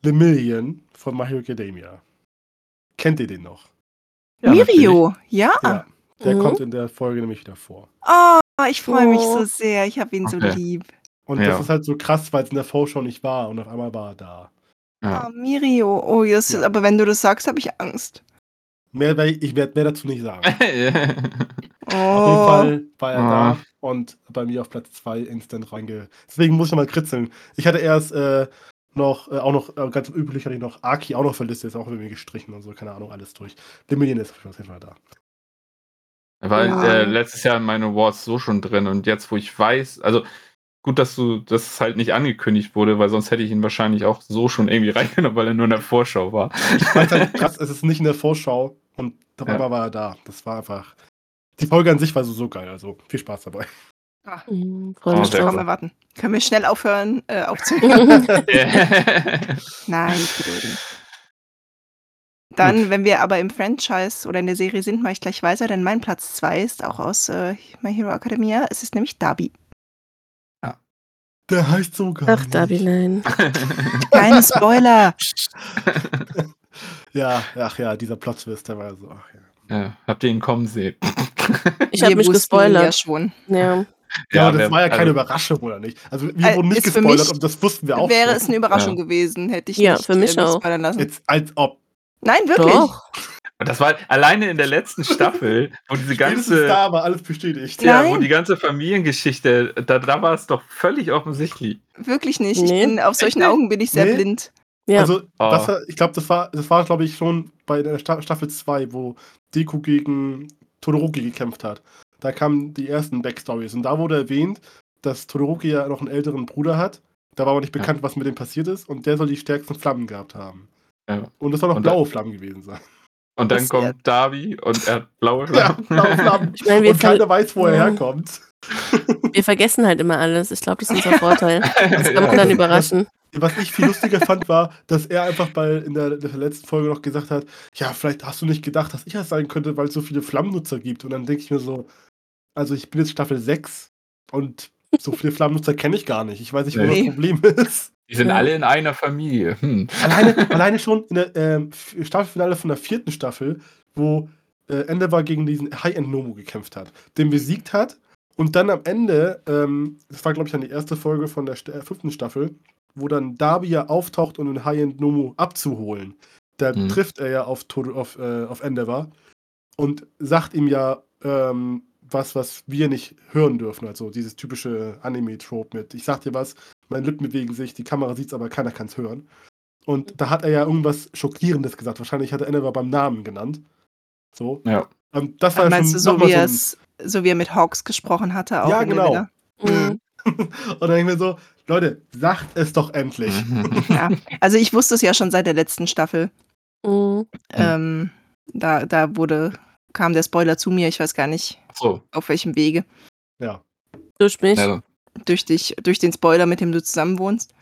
The Million von My Hero Academia. Kennt ihr den noch? Ja, Mirio, ja? Ja. Der Mhm. kommt in der Folge nämlich wieder vor. Oh, ich freue mich Oh. so sehr. Ich habe ihn so Okay. lieb. Und Ja. das ist halt so krass, weil es in der Vorschau nicht war und auf einmal war er da. Ja. Oh, Mirio. Oh, das, Ja. aber wenn du das sagst, habe ich Angst. Mehr, weil ich werde mehr dazu nicht sagen. Oh. Auf jeden Fall war er Ah. da und bei mir auf Platz 2 instant reinge. Deswegen muss ich noch mal kritzeln. Ich hatte erst äh, noch, äh, auch noch, äh, ganz üblich hatte ich noch Aki auch noch verlistet, ist auch irgendwie gestrichen und so, keine Ahnung, alles durch. Dominion ist auf jeden Fall da. Er war Ja. äh, letztes Jahr in meinen Awards so schon drin und jetzt, wo ich weiß, also gut, dass du, dass es halt nicht angekündigt wurde, weil sonst hätte ich ihn wahrscheinlich auch so schon irgendwie reingenommen, weil er nur in der Vorschau war. Ich fand halt krass, es ist nicht in der Vorschau und auf Ja. war er da. Das war einfach. Die Folge an sich war so, so geil, also viel Spaß dabei. Mhm, Oh, Freue mich erwarten. Können wir schnell aufhören äh, aufzunehmen? ja, Nein, nicht gedulden. Dann, wenn wir aber im Franchise oder in der Serie sind, mache ich gleich weiter, denn mein Platz 2 ist auch aus äh, My Hero Academia. Es ist nämlich Darby. Der heißt so gar Ach, nicht. Darby, nein. Keine Spoiler. Ja, ach ja, dieser Plot-Twist, der war so, ach ja. habt ihr ihn kommen sehen? Ich habe mich ihn Ja gespoilert. schon. Ja. Ja, aber das wer- war ja keine also- Überraschung, oder nicht? Also wir Äh, wurden nicht ist gespoilert mich- und das wussten wir auch Wäre schon. es eine Überraschung Ja. gewesen, hätte ich Ja, nicht für mich äh, mich auch. spoilern lassen. Jetzt als ob. Nein, wirklich. Doch. Und das war alleine in der letzten Staffel, wo diese ganze, da war alles bestätigt. Ja. ja, wo Nein. die ganze Familiengeschichte, da, da war es doch völlig offensichtlich. Wirklich nicht. Nee. Ich bin, auf solchen nicht? Augen bin ich sehr Nee. blind. Ja. Also, Oh. das, ich glaube, das war, das war, glaube ich, schon bei der Sta Staffel 2, wo Deku gegen Todoroki gekämpft hat. Da kamen die ersten Backstories und da wurde erwähnt, dass Todoroki ja noch einen älteren Bruder hat. Da war aber nicht Ja. bekannt, was mit dem passiert ist und der soll die stärksten Flammen gehabt haben. Ja. Und das soll noch Und da- blaue Flammen gewesen sein. Und dann Das- kommt Darby und er hat blaue Ja, Flammen. blaue Flammen. Ich meine, wir, und keiner weiß, wo er Ja. herkommt. wir vergessen halt immer alles. Ich glaube, das ist unser Vorteil. Das kann man Ja. dann überraschen. Was ich viel lustiger fand, war, dass er einfach bei in der, in der letzten Folge noch gesagt hat, ja, vielleicht hast du nicht gedacht, dass ich das sein könnte, weil es so viele Flammennutzer gibt. Und dann denke ich mir so, also ich bin jetzt Staffel 6 und so viele Flammennutzer kenne ich gar nicht. Ich weiß nicht, wo Nee. das Problem ist. Die sind Ja. alle in einer Familie. Hm. Alleine, alleine schon in der ähm, Staffelfinale von der vierten Staffel, wo äh, Endeavor gegen diesen High-End Nomo gekämpft hat, den besiegt hat und dann am Ende, ähm, das war glaube ich dann die erste Folge von der St äh, fünften Staffel, wo dann Darby ja auftaucht, um den High-End Nomo abzuholen. Da Mhm. trifft er ja auf, Tod auf, äh, auf Endeavor und sagt ihm ja ähm, was, was wir nicht hören dürfen. Also dieses typische Anime-Trope mit, ich sag dir was, meine Lippen bewegen sich, die Kamera sieht's, aber keiner kann's hören. Und da hat er ja irgendwas Schockierendes gesagt. Wahrscheinlich hat er Endeavor beim Namen genannt. So. Ja. Und das war ja Meinst du, schon so wie, er es, so wie er mit Hawks gesprochen hatte? Auch Ja, genau. Mhm. Und dann denke ich mir so, Leute, sagt es doch endlich. Ja. Also ich wusste es ja schon seit der letzten Staffel. Mhm. Ähm, da, da wurde, kam der Spoiler zu mir, ich weiß gar nicht, so. auf welchem Wege. Ja. Durch mich? Ja, Durch dich, durch den Spoiler, mit dem du zusammen wohnst.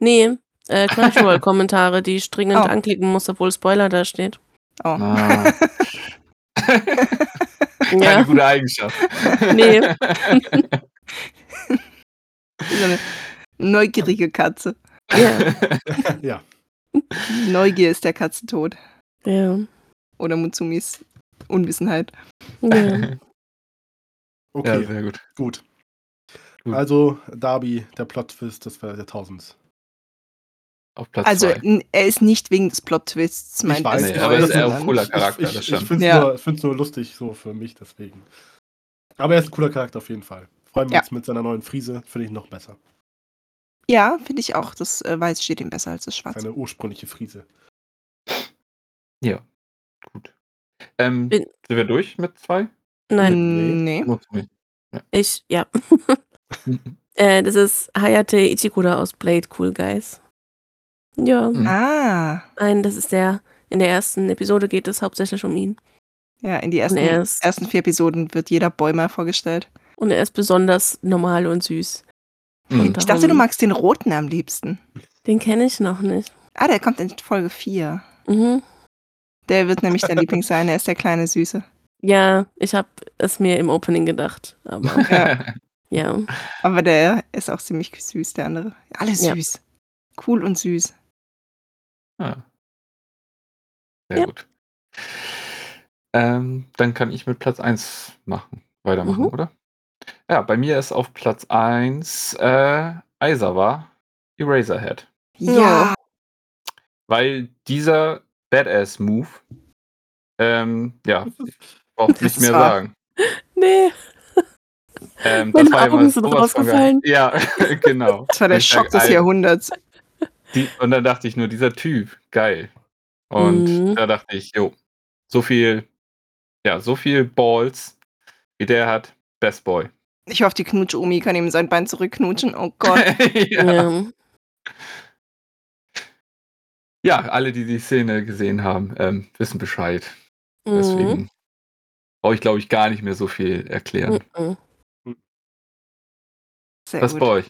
Nee. Äh, Crunchyroll-Kommentare, die ich dringend Oh. anklicken muss, obwohl Spoiler da steht. Oh. ah. Keine Ja. gute Eigenschaft. Nee. So eine neugierige Katze. Ja. ja. Neugier ist der Katzentod. Ja. Oder Mutsumis Unwissenheit. ja. Okay, Ja, sehr gut. gut. Gut. Also, Darby, der Plot-Twist, das war der Tausend. Auf Platz Also zwei. er ist nicht wegen des Plot-Twists mein Ich weiß, Nee, aber er ist eher ein cooler Ich, Charakter, ich, ich stimmt. finde es Ja. nur, nur lustig so für mich, deswegen. Aber er ist ein cooler Charakter auf jeden Fall. Vor allem Ja. jetzt mit seiner neuen Frise finde ich noch besser. Ja, finde ich auch. Das äh, Weiß steht ihm besser als das Schwarz. Seine ursprüngliche Frise. Ja, gut. Ähm, Bin- sind wir durch mit zwei? Nein, Nee. Nur ich, ja. äh, das ist Hayate Ichikura aus Blade Cool Guys. Ja, Mhm. Ah. ein, das ist der, in der ersten Episode geht es hauptsächlich um ihn. Ja, in die ersten, er ist- ersten vier Episoden wird jeder Boy mal vorgestellt. Und er ist besonders normal und süß. Mhm. Und Ich dachte, du darum- magst den roten am liebsten. Den kenne ich noch nicht. Ah, der kommt in Folge 4. Mhm. Der wird nämlich dein Liebling sein. Er ist der kleine Süße. Ja, ich habe es mir im Opening gedacht. Aber Ja. ja. Aber der ist auch ziemlich süß, der andere. Alle Ja. süß. Cool und süß. Ah. Sehr Ja. gut. Ähm, dann kann ich mit Platz 1 machen, weitermachen, Mhm. oder? Ja, bei mir ist auf Platz 1 äh, Aizawa Eraserhead. Ja. Weil dieser Badass-Move, ähm, ja, ich brauche Das nicht mehr wahr. sagen. Nee. Ähm, Meine ja Augen sind rausgefallen. Ja, genau. Das war der Ich Schock sag, des Jahrhunderts. Die, und dann dachte ich nur, dieser Typ, geil. Und Mhm. da dachte ich, jo, so viel, ja, so viel Balls, wie der hat, Best Boy. Ich hoffe, die Knutsch-Omi kann ihm sein Bein zurückknutschen. Oh Gott. ja. Ja. Ja, alle, die die Szene gesehen haben, ähm, wissen Bescheid. Mhm. Deswegen brauche ich, glaube ich, gar nicht mehr so viel erklären. Mhm. Sehr Was gut. bei euch?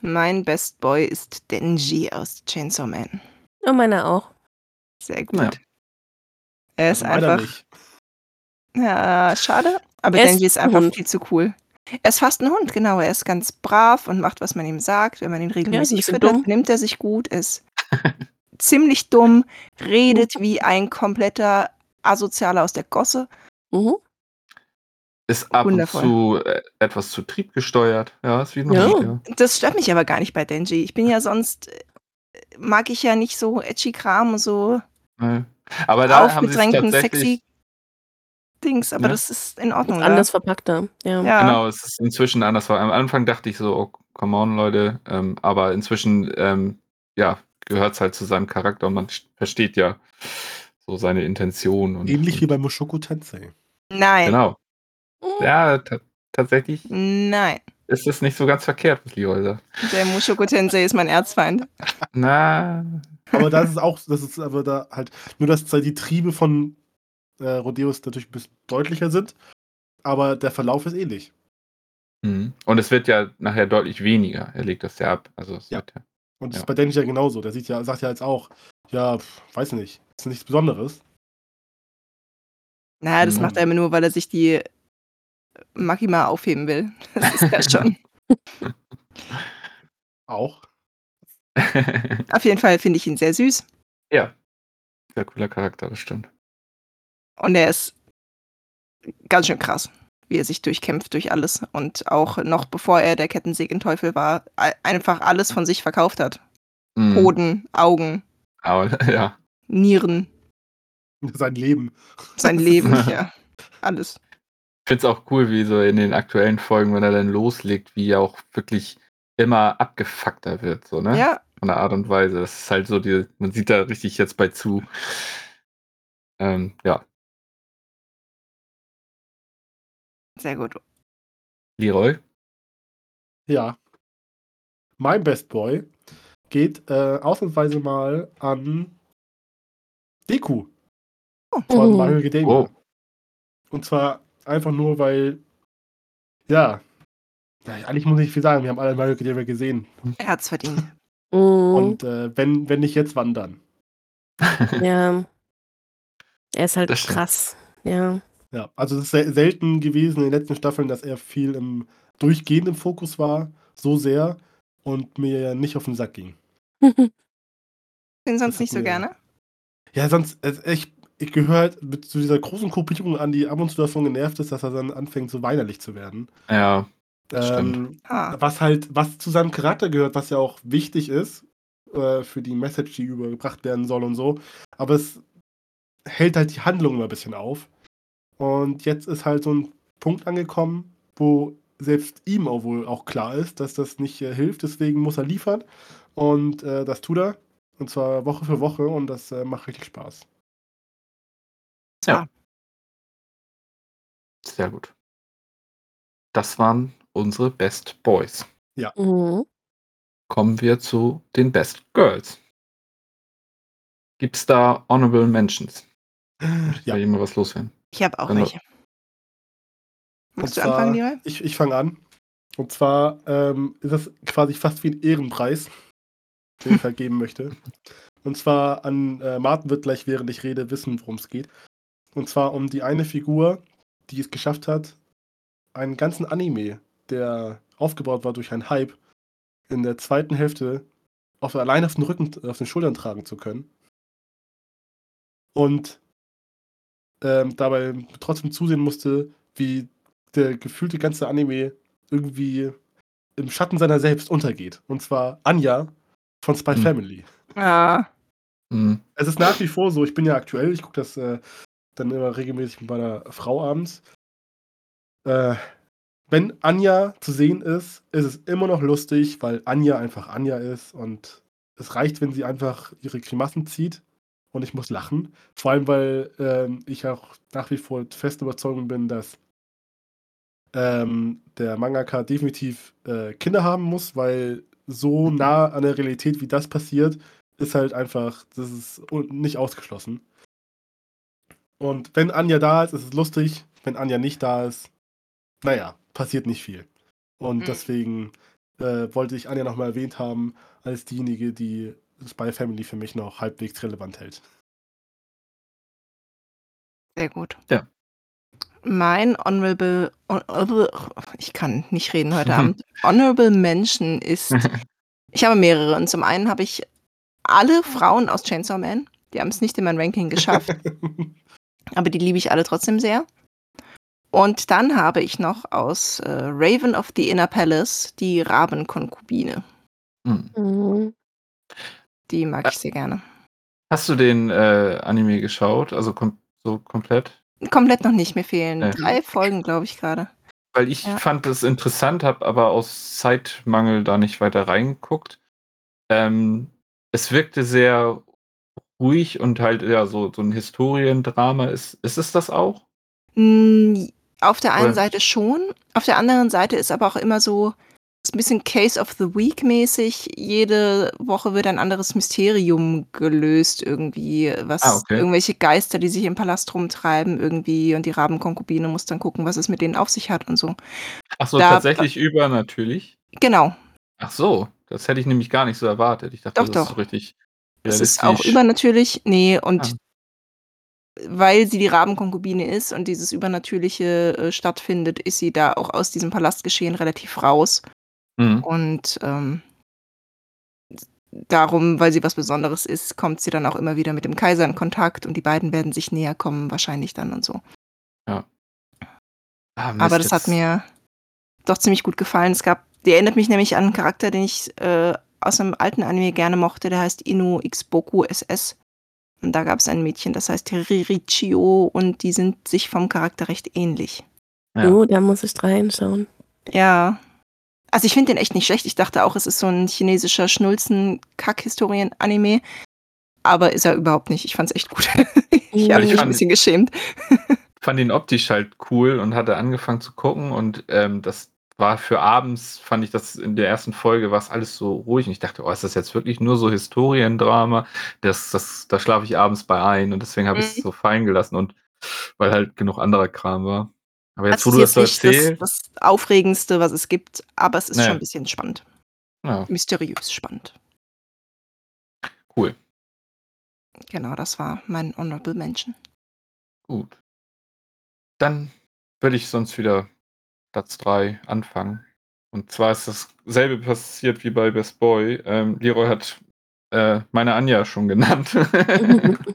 Mein Best Boy ist Denji aus Chainsaw Man. Und meiner auch. Sehr gut. Ja. Er ist Also einfach. nicht. Ja, schade. Aber Er ist Denji ist ein einfach Hund. viel zu cool. Er ist fast ein Hund, genau. Er ist ganz brav und macht, was man ihm sagt. Wenn man ihn regelmäßig bisschen füttert, benimmt er sich gut, ist ziemlich dumm, redet wie ein kompletter Asozialer aus der Gosse. Mhm. Ist ab Wundervoll. und zu äh, etwas zu triebgesteuert. Ja, ist wie ein Ja. Das stört mich aber gar nicht bei Denji. Ich bin ja sonst, äh, mag ich ja nicht so edgy Kram und so Nee. Aber da haben sie tatsächlich, Dings, aber Ja. das ist in Ordnung. oder? Anders verpackter. Ja. Ja. Genau, es ist inzwischen anders. Am Anfang dachte ich so, oh, come on, Leute. Ähm, aber inzwischen, ähm, ja, gehört es halt zu seinem Charakter und man versteht ja so seine Intention. Und, Ähnlich wie und, bei Mushoku Tensei. Nein. Genau. Mhm. Ja, ta tatsächlich Nein. ist es nicht so ganz verkehrt, was Leroy sagt. Der Mushoku Tensei ist mein Erzfeind. Na, Aber das ist auch, das ist aber da halt, nur dass da die Triebe von äh, Rodeos natürlich ein bisschen deutlicher sind, aber der Verlauf ist ähnlich. mhm. und es wird ja nachher deutlich weniger. Er legt das ja ab. Also es Ja. wird ja. Und das Ja. ist bei Denji ja genauso. Der sieht ja, sagt ja jetzt auch, ja, pf, weiß nicht, ist nichts Besonderes. Naja, das Mhm. macht er immer nur, weil er sich die Makima aufheben will. Das ist ja schon. Auch. Auf jeden Fall finde ich ihn sehr süß. ja. Sehr cooler Charakter, das stimmt. Und er ist ganz schön krass, wie er sich durchkämpft durch alles. Und auch noch bevor er der Kettensägenteufel war, einfach alles von sich verkauft hat. Mhm. Hoden, Augen, Aber ja. Nieren, Sein Leben. sein Leben, ja. Alles. Ich finde es auch cool, wie so in den aktuellen Folgen, wenn er dann loslegt, wie er auch wirklich immer abgefuckter wird, so, ne? Ja, Von der Art und Weise. Das ist halt so, die, man sieht da richtig jetzt bei zu. Ähm, ja, sehr gut. Leroy. Ja. Mein Best Boy geht äh, ausnahmsweise mal an Deku von Mhm. My Hero Academia. Oh. Und zwar einfach nur, weil, ja, eigentlich muss ich nicht viel sagen, wir haben alle Hero Academia gesehen. Er hat's verdient. Mhm. Und äh, wenn, wenn nicht jetzt, wann dann? ja. Er ist halt Das stimmt. krass. Ja. Ja, also es ist sel- selten gewesen in den letzten Staffeln, dass er viel im durchgehend im Fokus war, so sehr und mir nicht auf den Sack ging. Den Das sonst nicht so mir- gerne. Ja, sonst, also ich, ich gehöre halt mit zu dieser großen Gruppierung an, die ab und zu davon genervt ist, dass er dann anfängt, so weinerlich zu werden. Ja, das stimmt. Ähm, Ah, was halt, was zu seinem Charakter gehört, was ja auch wichtig ist äh, für die Message, die übergebracht werden soll und so. Aber es hält halt die Handlung immer ein bisschen auf. Und jetzt ist halt so ein Punkt angekommen, wo selbst ihm auch wohl auch klar ist, dass das nicht äh, hilft. Deswegen muss er liefern. Und äh, das tut er. Und zwar Woche für Woche. Und das äh, macht richtig Spaß. Sehr gut. Das waren unsere Best Boys. Mhm. Kommen wir zu den Best Girls. Gibt's da Honorable Mentions? Ja. Da jemand was loswerden. Ich habe auch Dann- welche. Magst du zwar- anfangen, Leroy? Ich, ich fange an. Und zwar ähm, ist das quasi fast wie ein Ehrenpreis, den ich vergeben möchte. Und zwar an äh, Martin wird gleich, während ich rede, wissen, worum es geht. Und zwar um die eine Figur, die es geschafft hat, einen ganzen Anime, der aufgebaut war durch einen Hype, in der zweiten Hälfte auf, allein auf den Rücken, auf den Schultern tragen zu können. Und ähm, dabei trotzdem zusehen musste, wie der gefühlte ganze Anime irgendwie im Schatten seiner selbst untergeht. Und zwar Anja von Spy Hm. Family. Ah, Mhm. Es ist nach wie vor so, ich bin ja aktuell, ich gucke das äh, dann immer regelmäßig mit meiner Frau abends. Äh, wenn Anja zu sehen ist, ist es immer noch lustig, weil Anja einfach Anja ist und es reicht, wenn sie einfach ihre Grimassen zieht und ich muss lachen. Vor allem, weil ähm, ich auch nach wie vor fest überzeugt bin, dass ähm, der Mangaka definitiv äh, Kinder haben muss, weil so nah an der Realität, wie das passiert, ist halt einfach, das ist nicht ausgeschlossen. Und wenn Anja da ist, ist es lustig. Wenn Anja nicht da ist, naja, passiert nicht viel. Und Mhm. deswegen äh, wollte ich Anja nochmal erwähnt haben, als diejenige, die Spy Family für mich noch halbwegs relevant hält. sehr gut. Ja. Mein Honorable, Hon- ich kann nicht reden heute Abend. Honorable Mention ist, ich habe mehrere. Und zum einen habe ich alle Frauen aus Chainsaw Man. Die haben es nicht in mein Ranking geschafft, aber die liebe ich alle trotzdem sehr. Und dann habe ich noch aus äh, Raven of the Inner Palace die Rabenkonkubine. Mhm. Die mag ich sehr gerne. Hast du den äh, Anime geschaut? Also kom so komplett? Komplett noch nicht, mir fehlen Nee. drei Folgen, glaube ich, gerade. Weil ich Ja. fand es interessant, habe aber aus Zeitmangel da nicht weiter reingeguckt. Ähm, es wirkte sehr ruhig und halt ja so, so ein Historiendrama. Ist, ist es das auch? Mm, Auf der einen Oder- Seite schon, auf der anderen Seite ist aber auch immer so ist ein bisschen Case of the Week mäßig. Jede Woche wird ein anderes Mysterium gelöst irgendwie, was Ah, okay. irgendwelche Geister, die sich im Palast rumtreiben irgendwie und die Rabenkonkubine muss dann gucken, was es mit denen auf sich hat und so. Ach so, Da- tatsächlich übernatürlich. Genau, Ach so, das hätte ich nämlich gar nicht so erwartet. Ich dachte, Doch, das ist doch. so richtig es ist auch realistisch. übernatürlich. Nee, und Ah. weil sie die Rabenkonkubine ist und dieses Übernatürliche äh, stattfindet, ist sie da auch aus diesem Palastgeschehen relativ raus. Mhm. Und ähm, darum, weil sie was Besonderes ist, kommt sie dann auch immer wieder mit dem Kaiser in Kontakt und die beiden werden sich näher kommen, wahrscheinlich dann und so. Ah, Mist, Aber das hat mir doch ziemlich gut gefallen. Es gab, die erinnert mich nämlich an einen Charakter, den ich äh, aus einem alten Anime gerne mochte, der heißt Inu Xboku SS. Und da gab es ein Mädchen, das heißt Ririchio und die sind sich vom Charakter recht ähnlich. Ja. Oh, da muss ich reinschauen. Ja. Also ich finde den echt nicht schlecht. Ich dachte auch, es ist so ein chinesischer Schnulzen-Kack-Historien-Anime. Aber ist er überhaupt nicht. Ich fand's echt gut. ich Ja, habe ich mich ein fand- bisschen geschämt. fand ihn optisch halt cool und hatte angefangen zu gucken und ähm, das war für abends, fand ich das in der ersten Folge, war es alles so ruhig und ich dachte, oh, ist das jetzt wirklich nur so Historiendrama? Das, das, da schlafe ich abends bei ein und deswegen habe ich es Mhm. so fallen gelassen und weil halt genug anderer Kram war. Aber jetzt, Also wo du das ist so erzählst, das, das Aufregendste, was es gibt, aber es ist Naja. schon ein bisschen spannend. ja, Mysteriös spannend. cool, Genau, das war mein Honorable Mention. gut. Dann würde ich sonst wieder Platz 3 anfangen. Und zwar ist dasselbe passiert wie bei Best Boy. Ähm, Leroy hat äh, meine Anja schon genannt.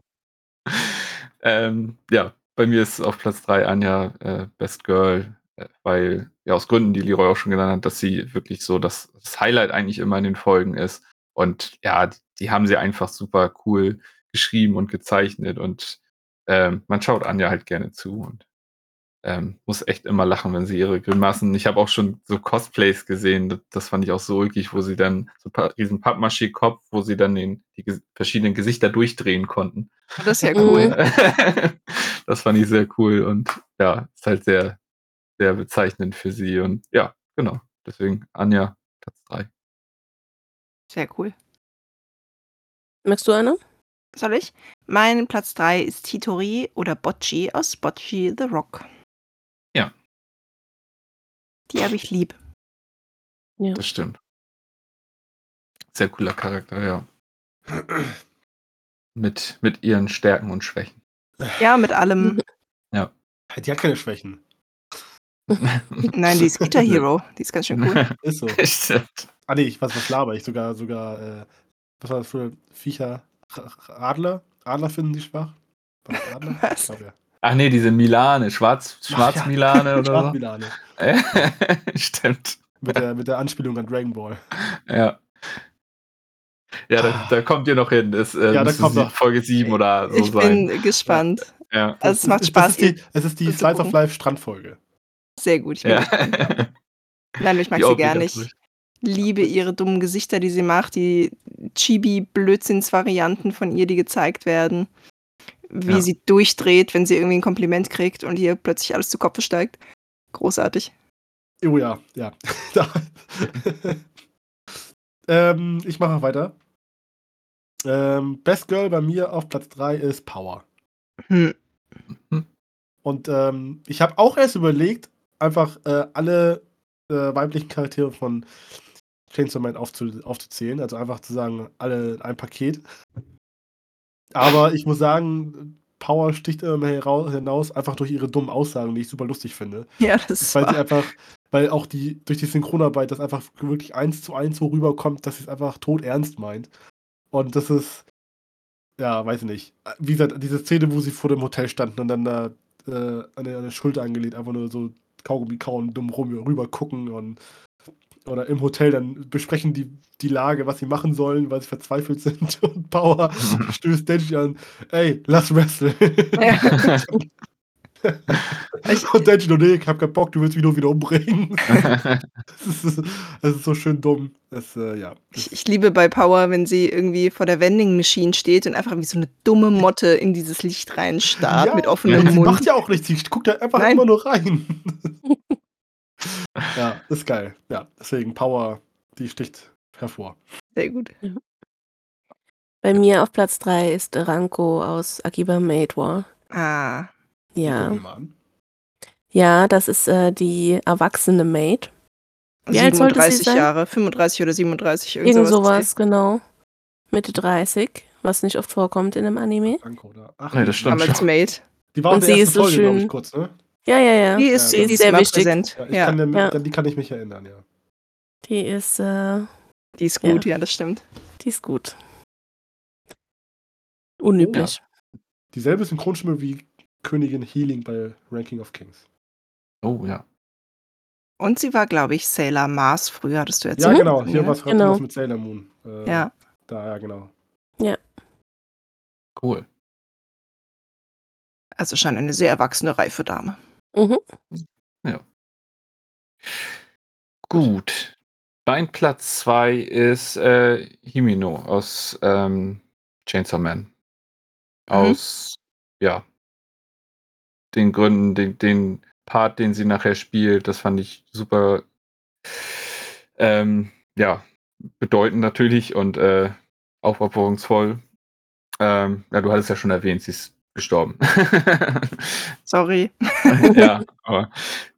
ähm, ja, bei mir ist auf Platz 3 Anja äh, Best Girl, äh, weil, ja, aus Gründen, die Leroy auch schon genannt hat, dass sie wirklich so das, das Highlight eigentlich immer in den Folgen ist. Und ja, die, haben sie einfach super cool geschrieben und gezeichnet und ähm, man schaut Anja halt gerne zu und ähm, muss echt immer lachen, wenn sie ihre Grimassen. Ich habe auch schon so Cosplays gesehen, das, das fand ich auch so ulkig, wo sie dann so diesen Pappmaché-Kopf, wo sie dann den, die ges verschiedenen Gesichter durchdrehen konnten. Das ist ja cool. das fand ich sehr cool und ja, ist halt sehr, sehr bezeichnend für sie und ja, genau. Deswegen Anja, Platz 3. Sehr cool. Magst du, Anna? Soll ich? Mein Platz 3 ist Hitori oder Bocci aus Bocci the Rock. Ja. Die habe ich lieb. Ja. Das stimmt. Sehr cooler Charakter, ja. Mit, mit ihren Stärken und Schwächen. Ja, mit allem. Die hat keine Schwächen. Nein, die ist Guitar Hero. Die ist ganz schön cool. Ist so. Stimmt. Ah nee, ich was was laber ich sogar sogar äh, was war das für Viecher Adler? Adler finden die schwach? Adler? Was? Ich glaub, ja. Ach nee, diese Milane, Schwarz, Ach ja. Schwarz-Milane oder Schwarzmilane. so. Stimmt. Mit der, mit der Anspielung an Dragon Ball. Ja. Ja, da, da kommt ihr noch hin. Das, äh, Ja, da kommt noch. Folge 7 oder so ich sein. bin gespannt. Ja. Also es macht ist- Spaß. Das ist die, es ist die Slice of. Life Strandfolge. Sehr gut. Ich bin ja. gespannt. Nein, ich mag Die sie gar obligatorisch. nicht. Liebe ihre dummen Gesichter, die sie macht, die Chibi-Blödsinns-Varianten von ihr, die gezeigt werden. Wie Ja. sie durchdreht, wenn sie irgendwie ein Kompliment kriegt und ihr plötzlich alles zu Kopfe steigt. Großartig. Oh ja, ja. Da- ähm, ich mache weiter. Ähm, Best Girl bei mir auf Platz 3 ist Power. Hm. Und ähm, ich habe auch erst überlegt, einfach äh, alle äh, weiblichen Charaktere von Chainsaw Man aufzu aufzuzählen. Also einfach zu sagen, alle in ein Paket. Aber ich muss sagen, Power sticht immer mehr hinaus, einfach durch ihre dummen Aussagen, die ich super lustig finde. Ja, das ist Weil sie einfach, weil auch die, durch die Synchronarbeit das einfach wirklich eins zu eins so rüberkommt, dass sie es einfach tot ernst meint. Und das ist, ja, weiß ich nicht. Wie gesagt, diese Szene, wo sie vor dem Hotel standen und dann da äh, an, der, an der Schulter angelehnt, einfach nur so Kaugummi kauen, dumm rum rüber gucken und oder im Hotel dann besprechen die die Lage, was sie machen sollen, weil sie verzweifelt sind und Power stößt Denji an, ey, lass wresteln. Ja. Ich- und Denji, nur, nee, ich hab keinen Bock, du willst mich nur wieder umbringen. Das ist, das ist so schön dumm. Das, äh, ja. Ich, ich liebe bei Power, wenn sie irgendwie vor der Vending Machine steht und einfach wie so eine dumme Motte in dieses Licht reinstarrt Ja, mit offenem sie Mund. macht ja auch nichts, sie guckt ja einfach Nein. immer nur rein. Ja, ist geil. Ja, deswegen Power, die sticht hervor. Sehr gut. Bei mir auf Platz 3 ist Ranko aus Akiba Maid War. Ah, Ja. Ja, das ist äh, die erwachsene Maid. Wie alt sollte sie 37 sein? Jahre, 35 oder 37, irgend Irgend sowas. sowas, genau. Mitte 30, was nicht oft vorkommt in einem Anime. Anko, oder? Ach, Nee, das stimmt. Damals Made. Die war Und in der sie ersten ist so Folge, glaube ich, schön- kurz, ne? Ja, ja, ja. Die ist, Ja, die ist sehr wichtig. präsent. Ja, Ja, Kann, dem- Ja. an die kann ich mich erinnern, ja. Die ist, äh, die ist gut, ja. das stimmt. die ist gut. Unüblich. Dieselbe Synchronstimme wie Königin Healing bei Ranking of Kings. oh ja. Und sie war, glaube ich, Sailor Mars früher, hattest du Ja, erzählt. genau. Hier Ja. was Genau. was mit Sailor Moon. Äh, Ja. Da, ja, genau. Cool. Also schon eine sehr erwachsene, reife Dame. Mhm. Gut. Dein Platz 2 ist äh, Himino aus ähm, Chainsaw Man. Aus, ja, den Gründen, den, den Part, den sie nachher spielt, das fand ich super, ähm, ja, bedeutend natürlich und äh, aufopferungsvoll. Ähm, ja, du hattest ja schon erwähnt, sie ist gestorben. Sorry. ja, aber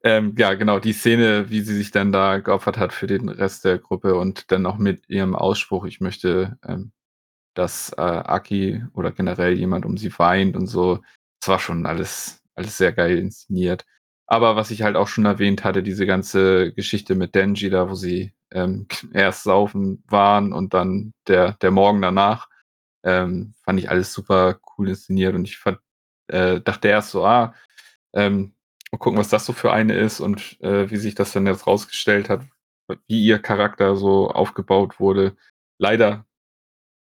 ähm, ja, genau, die Szene, wie sie sich dann da geopfert hat für den Rest der Gruppe und dann auch mit ihrem Ausspruch, ich möchte, ähm, dass äh, Aki oder generell jemand um sie weint und so, das war schon alles, alles sehr geil inszeniert. Aber was ich halt auch schon erwähnt hatte, diese ganze Geschichte mit Denji, da wo sie ähm, erst saufen waren und dann der, der Morgen danach, ähm, fand ich alles super cool inszeniert und ich fand, äh, dachte erst so, ah, ähm, mal gucken, was das so für eine ist und äh, wie sich das dann jetzt rausgestellt hat, wie ihr Charakter so aufgebaut wurde. Leider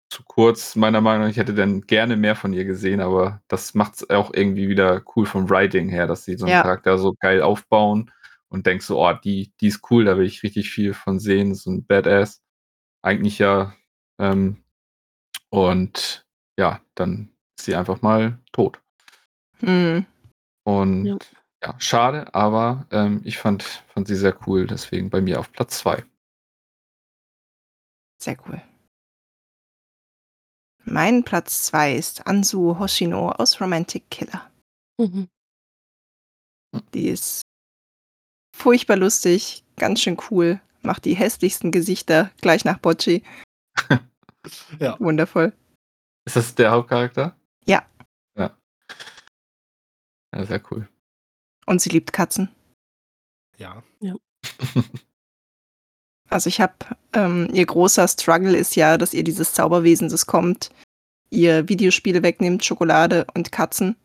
zu kurz, meiner Meinung nach. Ich hätte dann gerne mehr von ihr gesehen, aber das macht es auch irgendwie wieder cool vom Writing her, dass sie so einen Ja. Charakter so geil aufbauen und denkst so, oh, die, die ist cool, da will ich richtig viel von sehen, so ein Badass. Eigentlich ja. Ähm, und ja, dann ist sie einfach mal tot. Hm. Und Ja. ja, schade, aber ähm, ich fand, fand sie sehr cool, deswegen bei mir auf Platz zwei. Sehr cool. Mein Platz 2 ist Ansu Hoshino aus Romantic Killer. Mhm. Die ist furchtbar lustig, ganz schön cool, macht die hässlichsten Gesichter gleich nach Bocci. Ja. Wundervoll. Ist das der Hauptcharakter? Ja. Ja, sehr cool. Und sie liebt Katzen. Ja. Also ich habe, ähm, ihr großer Struggle ist ja, dass ihr dieses Zauberwesen, das kommt, ihr Videospiele wegnimmt, Schokolade und Katzen.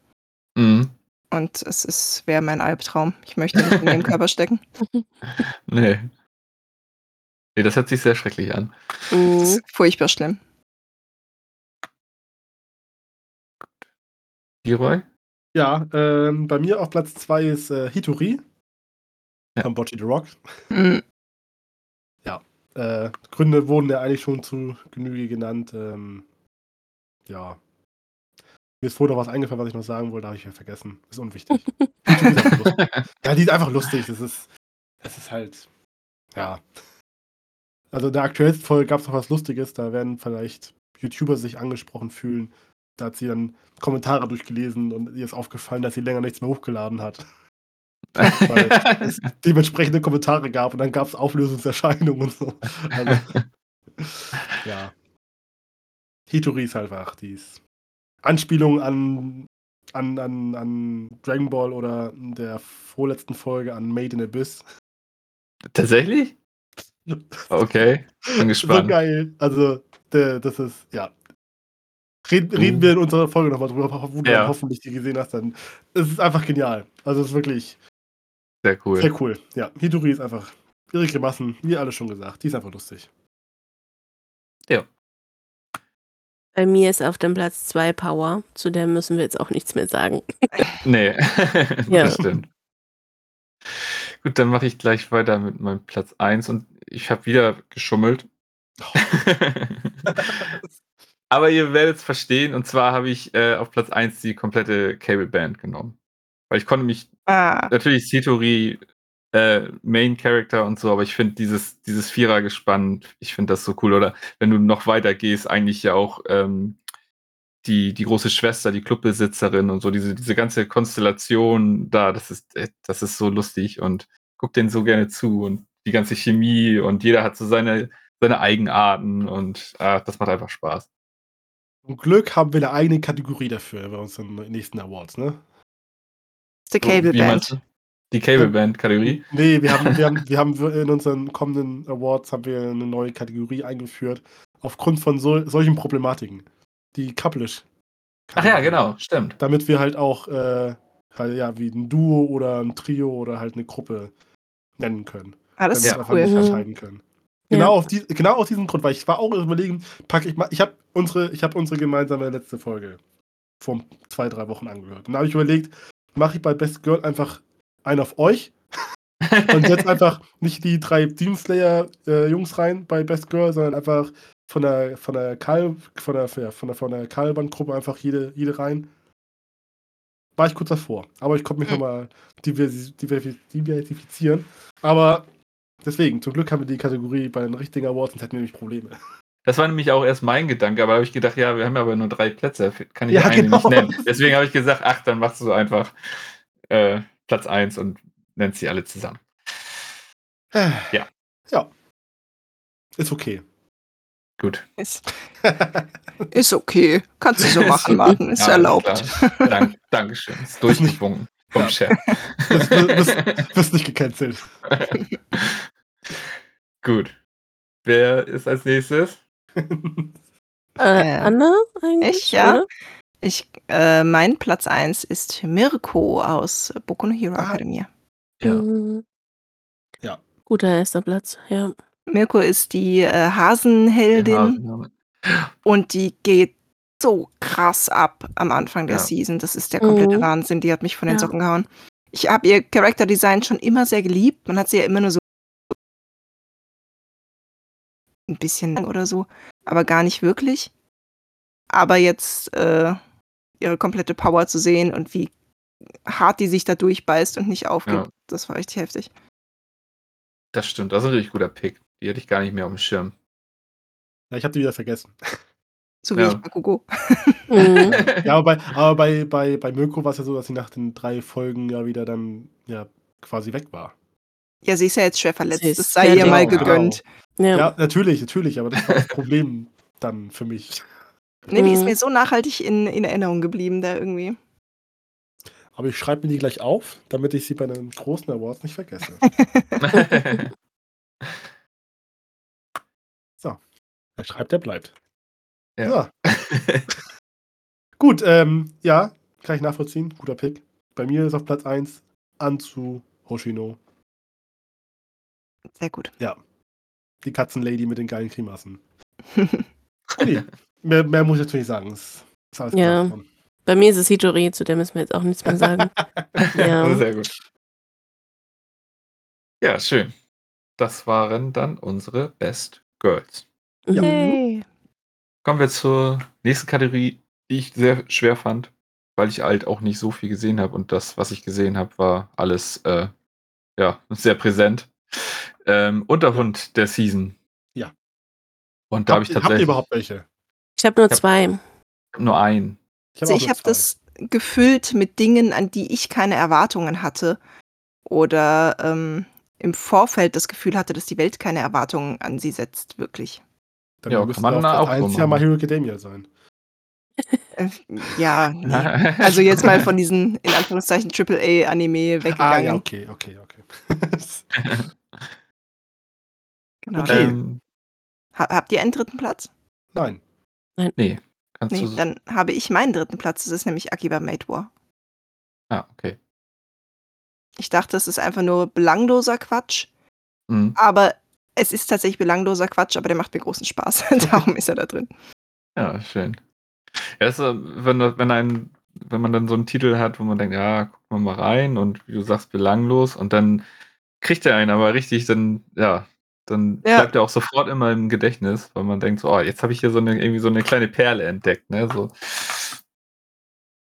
Mhm. Und es ist, wäre mein Albtraum. Ich möchte nicht in ihrem Körper stecken. Nee. Nee, das hört sich sehr schrecklich an. Das ist furchtbar schlimm. Leroy? Ja, ähm, bei mir auf Platz 2 ist äh, Hitori Ja. von Bocci the Rock. Mm, Äh, Gründe wurden ja eigentlich schon zu Genüge genannt. Ähm, ja. Mir ist vorher noch was eingefallen, was ich noch sagen wollte, habe ich ja vergessen. Ist unwichtig. Die ist einfach lustig. ja, die ist einfach lustig. Das ist, das ist halt, ja. Also in der aktuellsten Folge gab es noch was Lustiges. Da werden vielleicht YouTuber sich angesprochen fühlen. Da hat sie dann Kommentare durchgelesen und ihr ist aufgefallen, dass sie länger nichts mehr hochgeladen hat. Weil es dementsprechende Kommentare gab und dann gab es Auflösungserscheinungen und so. Also, ja. Hitori ist halt einfach, die ist Anspielung an, an, an, an Dragon Ball oder in der vorletzten Folge an Made in Abyss. Tatsächlich? Okay, bin So gespannt. geil. Also, das ist, ja. Reden, reden wir in unserer Folge nochmal drüber, wo du Ja. dann hoffentlich die gesehen hast. Dann. Es ist einfach genial. Also, es ist wirklich Sehr cool. sehr cool. Ja, Hitori ist einfach ihre Grimassen, wie alle schon gesagt. Die ist einfach lustig. Bei mir ist auf dem Platz 2 Power. Zu der müssen wir jetzt auch nichts mehr sagen. Nee, Ja. das stimmt. Gut, dann mache ich gleich weiter mit meinem Platz 1 und ich habe wieder geschummelt. Aber ihr werdet es verstehen, und zwar habe ich äh, auf Platz 1 die komplette Cable Band genommen. Weil ich konnte mich, ah, natürlich Sitori, äh, Main Character und so, aber ich finde dieses, dieses Vierer-Gespann, ich finde das so cool. Oder wenn du noch weiter gehst, eigentlich ja auch ähm, die, die große Schwester, die Clubbesitzerin und so, diese, diese ganze Konstellation da, das ist, äh, das ist so lustig und guck denen so gerne zu und die ganze Chemie und jeder hat so seine, seine Eigenarten und ah, das macht einfach Spaß. Zum Glück haben wir eine eigene Kategorie dafür bei unseren nächsten Awards, ne? the Cable Band. Die Cable Band Kategorie? Nee, wir haben, wir haben, wir haben in unseren kommenden Awards haben wir eine neue Kategorie eingeführt, aufgrund von so, solchen Problematiken. Die Couplish. Ach ja, genau, stimmt. Damit wir halt auch, äh, halt, ja, wie ein Duo oder ein Trio oder halt eine Gruppe nennen können. Ah, das ist cool. nicht entscheiden können. Genau, auf die, genau aus diesem Grund, weil ich war auch überlegen, packe ich mal, ich habe unsere, ich habe unsere gemeinsame letzte Folge vor zwei, drei Wochen angehört. Und da habe ich überlegt, mache ich bei Best Girl einfach einen auf euch und setze einfach nicht die drei Demon Slayer äh, rein bei Best Girl, sondern einfach von der von der Karl, von der ja, von der von der Karlband Gruppe einfach jede jede rein. War ich kurz davor, aber ich konnte mich Hm. nochmal diversi diversi diversifizieren. Aber deswegen, zum Glück haben wir die Kategorie bei den richtigen Awards, sonst hätten wir nämlich Probleme. Das war nämlich auch erst mein Gedanke, aber da habe ich gedacht, ja, wir haben ja aber nur drei Plätze, kann ich Ja, einen genau. nicht nennen. Deswegen habe ich gesagt, ach, dann machst du einfach äh, Platz 1 und nennst sie alle zusammen. Ja. Ja. Ist okay. Gut. Ist, ist okay. Kannst du so machen. Martin. Ist Ja, erlaubt. Dank, Dankeschön. Ist durchgewunken vom Ja. Chef. Das wirst, nicht gecancelt. Gut. Wer ist als nächstes? Äh, Äh, Anna eigentlich? ich, ja. Ich, äh, mein Platz 1 ist Mirko aus Boku no Hero Ah. Academia. Mhm. Ja. Guter erster Platz, ja. Mirko ist die äh, Hasenheldin und die geht so krass ab am Anfang der Ja. Season. Das ist der komplette Mhm. Wahnsinn. Die hat mich von den Ja. Socken gehauen. Ich habe ihr Charakterdesign schon immer sehr geliebt. Man hat sie ja immer nur so ein bisschen lang oder so, aber gar nicht wirklich. Aber jetzt äh, ihre komplette Power zu sehen und wie hart die sich da durchbeißt und nicht aufgibt, Ja. das war richtig heftig. Das stimmt, das ist ein richtig guter Pick. Die hätte ich gar nicht mehr auf dem Schirm. Ja, ich habe die wieder vergessen. So wie Ja. ich Bakugo. Mhm. Ja, aber bei, aber bei, bei, bei Mirko war es ja so, dass sie nach den drei Folgen ja wieder dann ja quasi weg war. Ja, sie ist ja jetzt schwer verletzt. Sie Das sei sehr ihr mal genau, gegönnt. Ja. Ja, natürlich, natürlich, aber das war das Problem dann für mich. Nee, die ist Mhm. mir so nachhaltig in, in Erinnerung geblieben, da irgendwie. Aber ich schreibe mir die gleich auf, damit ich sie bei den großen Awards nicht vergesse. Wer schreibt, der bleibt. Ja. So. Gut, ähm, ja, kann ich nachvollziehen. Guter Pick. Bei mir ist auf Platz 1 Anzu Hoshino, Sehr gut. die Katzenlady mit den geilen Grimassen. Okay. mehr, mehr muss ich natürlich sagen. Das ist alles Ja. Bei mir ist es Hitori, zu der müssen wir jetzt auch nichts mehr sagen. Ja. Sehr gut. Ja, schön. Das waren dann unsere Best Girls. Yay. Kommen wir zur nächsten Kategorie, die ich sehr schwer fand, weil ich halt auch nicht so viel gesehen habe und das, was ich gesehen habe, war alles äh, ja, sehr präsent. Ähm, Unterhund der Season. Ja. Und da habe ich ihr- habt ihr tatsächlich überhaupt welche? Ich habe nur Ja. zwei. nur einen. Also ich habe zwei. das gefüllt mit Dingen, an die ich keine Erwartungen hatte. Oder ähm, im Vorfeld das Gefühl hatte, dass die Welt keine Erwartungen an sie setzt, wirklich. Dann Ja, müsste kann man auf auch so 1 ja. My Hero Academia sein. Ja, nee. Also jetzt mal von diesen, in Anführungszeichen, AAA-Anime Ah, weggegangen. ja, okay, okay, okay. Genau. Okay. ähm, Ha habt ihr einen dritten Platz? Nein. nee, kannst Nee, du. dann habe ich meinen dritten Platz. Das ist nämlich Akiba Made War. ah, okay. Ich dachte, es ist einfach nur belangloser Quatsch. Mhm. Aber es ist tatsächlich belangloser Quatsch, aber der macht mir großen Spaß. Darum ist er da drin. Ja, schön. Ja, ist, äh, wenn, wenn, ein, wenn man dann so einen Titel hat, wo man denkt, ja, guck mal mal rein und wie du sagst, belanglos und dann kriegt er einen aber richtig, dann, ja, dann Ja. bleibt er auch sofort immer im Gedächtnis, weil man denkt, so, oh, jetzt habe ich hier so eine, irgendwie so eine kleine Perle entdeckt, ne? So.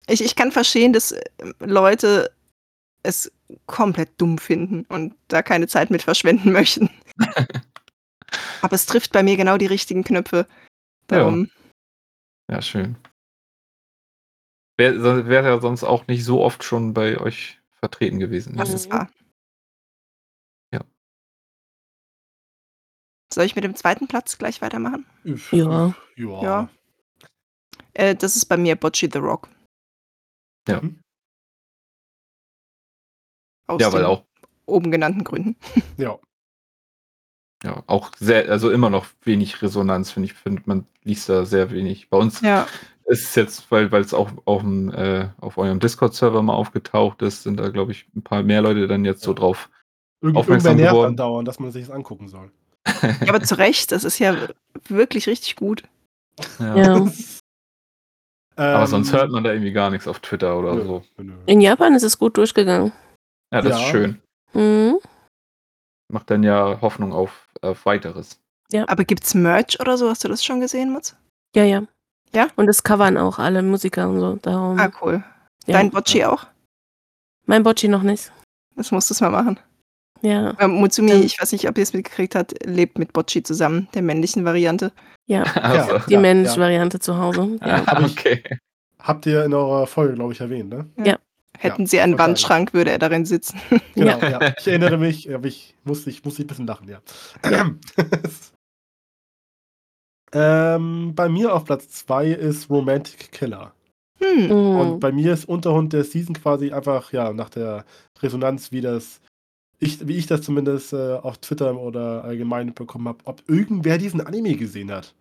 Ich, ich kann verstehen, dass äh, Leute es komplett dumm finden und da keine Zeit mit verschwenden möchten. aber es trifft bei mir genau die richtigen Knöpfe. Darum, Ja, schön. Wäre wär ja sonst auch nicht so oft schon bei euch vertreten gewesen. das ist wahr. Ja. Soll ich mit dem zweiten Platz gleich weitermachen? Ja. Ja. Ja. Äh, das ist bei mir Bocce the Rock. Ja. Aus ja, weil den auch, oben genannten Gründen. Ja. ja, auch sehr, also immer noch wenig Resonanz, finde ich, finde man liest da sehr wenig. Bei uns Ja. ist es jetzt, weil weil es auch auf, dem, äh, auf eurem Discord-Server mal aufgetaucht ist, sind da, glaube ich, ein paar mehr Leute dann jetzt so drauf. Irgend, Aufmerksam irgendwer nervt geworden. andauernd, dass man sich das angucken soll. ja, aber zu Recht, das ist ja wirklich richtig gut. Ja. Ja. Aber Ähm, sonst hört man da irgendwie gar nichts auf Twitter oder nö, so. nö. In Japan ist es gut durchgegangen. Ja, das Ja. ist schön. Mhm. Macht dann ja Hoffnung auf, auf weiteres. Aber gibt's Merch oder so? Hast du das schon gesehen, Mutz? Ja, ja. Ja? Und das covern auch alle Musiker und so. Darum. Ah, cool. ja. Dein Bocci auch? Mein Bocci noch nicht. Das musst du mal machen. Ja. Äh, Mutsumi, Ähm. ich weiß nicht, ob ihr es mitgekriegt habt, lebt mit Bocci zusammen, der männlichen Variante. Ja. Also, Die Ja, männliche ja. Variante zu Hause. Ja. Hab ich- okay. Habt ihr in eurer Folge, glaube ich, erwähnt, ne? Hätten Ja, sie einen. Wandschrank, würde er darin sitzen. Genau, ja. Ich erinnere mich, aber ich musste, ich musste ein bisschen lachen, ja. ähm, bei mir auf Platz 2 ist Romantic Killer. Hm. Und Mhm. bei mir ist Unterhund der Season quasi einfach, ja, nach der Resonanz, wie das, ich, wie ich das zumindest äh, auf Twitter oder allgemein bekommen habe, ob irgendwer diesen Anime gesehen hat.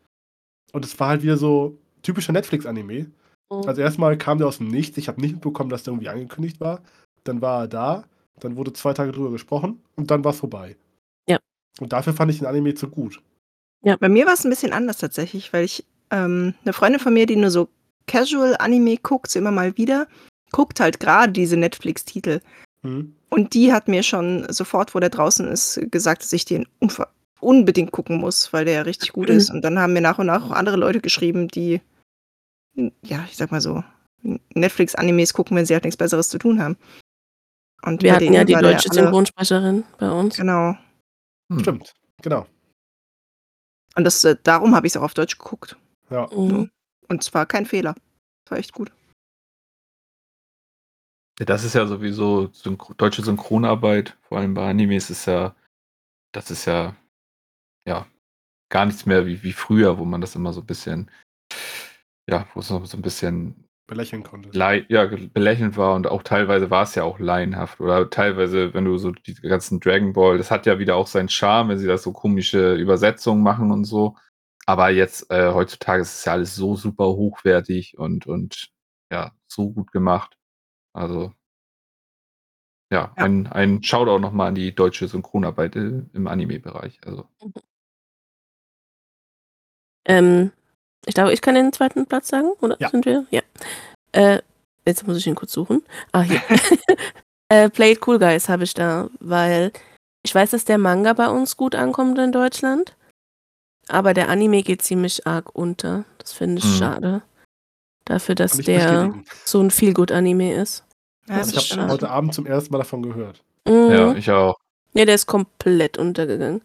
Und es war halt wieder so typischer Netflix-Anime. Mhm. Also erstmal kam der aus dem Nichts. Ich habe nicht mitbekommen, dass der irgendwie angekündigt war. Dann war er da. Dann wurde zwei Tage drüber gesprochen und dann war es vorbei. Ja. Und dafür fand ich den Anime zu gut. Bei mir war es ein bisschen anders tatsächlich, weil ich ähm, eine Freundin von mir, die nur so Casual-Anime guckt, so immer mal wieder, guckt halt gerade diese Netflix-Titel. Mhm. Und die hat mir schon sofort, wo der draußen ist, gesagt, dass ich den unbedingt gucken muss, weil der ja richtig gut ist. Und dann haben mir nach und nach auch andere Leute geschrieben, die, ja, ich sag mal so, Netflix-Animes gucken, wenn sie halt nichts Besseres zu tun haben. Und Wir hatten ja die deutsche Synchronsprecherin bei uns. Genau. Hm. Stimmt, genau. Und das, äh, darum habe ich es auch auf Deutsch geguckt. Ja. Mhm. Und zwar kein Fehler. Das war echt gut. Ja, das ist ja sowieso Synchro deutsche Synchronarbeit, vor allem bei Animes ist ja das ist ja ja gar nichts mehr wie wie früher, wo man das immer so 'n bisschen ja, wo es noch so 'n bisschen Belächeln konntest. lei ja, belächelnd war und auch teilweise war es ja auch laienhaft oder teilweise, wenn du so diese ganzen Dragon Ball das hat ja wieder auch seinen Charme, wenn sie da so komische Übersetzungen machen und so. Aber jetzt, äh, heutzutage ist es ja alles so super hochwertig und und ja, so gut gemacht. Also ja, Ja. ein ein Shoutout noch mal an die deutsche Synchronarbeit, äh, im Anime-Bereich, also Mhm. Ähm, ich glaube, ich kann den zweiten Platz sagen, oder Ja. sind wir? Ja. Äh, jetzt muss ich ihn kurz suchen. Ah, hier. äh, Play It Cool Guys habe ich da, weil ich weiß, dass der Manga bei uns gut ankommt in Deutschland, aber der Anime geht ziemlich arg unter. Das finde ich Mhm. schade. Dafür, dass der bestätigen. so ein Feel-Good-Anime ist. Ja, das Ich habe heute Abend zum ersten Mal davon gehört. Mhm. ja, ich auch. Ja, der ist komplett untergegangen.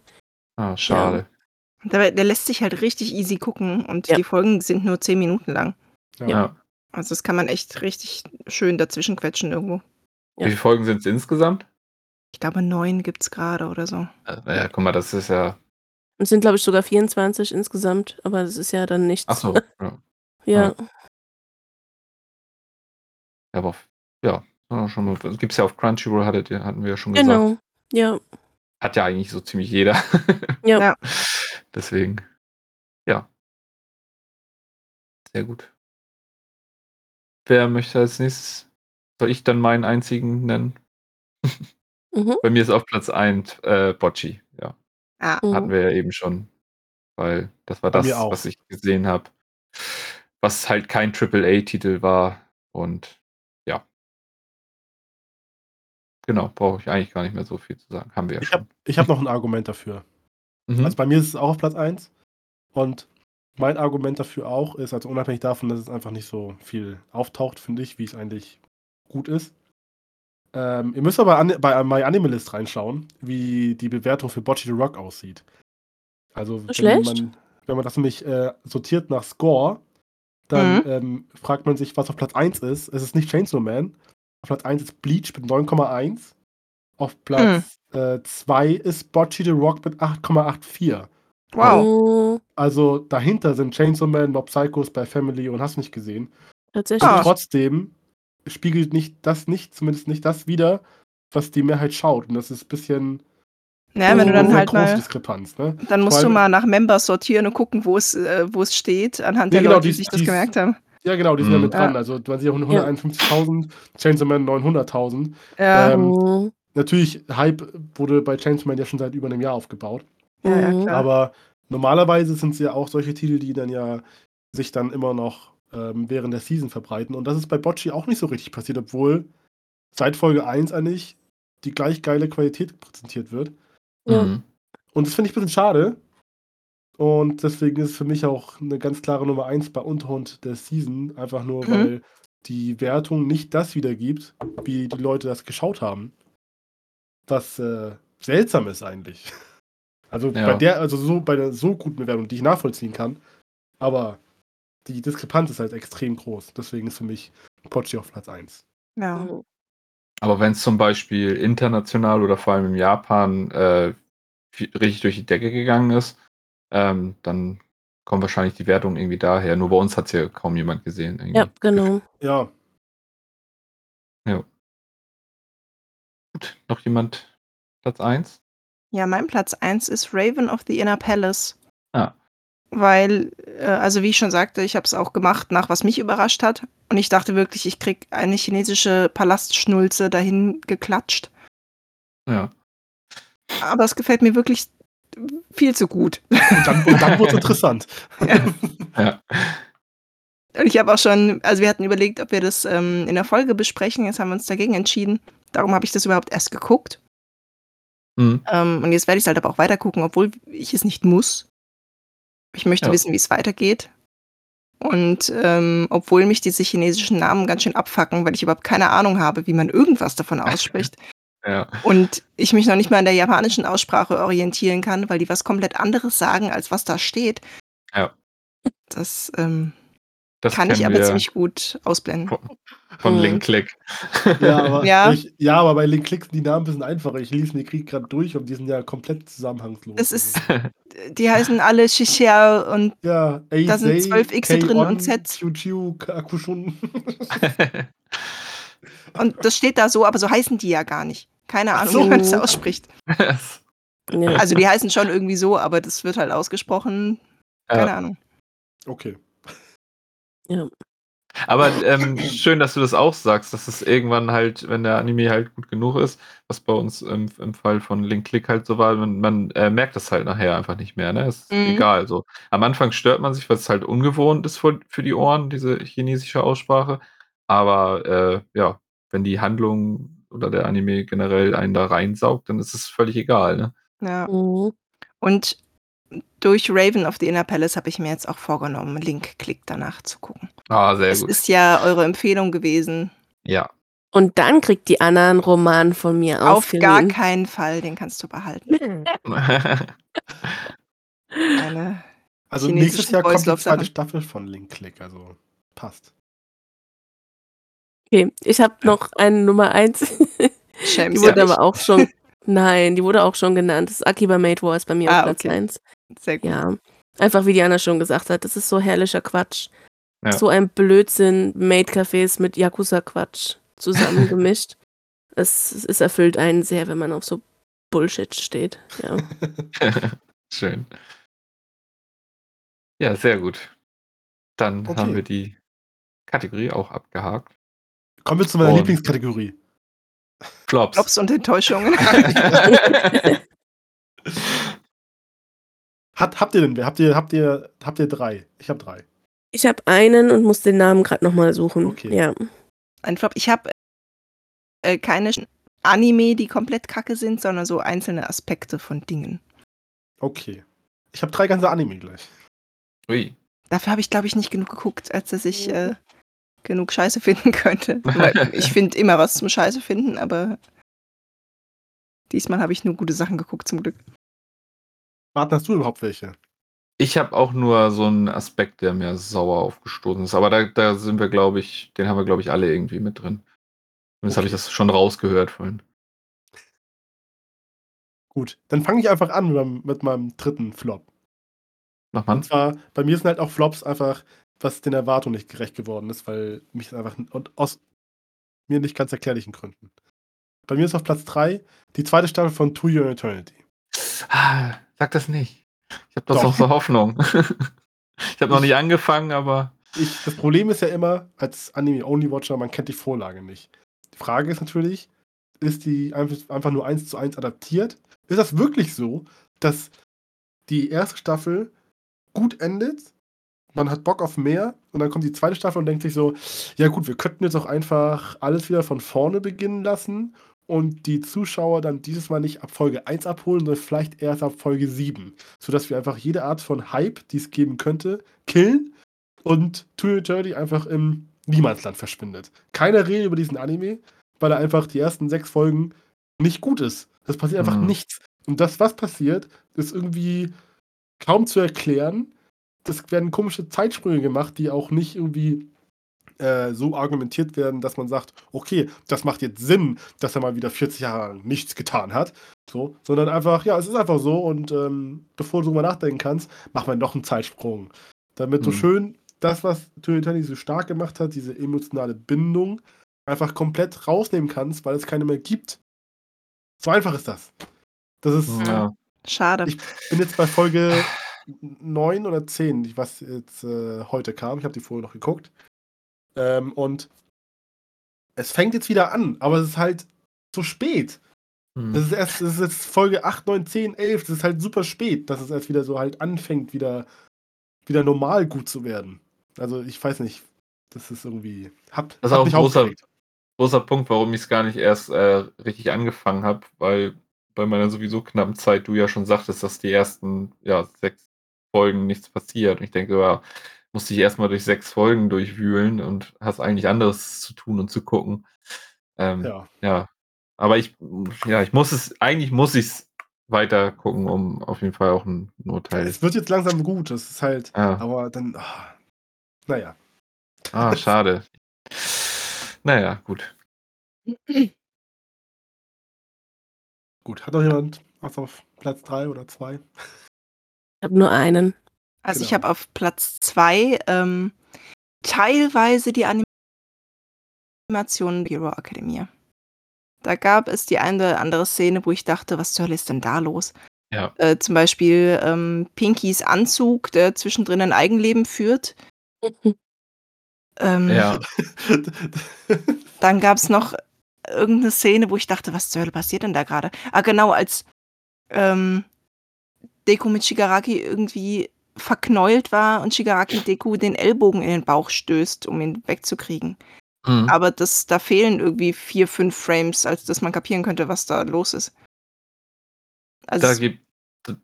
Ah, schade. Der, der lässt sich halt richtig easy gucken und Ja. die Folgen sind nur 10 Minuten lang. Ja. Ja. Also das kann man echt richtig schön dazwischen quetschen irgendwo. Ja. Wie viele Folgen sind's insgesamt? Ich glaube, neun gibt's gerade oder so. Äh, ja, guck mal, das ist ja Es sind, glaube ich, sogar 24 insgesamt, aber das ist ja dann nichts. ach so, ja. Ja. Ja, aber ja, schon mal gibt's ja auf Crunchyroll, hattet ihr hatten wir ja schon gesagt. Genau. Ja. Hat ja eigentlich so ziemlich jeder. Ja. Ja. Deswegen, ja. Sehr gut. Wer möchte als nächstes? Soll ich dann meinen einzigen nennen? Mhm. Bei mir ist auf Platz 1 äh, Bocci, ja. Ah, Mhm. Hatten wir ja eben schon. Weil das war das, was ich gesehen habe. Was halt kein Triple-A-Titel war. Und ja. Genau, brauche ich eigentlich gar nicht mehr so viel zu sagen. Haben wir ja Ich schon. habe ich hab noch ein Argument dafür. Mhm. Also bei mir ist es auch auf Platz 1. Und mein Argument dafür auch ist, also unabhängig davon, dass es einfach nicht so viel auftaucht, finde ich, wie es eigentlich gut ist. Ähm, ihr müsst aber an, bei My Animalist reinschauen, wie die Bewertung für Bocce the Rock aussieht. Also wenn man, wenn man das nämlich äh, sortiert nach Score, dann ähm, fragt man sich, was auf Platz 1 ist. Es ist nicht Chainsaw Man. Auf Platz 1 ist Bleach mit 9,1. Auf Platz 2 ist Bocce the Rock mit 8,84. wow. Mhm. Also dahinter sind Chainsaw Man, Mob Psycho, Spy Family und hast nicht gesehen. Tatsächlich. Ah. Trotzdem spiegelt nicht das nicht, zumindest nicht das wieder, was die Mehrheit schaut. Und das ist ein bisschen Naja, wenn du eine dann halt große mal, Diskrepanz. Ne? dann musst Vor du mal nach Members sortieren und gucken, wo es, äh, wo es steht, anhand Nee, der genau, Leute, die dies- sich das gemerkt haben. Ja, genau, die sind ja Mhm. mit dran. Also man sieht auch 151.000, Chainsaw Man 900.000. Ja, Ähm, Mhm. Natürlich, Hype wurde bei Chainsaw Man ja schon seit über einem Jahr aufgebaut. ja, ja, Mhm. klar. Aber normalerweise sind es ja auch solche Titel, die dann ja sich dann immer noch ähm, während der Season verbreiten. Und das ist bei Bocci auch nicht so richtig passiert, obwohl seit Folge 1 eigentlich die gleich geile Qualität präsentiert wird. Mhm. Und das finde ich ein bisschen schade. Und deswegen ist es für mich auch eine ganz klare Nummer 1 bei Unterhund der Season. Einfach nur, Mhm. weil die Wertung nicht das wiedergibt, wie die Leute das geschaut haben. Was äh, seltsam ist eigentlich. Also Ja. bei der, also so bei der so guten Bewertung, die ich nachvollziehen kann. Aber die Diskrepanz ist halt extrem groß. Deswegen ist für mich Pochi auf Platz 1. ja. Aber wenn es zum Beispiel international oder vor allem in Japan äh, richtig durch die Decke gegangen ist, ähm, dann kommt wahrscheinlich die Wertung irgendwie daher. Nur bei uns hat es ja kaum jemand gesehen. Irgendwie. Ja, genau. Ja, Gut, noch jemand Platz 1? Ja, mein Platz 1 ist Raven of the Inner Palace. Ah. Weil, äh, also wie ich schon sagte, ich habe es auch gemacht, nach was mich überrascht hat. Und ich dachte wirklich, ich krieg eine chinesische Palastschnulze dahin geklatscht. Ja. Aber es gefällt mir wirklich viel zu gut. und dann, und dann wurde es interessant. Ja. Und ich habe auch schon, also wir hatten überlegt, ob wir das ähm, in der Folge besprechen. Jetzt haben wir uns dagegen entschieden. Darum habe ich das überhaupt erst geguckt. Mhm. Ähm, und jetzt werde ich es halt aber auch weiter gucken, obwohl ich es nicht muss. Ich möchte Ja. wissen, wie es weitergeht. Und ähm, obwohl mich diese chinesischen Namen ganz schön abfacken, weil ich überhaupt keine Ahnung habe, wie man irgendwas davon ausspricht. ja. und ich mich noch nicht mal an der japanischen Aussprache orientieren kann, weil die was komplett anderes sagen, als was da steht. Ja. Das, ähm, Das Kann ich aber wir ziemlich gut ausblenden. von, von Mhm. Link Click. Ja, aber, Ja. Ich, ja, aber bei Link Clicks sind die Namen ein bisschen einfacher. Ich lese den Krieg gerade durch und die sind ja komplett zusammenhangslos. Das ist, die heißen alle Shisha und ja, da sind 12 Xe drin und. QQ, Akushun. und das steht da so, aber so heißen die ja gar nicht. Keine Ahnung, so. wie man das ausspricht. Also die heißen schon irgendwie so, aber das wird halt ausgesprochen. Keine. Ahnung. Okay. Aber ähm, schön, dass du das auch sagst, dass es irgendwann halt, wenn der Anime halt gut genug ist, was bei uns im, im Fall von Link Click halt so war, man, man äh, merkt das halt nachher einfach nicht mehr. Ne? Ist Mhm. egal. So. Am Anfang stört man sich, weil es halt ungewohnt ist für, für die Ohren, diese chinesische Aussprache. Aber äh, ja, wenn die Handlung oder der Anime generell einen da reinsaugt, dann ist es völlig egal. Ne? Ja. Mhm. Und durch Raven of the Inner Palace habe ich mir jetzt auch vorgenommen, Link-Klick danach zu gucken. Ah, sehr Es gut. ist ja eure Empfehlung gewesen. Ja. Und dann kriegt die Anna einen Roman von mir Auf gar ausgeliehen. keinen Fall, den kannst du behalten. Eine Also nächstes Jahr kommt die zweite. Staffel von Link Click, also passt. Okay, ich habe noch eine Nummer eins. Die Schäm's wurde ja aber auch schon. Nein, die wurde auch schon genannt. Das ist Akiba Made War ist bei mir Ah, auf Platz okay. 1. Sehr gut. Ja. Einfach wie die Anna schon gesagt hat, das ist so herrlicher Quatsch. Ja. So ein Blödsinn, Maid-Cafés mit Yakuza-Quatsch zusammengemischt. es, es erfüllt einen sehr, wenn man auf so Bullshit steht. Ja. Schön. Ja, sehr gut. Dann Okay. haben wir die Kategorie auch abgehakt. Kommen wir zu meiner Und- Lieblingskategorie. Flops. Flops und Enttäuschungen. Hat, habt ihr denn wer? Habt ihr, habt ihr, habt ihr drei? Ich habe drei. Ich habe einen und muss den Namen gerade nochmal suchen. Okay. Ja. Ein Flop. Ich habe äh, keine Anime, die komplett kacke sind, sondern so einzelne Aspekte von Dingen. Okay. Ich habe drei ganze Anime gleich. Ui. Dafür habe ich, glaube ich, nicht genug geguckt, als dass ich äh, genug Scheiße finden könnte. Ich finde immer was zum Scheiße finden, aber diesmal habe ich nur gute Sachen geguckt, zum Glück. Martin, hast du überhaupt welche? Ich habe auch nur so einen Aspekt, der mir sauer aufgestoßen ist. Aber da, da sind wir, glaube ich, den haben wir, glaube ich, alle irgendwie mit drin. Zumindest habe ich das schon rausgehört vorhin. Gut, dann fange ich einfach an mit meinem, mit meinem dritten Flop. Mach mal. Und zwar, bei mir sind halt auch Flops einfach, was den Erwartungen nicht gerecht geworden ist, weil mich einfach und aus mir nicht ganz erklärlichen Gründen. Bei mir ist auf Platz 3 die zweite Staffel von To Your Eternity. Sag das nicht. Ich habe das Doch. noch so Hoffnung. ich habe noch nicht angefangen, aber Ich, das Problem ist ja immer, als Anime-Only-Watcher, man kennt die Vorlage nicht. Die Frage ist natürlich, ist die einfach nur eins zu eins adaptiert? Ist das wirklich so, dass die erste Staffel gut endet? Man hat Bock auf mehr und dann kommt die zweite Staffel und denkt sich so, ja gut, wir könnten jetzt auch einfach alles wieder von vorne beginnen lassen und die Zuschauer dann dieses Mal nicht ab Folge 1 abholen, sondern vielleicht erst ab Folge 7. Sodass wir einfach jede Art von Hype, die es geben könnte, killen und To Eternity einfach im Niemandsland verschwindet. Keiner redet über diesen Anime, weil er einfach die ersten sechs Folgen nicht gut ist. Es passiert einfach Mhm. nichts. Und das, was passiert, ist irgendwie kaum zu erklären. Das werden komische Zeitsprünge gemacht, die auch nicht irgendwie äh, so argumentiert werden, dass man sagt, okay, das macht jetzt Sinn, dass er mal wieder 40 Jahre lang nichts getan hat. So, sondern einfach, ja, es ist einfach so und ähm, bevor du drüber nachdenken kannst, mach mal noch einen Zeitsprung. Damit so Mhm. schön das, was To Eternity so stark gemacht hat, diese emotionale Bindung, einfach komplett rausnehmen kannst, weil es keine mehr gibt. So einfach ist das. Das ist, ja. Schade. Ich- bin jetzt bei Folge 9 oder 10, was jetzt äh, heute kam. Ich habe die vorher noch geguckt. Ähm, und es fängt jetzt wieder an, aber es ist halt zu spät. Hm. Es ist erst, es ist jetzt Folge 8, 9, 10, 11. Das ist halt super spät, dass es erst wieder so halt anfängt, wieder, wieder normal gut zu werden. Also ich weiß nicht. Das ist irgendwie. Hab, Das ist auch ein großer- großer Punkt, warum ich es gar nicht erst äh, richtig angefangen habe, weil bei meiner sowieso knappen Zeit du ja schon sagtest, dass die ersten ja, sechs Folgen nichts passiert. Und ich denke, ja, musste ich erstmal durch sechs Folgen durchwühlen und hast eigentlich anderes zu tun und zu gucken. Ähm, ja. Ja. Aber ich, ja, ich muss es, eigentlich muss ich es weiter gucken, um auf jeden Fall auch ein, Urteil. Es wird jetzt langsam gut. Das ist halt. Ja. Aber dann. ah, naja. Ah, schade. Naja, gut. Gut, hat noch jemand was auf Platz 3 oder 2? Ich habe nur einen. Also ich Genau. habe auf Platz zwei ähm, teilweise die Animation Hero Academia. Da gab es die eine oder andere Szene, wo ich dachte, was zur Hölle ist denn da los? Ja. Äh, zum Beispiel ähm, Pinkys Anzug, der zwischendrin ein Eigenleben führt. Ähm, Ja. Dann gab es noch irgendeine Szene, wo ich dachte, was zur Hölle passiert denn da gerade? Ah, genau, als ähm, Deku mit Shigaraki irgendwie verknäult war und Shigaraki Deku den Ellbogen in den Bauch stößt, um ihn wegzukriegen. Mhm. Aber das, da fehlen irgendwie vier, fünf Frames, als dass man kapieren könnte, was da los ist. Also, Da, gibt,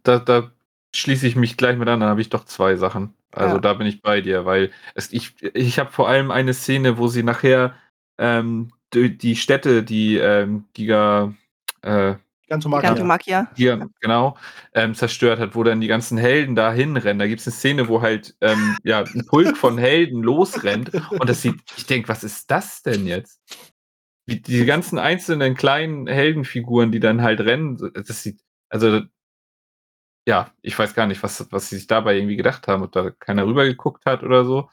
da, da schließe ich mich gleich mit an, dann habe ich doch zwei Sachen. Also Ja. da bin ich bei dir, weil es, ich, ich habe vor allem eine Szene, wo sie nachher ähm, die, die Städte, die ähm, Giga, äh, Ganz normal. Gigantomachia. Giga, genau, ähm, zerstört hat, wo dann die ganzen Helden da hinrennen. Da gibt es eine Szene, wo halt ähm, ja, ein Pulk von Helden losrennt und das sieht, ich denke, was ist das denn jetzt? Die, die ganzen einzelnen kleinen Heldenfiguren, die dann halt rennen, das sieht, also ja, ich weiß gar nicht, was, was sie sich dabei irgendwie gedacht haben, ob da keiner rübergeguckt hat oder so.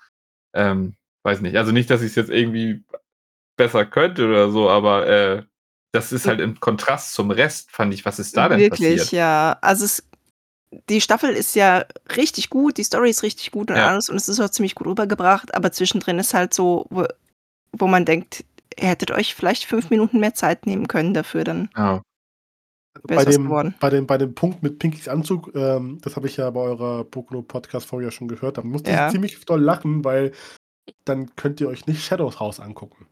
Ähm, weiß nicht. Also nicht, dass ich es jetzt irgendwie besser könnte oder so, aber äh, das ist halt im Kontrast zum Rest, fand ich, was ist da denn Wirklich, passiert? ja. Also es, die Staffel ist ja richtig gut, die Story ist richtig gut und Ja. alles und es ist auch ziemlich gut rübergebracht, aber zwischendrin ist halt so, wo, wo man denkt, ihr hättet euch vielleicht fünf Minuten mehr Zeit nehmen können dafür, dann Ja. bei dem, geworden. bei, dem, bei dem Punkt mit Pinkys Anzug, ähm, das habe ich ja bei eurer Boku no Podcast Folge ja schon gehört, da musste Ja. ich ziemlich doll lachen, weil dann könnt ihr euch nicht Shadows Haus angucken.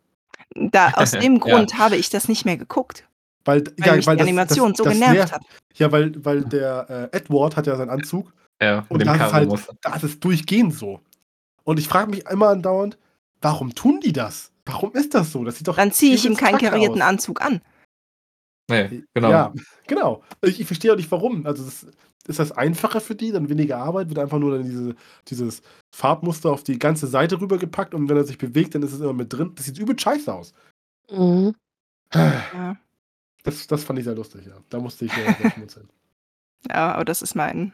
Da, aus dem Ja. Grund habe ich das nicht mehr geguckt, Weil, weil mich die Animation so genervt nervt- hat. Ja, weil, weil der äh, Edward hat ja seinen Anzug Ja, und mit dem da ist, es halt, Karo-Muster. da ist es durchgehend so. Und ich frage mich immer andauernd, warum tun die das? Warum ist das so? Das sieht doch Dann ziehe ich ihm keinen kacke karierten aus. Anzug an. Nee, genau. Ja, genau. Ich, ich verstehe auch nicht warum. Also das, ist das einfacher für die, dann weniger Arbeit, wird einfach nur dann diese, dieses Farbmuster auf die ganze Seite rübergepackt und wenn er sich bewegt, dann ist es immer mit drin. Das sieht übel scheiße aus. Mhm. Ja. Das, das fand ich sehr lustig, ja. Da musste ich äh, schmunzeln. ja, aber das ist mein,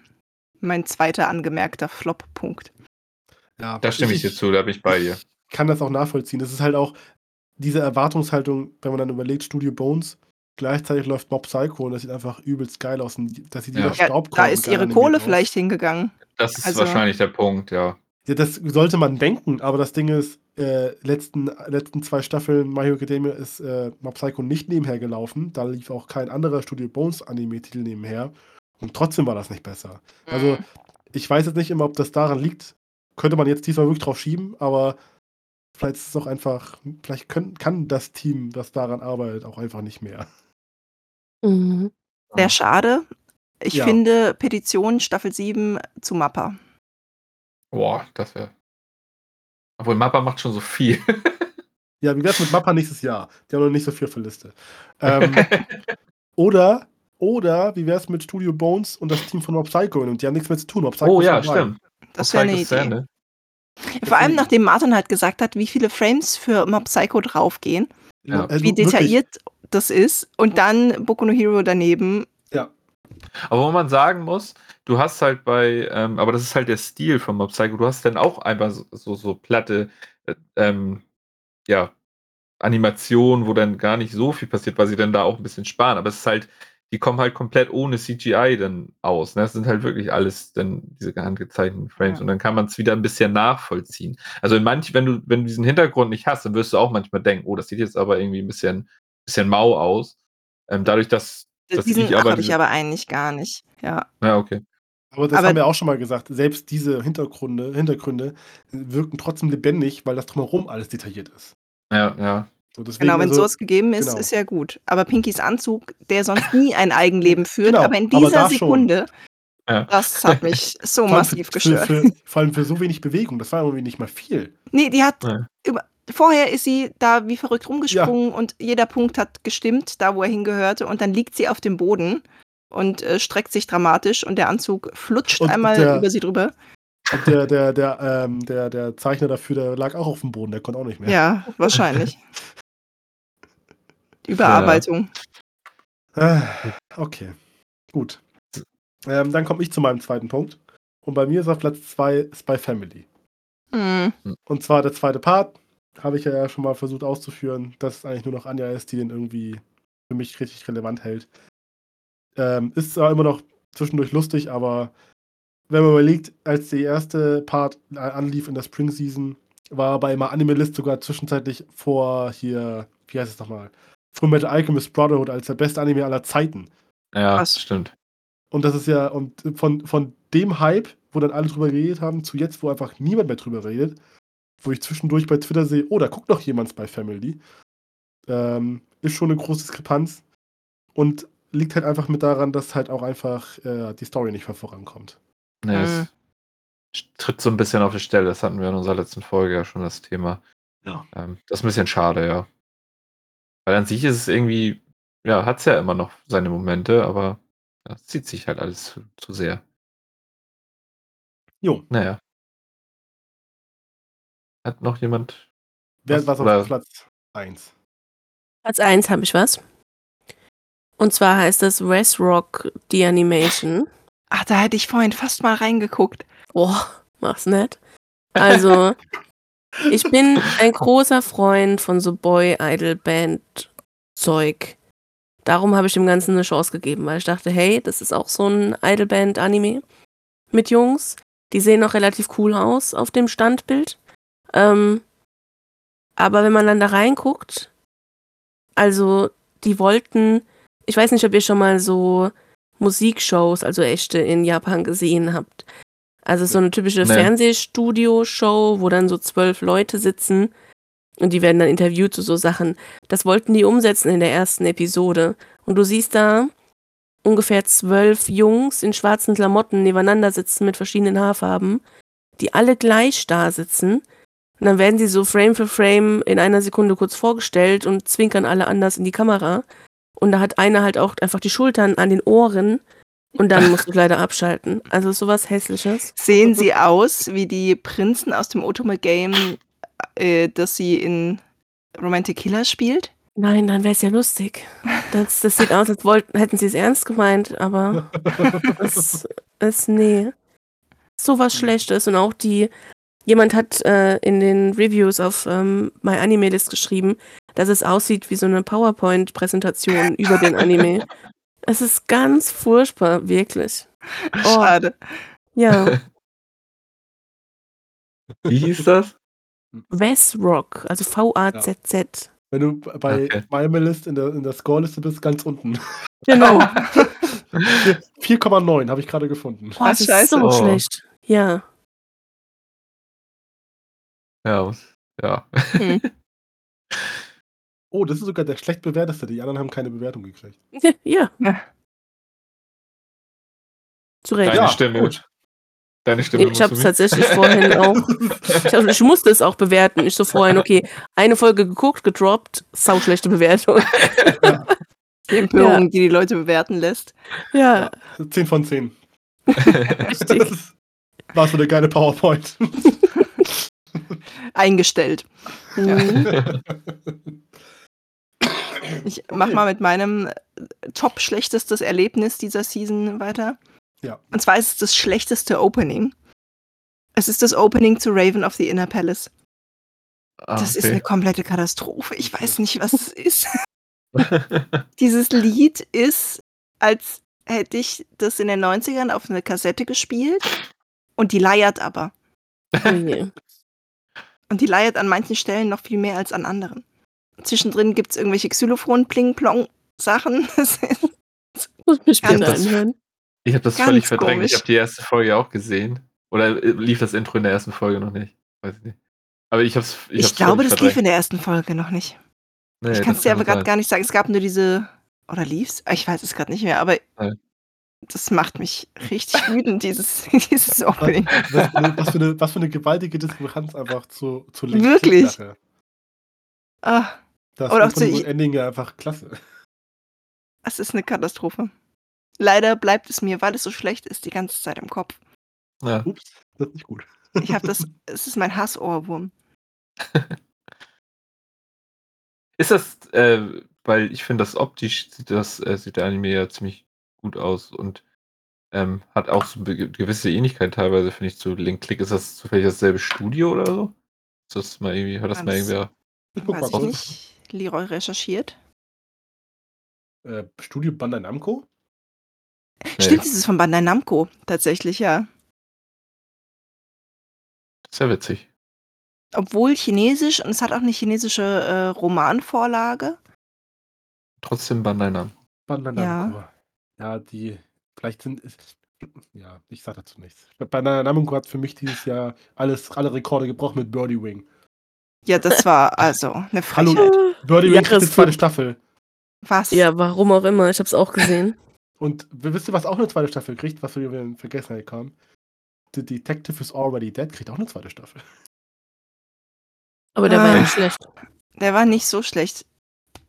mein zweiter angemerkter Flop-Punkt. Ja, Da stimme ich dir zu, da bin ich bei dir. kann das auch nachvollziehen. Das ist halt auch diese Erwartungshaltung, wenn man dann überlegt, Studio Bones, gleichzeitig läuft Mob Psycho und das sieht einfach übelst geil aus. Und das sieht Ja. Ja, da ist ihre Kohle aus. vielleicht hingegangen. Das ist Also- wahrscheinlich der Punkt, ja. Ja, das sollte man denken, aber das Ding ist, äh, letzten, letzten zwei Staffeln My Hero Academia ist äh, Mob Psycho nicht nebenher gelaufen. Da lief auch kein anderer Studio Bones Anime-Titel nebenher. Und trotzdem war das nicht besser. Also, Mhm. ich weiß jetzt nicht immer, ob das daran liegt. Könnte man jetzt diesmal wirklich drauf schieben, aber vielleicht ist es auch einfach, vielleicht können, kann das Team, das daran arbeitet, auch einfach nicht mehr. Mhm. Sehr schade. Ich Ja. finde Petition Staffel 7 zu Mappa. Boah, das wäre. Obwohl Mappa macht schon so viel. Ja, wie wär's mit Mappa nächstes Jahr? Die haben noch nicht so viel auf der Liste. Ähm, oder, oder, wie wär's mit Studio Bones und das Team von Mob Psycho? Und die haben nichts mehr zu tun. Mob Psycho oh ist ja, vorbei. stimmt. Das wäre eine Psychos Idee. Szene. Vor allem nachdem Martin halt gesagt hat, wie viele Frames für Mob Psycho draufgehen, Ja. Also wie wirklich, detailliert das ist und dann Boku no Hero daneben. Aber wo man sagen muss, du hast halt bei, ähm, aber das ist halt der Stil von Mob Psycho, du hast dann auch einfach so, so, so platte, äh, ähm, ja, Animationen, wo dann gar nicht so viel passiert, weil sie dann da auch ein bisschen sparen. Aber es ist halt, die kommen halt komplett ohne CGI dann aus. Ne? Das sind halt wirklich alles dann diese handgezeichneten Frames Ja. und dann kann man es wieder ein bisschen nachvollziehen. Also in manch, wenn du, wenn du diesen Hintergrund nicht hast, dann wirst du auch manchmal denken, oh, das sieht jetzt aber irgendwie ein bisschen, bisschen mau aus. Ähm, dadurch, dass, dass Diesen ich aber, habe ich aber eigentlich gar nicht. Ja. ja, okay. Aber das Aber- haben wir auch schon mal gesagt. Selbst diese Hintergründe, Hintergründe wirken trotzdem lebendig, weil das drumherum alles detailliert ist. Ja, ja. Genau, wenn also, sowas gegeben ist, genau. ist ja gut. Aber Pinkys Anzug, der sonst nie ein Eigenleben führt, Genau, aber in aber dieser da schon. Sekunde, Ja. das hat mich so massiv für, gestört. Für, für, vor allem für so wenig Bewegung. Das war irgendwie nicht mal viel. Nee, die hat Ja. über, vorher ist sie da wie verrückt rumgesprungen und jeder Punkt hat gestimmt, da wo er hingehörte und dann liegt sie auf dem Boden und äh, streckt sich dramatisch und der Anzug flutscht Und einmal der- über sie drüber. Und der, der, der, ähm, der, der Zeichner dafür, der lag auch auf dem Boden, der konnte auch nicht mehr. Ja, wahrscheinlich. Überarbeitung. Ah, Okay, gut. Ähm, dann komme ich zu meinem zweiten Punkt. Und bei mir ist auf Platz 2 Spy Family. Hm. Und zwar der zweite Part, habe ich ja schon mal versucht auszuführen, dass es eigentlich nur noch Anja ist, die den irgendwie für mich richtig relevant hält. Ähm, ist zwar immer noch zwischendurch lustig, aber wenn man überlegt, als der erste Part äh, anlief in der Spring Season, war bei immer Animalist sogar zwischenzeitlich vor hier, wie heißt es nochmal? Full Metal Alchemist Brotherhood als der beste Anime aller Zeiten. Ja, Krass. stimmt. Und das ist ja, und von, von dem Hype, wo dann alle drüber geredet haben, zu jetzt, wo einfach niemand mehr drüber redet, wo ich zwischendurch bei Twitter sehe, oh, da guckt noch jemand bei Family, ähm, ist schon eine große Diskrepanz. Und liegt halt einfach mit daran, dass halt auch einfach äh, die Story nicht mehr vorankommt. Nee, Mhm. es tritt so ein bisschen auf die Stelle. Das hatten wir in unserer letzten Folge ja schon das Thema. Ja. Ähm, das ist ein bisschen schade, ja. Weil an sich ist es irgendwie, ja, hat es ja immer noch seine Momente, aber ja, es zieht sich halt alles zu, zu sehr. Jo, Naja. Hat noch jemand? wer Was- was oder- auf Platz 1? Platz 1 habe ich was. Und zwar heißt das Rock The Animation. Ach, da hätte ich vorhin fast mal reingeguckt. Boah, mach's nett. Also, ich bin ein großer Freund von so Boy-Idol-Band-Zeug. Darum habe ich dem Ganzen eine Chance gegeben, weil ich dachte, hey, das ist auch so ein Idol-Band-Anime mit Jungs. Die sehen noch relativ cool aus auf dem Standbild. Ähm, aber wenn man dann da reinguckt, also die wollten, ich weiß nicht, ob ihr schon mal so Musikshows, also echte in Japan gesehen habt. Also so eine typische Nee. Fernsehstudio-Show, wo dann so zwölf Leute sitzen und die werden dann interviewt zu so Sachen. Das wollten die umsetzen in der ersten Episode. Und du siehst da ungefähr zwölf Jungs in schwarzen Klamotten nebeneinander sitzen mit verschiedenen Haarfarben, die alle gleich da sitzen. Und dann werden sie so Frame für Frame in einer Sekunde kurz vorgestellt und zwinkern alle anders in die Kamera. Und da hat einer halt auch einfach die Schultern an den Ohren und dann musst du leider abschalten. Also sowas Hässliches. Sehen sie aus wie die Prinzen aus dem Otome Game, äh, das sie in Romantic Killer spielt? Nein, dann wäre es ja lustig. Das, das sieht aus, als wollten, hätten sie es ernst gemeint, aber es ist, nee. Sowas Schlechtes. Und auch die, jemand hat äh, in den Reviews auf ähm, My Anime List geschrieben, dass es aussieht wie so eine PowerPoint-Präsentation über den Anime. Es ist ganz furchtbar, wirklich. Oh, Schade. ja. Wie hieß das? Westrock, also V-A-Z-Z. Wenn du bei Okay. okay. List in der, in der Scoreliste bist, ganz unten. Genau. Vier- 4,9 habe ich gerade gefunden. Boah, das ist Scheiße. so Oh. schlecht. Ja. Ja, ja. Hm. Oh, das ist sogar der schlecht bewerteste. Die anderen haben keine Bewertung gekriegt. ja. Ja. Zu Recht. Deine Ja, Stimme. gut. Deine Stimme. Ich habe es tatsächlich vorhin auch. Ich, hab, ich musste es auch bewerten. Ich so vorhin, okay, eine Folge geguckt, gedroppt, sauschlechte Bewertung. Die Empörung, die die Leute bewerten lässt. Ja, 10 von 10. richtig. Das ist- war so eine geile PowerPoint. Eingestellt. Mhm. Ich mach Okay. mal mit meinem äh, top schlechtestes Erlebnis dieser Season weiter. Ja. Und zwar ist es das schlechteste Opening. Es ist das Opening zu Raven of the Inner Palace. Ah, Das ist okay. eine komplette Katastrophe. Ich weiß nicht, was es ist. Dieses Lied ist, als hätte ich das in den 90ern auf eine Kassette gespielt. Und die leiert aber. Oh. Und die leiert an manchen Stellen noch viel mehr als an anderen. Zwischendrin gibt es irgendwelche Xylophon-Pling-Plong-Sachen. Das Muss mich später anhören. Ich habe das Ganz völlig verdrängt. komisch. Ich habe die erste Folge auch gesehen. Oder äh, lief das Intro in der ersten Folge noch nicht? Weiß ich nicht. Aber ich hab's. Ich, Ich, hab's glaube, das lief in verdrängt. der ersten Folge noch nicht. Nee, ich das kann es dir aber gerade gar nicht sagen. Es gab nur diese. Oder lief's? Ich weiß es gerade nicht mehr, aber Nein. das macht mich richtig wütend, dieses, dieses Opening. Was, für eine, was, für eine, was für eine gewaltige Diskrepanz einfach zu, zu Wirklich? Sache. Das Oder zu- und Ending ja einfach klasse. es ist eine Katastrophe. Leider bleibt es mir, weil es so schlecht ist, die ganze Zeit im Kopf. Ja. Ups, das ist nicht gut. Ich habe das, es ist mein Hassohrwurm. Ist das, äh, weil ich finde, das optisch sieht das, äh, sieht der Anime ja ziemlich gut aus und ähm, hat auch so gewisse Ähnlichkeit teilweise, finde ich, zu Link Click. Ist das zufällig dasselbe Studio oder so? Ist das mal irgendwie, hat das Ah, mal irgendwer. Ich guck Weiß mal ich raus. nicht. Leroy recherchiert. Äh, Studio Bandai Namco? Stimmt, dieses von Bandai Namco. Tatsächlich, ja. Sehr witzig. Obwohl chinesisch und es hat auch eine chinesische äh, Romanvorlage. Trotzdem Bandai Namco. Bandai Ja. Namco. Ja, die, vielleicht sind es. Ja, ich sag dazu nichts. Bandai Namco hat für mich dieses Jahr alles, alle Rekorde gebrochen mit Birdie Wing. Ja, das war also eine Hallo. Frechheit. Birdie Wing kriegt die Jahresflug. zweite Staffel. Was? Ja, warum auch immer. Ich habe es auch gesehen. Und wisst ihr, was auch eine zweite Staffel kriegt, was wir in Vergessenheit kam? The Detective is Already Dead kriegt auch eine zweite Staffel. Aber der war Ah. ja nicht schlecht. Der war nicht so schlecht.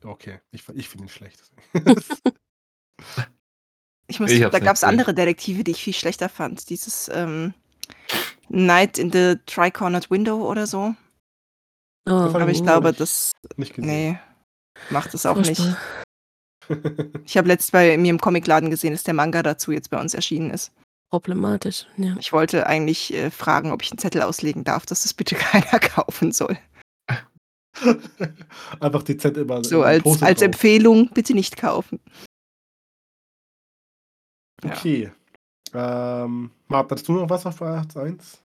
Okay, ich, ich finde ihn schlecht. Ich muss, Ich hab's da gab es andere Detektive, die ich viel schlechter fand. Dieses ähm, Night in the Tri-Cornered Window oder so. Oh, Aber ich glaube, das. nicht gesehen. Nee, macht es auch nicht. Ich habe letzt bei mir im Comicladen gesehen, dass der Manga dazu jetzt bei uns erschienen ist. Problematisch, ja. Ich wollte eigentlich äh, fragen, ob ich einen Zettel auslegen darf, dass das bitte keiner kaufen soll. Einfach dezent immer. So immer als, Post-it als drauf. Empfehlung, bitte nicht kaufen. Ja. Okay. Ähm, Martin, hast du noch was auf Platz 1?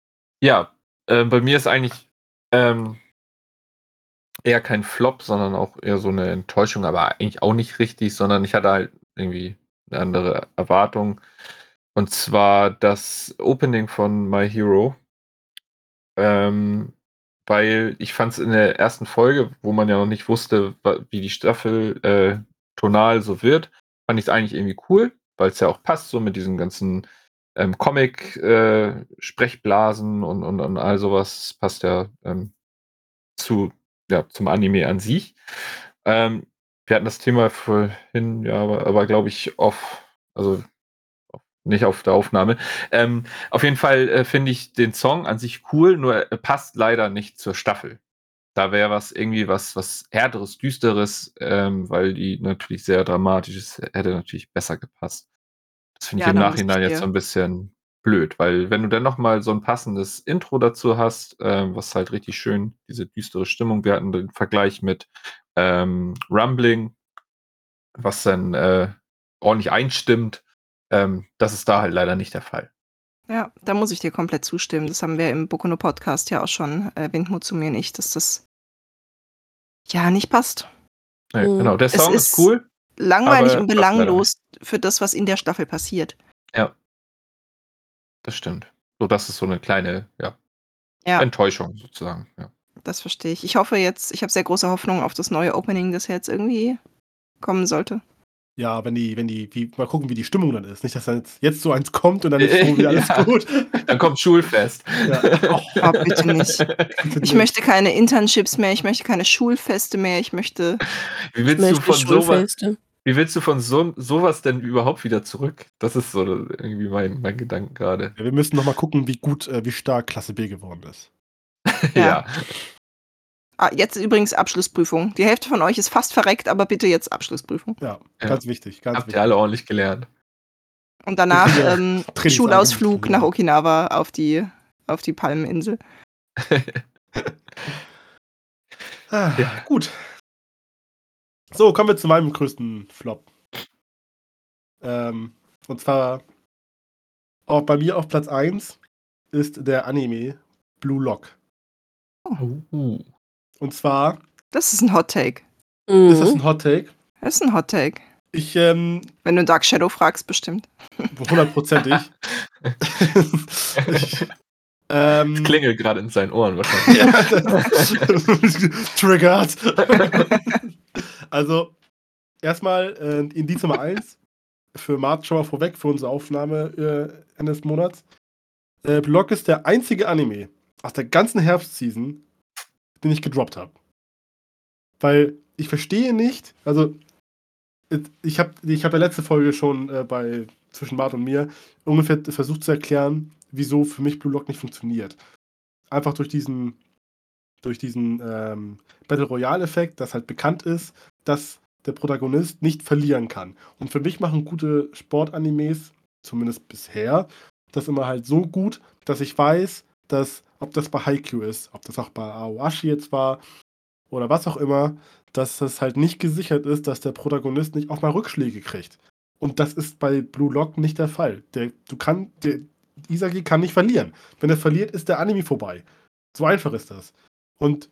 Ja, äh, bei mir ist eigentlich ähm, eher kein Flop, sondern auch eher so eine Enttäuschung, aber eigentlich auch nicht richtig, sondern ich hatte halt irgendwie eine andere Erwartung. Und zwar das Opening von My Hero. Ähm, weil ich fand es in der ersten Folge, wo man ja noch nicht wusste, wie die Staffel äh, tonal so wird, fand ich es eigentlich irgendwie cool, weil es ja auch passt, so mit diesen ganzen ähm, Comic-Sprechblasen und, und, und all sowas passt ja, ähm, zu, ja zum Anime an sich. Ähm, wir hatten das Thema vorhin, ja, aber, aber glaube ich, auf, also nicht auf der Aufnahme. Ähm, auf jeden Fall äh, finde ich den Song an sich cool, nur er passt leider nicht zur Staffel. Da wäre was irgendwie was, was härteres, düsteres, ähm, weil die natürlich sehr dramatisch ist, hätte natürlich besser gepasst. Das finde Ja, ich im Nachhinein jetzt so ein bisschen blöd, weil wenn du dann noch mal so ein passendes Intro dazu hast, ähm, was halt richtig schön diese düstere Stimmung, wir hatten den Vergleich mit ähm, Rumbling, was dann äh, ordentlich einstimmt, ähm, das ist da halt leider nicht der Fall. Ja, da muss ich dir komplett zustimmen. Das haben wir im Bokuno Podcast ja auch schon erwähnt, Mut zu mir nicht, dass das ja nicht passt. Nee, Mhm. Genau, der Song ist, ist- cool. Langweilig und belanglos für das, was in der Staffel passiert. Das stimmt. So, das ist so eine kleine ja, Ja, Enttäuschung sozusagen. Ja. das verstehe ich. Ich hoffe jetzt, ich habe sehr große Hoffnung auf das neue Opening, das jetzt irgendwie kommen sollte. Ja, wenn die, wenn die, wie, mal gucken, wie die Stimmung dann ist. Nicht, dass dann jetzt, jetzt so eins kommt und dann ist so wieder alles Ja. gut. Dann kommt Schulfest. Ja. Oh, bitte nicht. Ich möchte keine Internships mehr, ich möchte keine Schulfeste mehr, ich möchte. Wie Ich willst du möchte von sowas, Schulfeste. Wie willst du von so, sowas denn überhaupt wieder zurück? Das ist so irgendwie mein, mein Gedanke gerade. Ja, wir müssen noch mal gucken, wie gut, äh, wie stark Klasse B geworden ist. Ja. Ah, jetzt übrigens Abschlussprüfung. Die Hälfte von euch ist fast verreckt, aber bitte jetzt Abschlussprüfung. Ja, Ja. ganz wichtig. Ganz Habt wichtig. ihr alle ordentlich gelernt. Und danach Ja, ähm, Schulausflug nach. Okinawa auf die, auf die Palmeninsel. Ah, Ja. Gut. So, kommen wir zu meinem größten Flop. Ähm, und zwar auch bei mir auf Platz 1 ist der Anime Blue Lock. Uh. Und zwar Das ist ein Hot Take. Mhm. ist das ein Hot Take. Das ist ein Hot Take. Ich, ähm, Wenn du Dark Shadow fragst, bestimmt. hundertprozentig. ich, ähm, Klingelt gerade in seinen Ohren wahrscheinlich. Ja. Triggered. also, erstmal äh, Indiz Nummer 1 für Mart schon mal vorweg für unsere Aufnahme äh, Ende des Monats. Äh, Block ist der einzige Anime aus der ganzen Herbstseason, den ich gedroppt habe. Weil ich verstehe nicht, also ich habe ich hab ja letzte Folge schon äh, bei zwischen Mart und mir ungefähr versucht zu erklären, wieso für mich Blue Lock nicht funktioniert. Einfach durch diesen, durch diesen ähm, Battle Royale-Effekt, dass halt bekannt ist, dass der Protagonist nicht verlieren kann. Und für mich machen gute Sportanimes, zumindest bisher, das immer halt so gut, dass ich weiß, dass, ob das bei Haikyuu ist, ob das auch bei Aoashi jetzt war oder was auch immer, dass das halt nicht gesichert ist, dass der Protagonist nicht auch mal Rückschläge kriegt. Und das ist bei Blue Lock nicht der Fall. Der, du kann, Isagi kann nicht verlieren. Wenn er verliert, ist der Anime vorbei. So einfach ist das. Und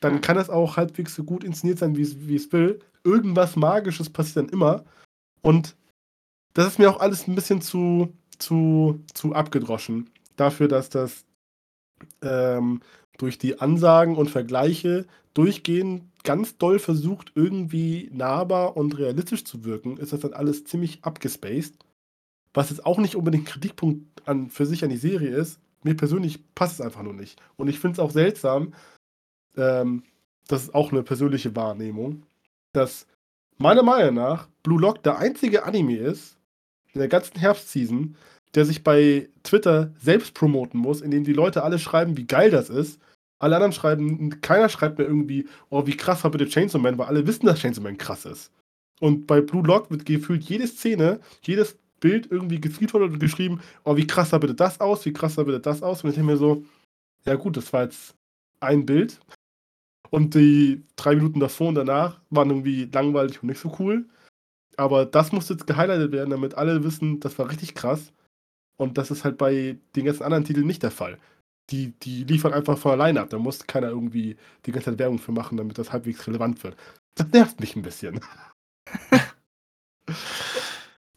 dann kann es auch halbwegs so gut inszeniert sein, wie es will. Irgendwas Magisches passiert dann immer. Und das ist mir auch alles ein bisschen zu, zu, zu abgedroschen. Dafür, dass das ähm, durch die Ansagen und Vergleiche durchgehend ganz doll versucht, irgendwie nahbar und realistisch zu wirken, ist das dann alles ziemlich abgespaced. Was jetzt auch nicht unbedingt Kritikpunkt an, für sich an die Serie ist. Mir persönlich passt es einfach nur nicht. Und ich finde es auch seltsam, ähm, das ist auch eine persönliche Wahrnehmung, dass meiner Meinung nach Blue Lock der einzige Anime ist, in der ganzen Herbstseason, der sich bei Twitter selbst promoten muss, indem die Leute alle schreiben, wie geil das ist. Alle anderen schreiben, keiner schreibt mir irgendwie, oh, wie krass war bitte Chainsaw Man, weil alle wissen, dass Chainsaw Man krass ist. Und bei Blue Lock wird gefühlt jede Szene, jedes Bild irgendwie gefeatured oder geschrieben, oh, wie krass sah bitte das aus, wie krass sah bitte das aus. Und ich denke mir so, ja gut, das war jetzt ein Bild. Und die drei Minuten davor und danach waren irgendwie langweilig und nicht so cool. Aber das musste jetzt gehighlightet werden, damit alle wissen, das war richtig krass. Und das ist halt bei den ganzen anderen Titeln nicht der Fall. Die, die liefern einfach von alleine ab. Da muss keiner irgendwie die ganze Zeit Werbung für machen, damit das halbwegs relevant wird. Das nervt mich ein bisschen.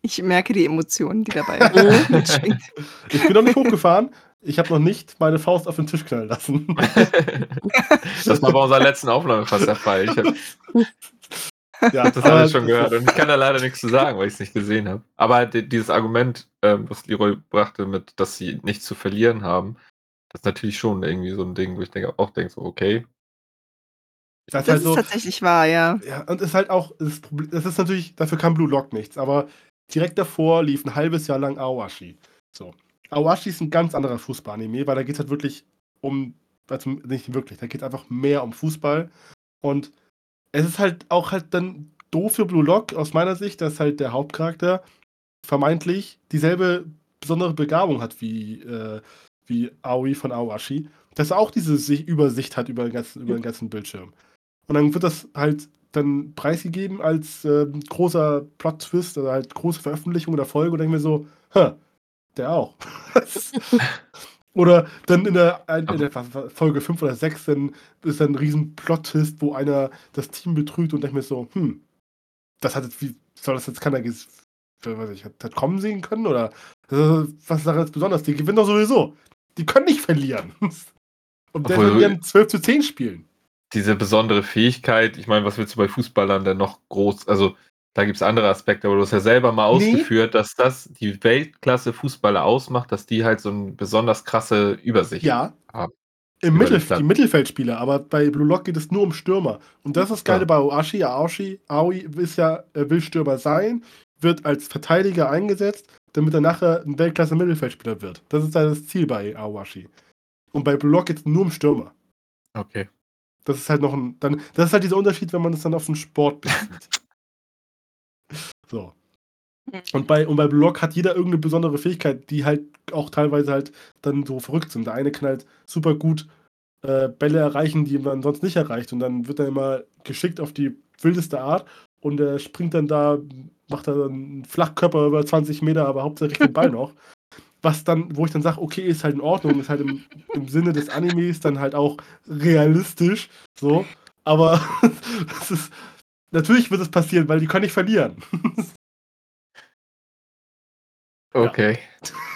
Ich merke die Emotionen, die dabei mitschwingt. Ich bin noch nicht hochgefahren. Ich habe noch nicht meine Faust auf den Tisch knallen lassen. das war bei unserer letzten Aufnahme fast der Fall. Ich hab, ja, das habe ich schon gehört. Und ich kann da leider nichts zu sagen, weil ich es nicht gesehen habe. Aber dieses Argument, ähm, was Leroy brachte, mit, dass sie nichts zu verlieren haben, das ist natürlich schon irgendwie so ein Ding, wo ich denke, auch denke, so, okay. Das, das halt ist so, tatsächlich wahr, ja. Ja, und ist halt auch, das, Problem, das ist natürlich, dafür kann Blue Lock nichts, aber direkt davor lief ein halbes Jahr lang Awashi. So. Awashi ist ein ganz anderer Fußball-Anime, weil da geht es halt wirklich um, also nicht wirklich, da geht es einfach mehr um Fußball. Und es ist halt auch halt dann doof für Blue Lock aus meiner Sicht, dass halt der Hauptcharakter vermeintlich dieselbe besondere Begabung hat wie, äh, wie Aoi von Awashi, dass er auch diese Übersicht hat über den ganzen, über den ganzen Bildschirm. Und dann wird das halt dann preisgegeben als äh, großer Plot-Twist oder halt große Veröffentlichung der Folge und denke mir so, hä, der auch. oder dann in der, in der, Folge 5 oder 6 dann ist dann ein riesen Plot-Twist, wo einer das Team betrügt und denke mir so, hm, das hat jetzt, wie soll das jetzt keiner weiß ich, hat, hat kommen sehen können? Oder was ist da jetzt besonders? Die gewinnen doch sowieso. Die können nicht verlieren. Und der werden 12 zu 10 spielen diese besondere Fähigkeit, ich meine, was willst du bei Fußballern denn noch groß, also da gibt es andere Aspekte, aber du hast ja selber mal nee. ausgeführt, dass das die Weltklasse Fußballer ausmacht, dass die halt so eine besonders krasse Übersicht ja. haben. Im Mittelf die Mittelfeldspieler, aber bei Blue Lock geht es nur um Stürmer. Und das ist Geile ja. bei Oashi. Aoshi, Aoi ist ja, er will Stürmer sein, wird als Verteidiger eingesetzt, damit er nachher ein Weltklasse-Mittelfeldspieler wird. Das ist das Ziel bei Aoshi. Und bei Blue Lock geht es nur um Stürmer. Okay. Das ist halt noch ein. Dann, das ist halt dieser Unterschied, wenn man das dann auf den Sport bezieht. So. Und bei, und bei Block hat jeder irgendeine besondere Fähigkeit, die halt auch teilweise halt dann so verrückt sind. Der eine kann halt super gut äh, Bälle erreichen, die man sonst nicht erreicht. Und dann wird er immer geschickt auf die wildeste Art und er springt dann da, macht da einen Flachkörper über 20 Meter, aber hauptsächlich den Ball noch was dann, wo ich dann sage, okay, ist halt in Ordnung, ist halt im, im Sinne des Animes dann halt auch realistisch, so. Aber das ist, natürlich wird es passieren, weil die können nicht verlieren. Okay.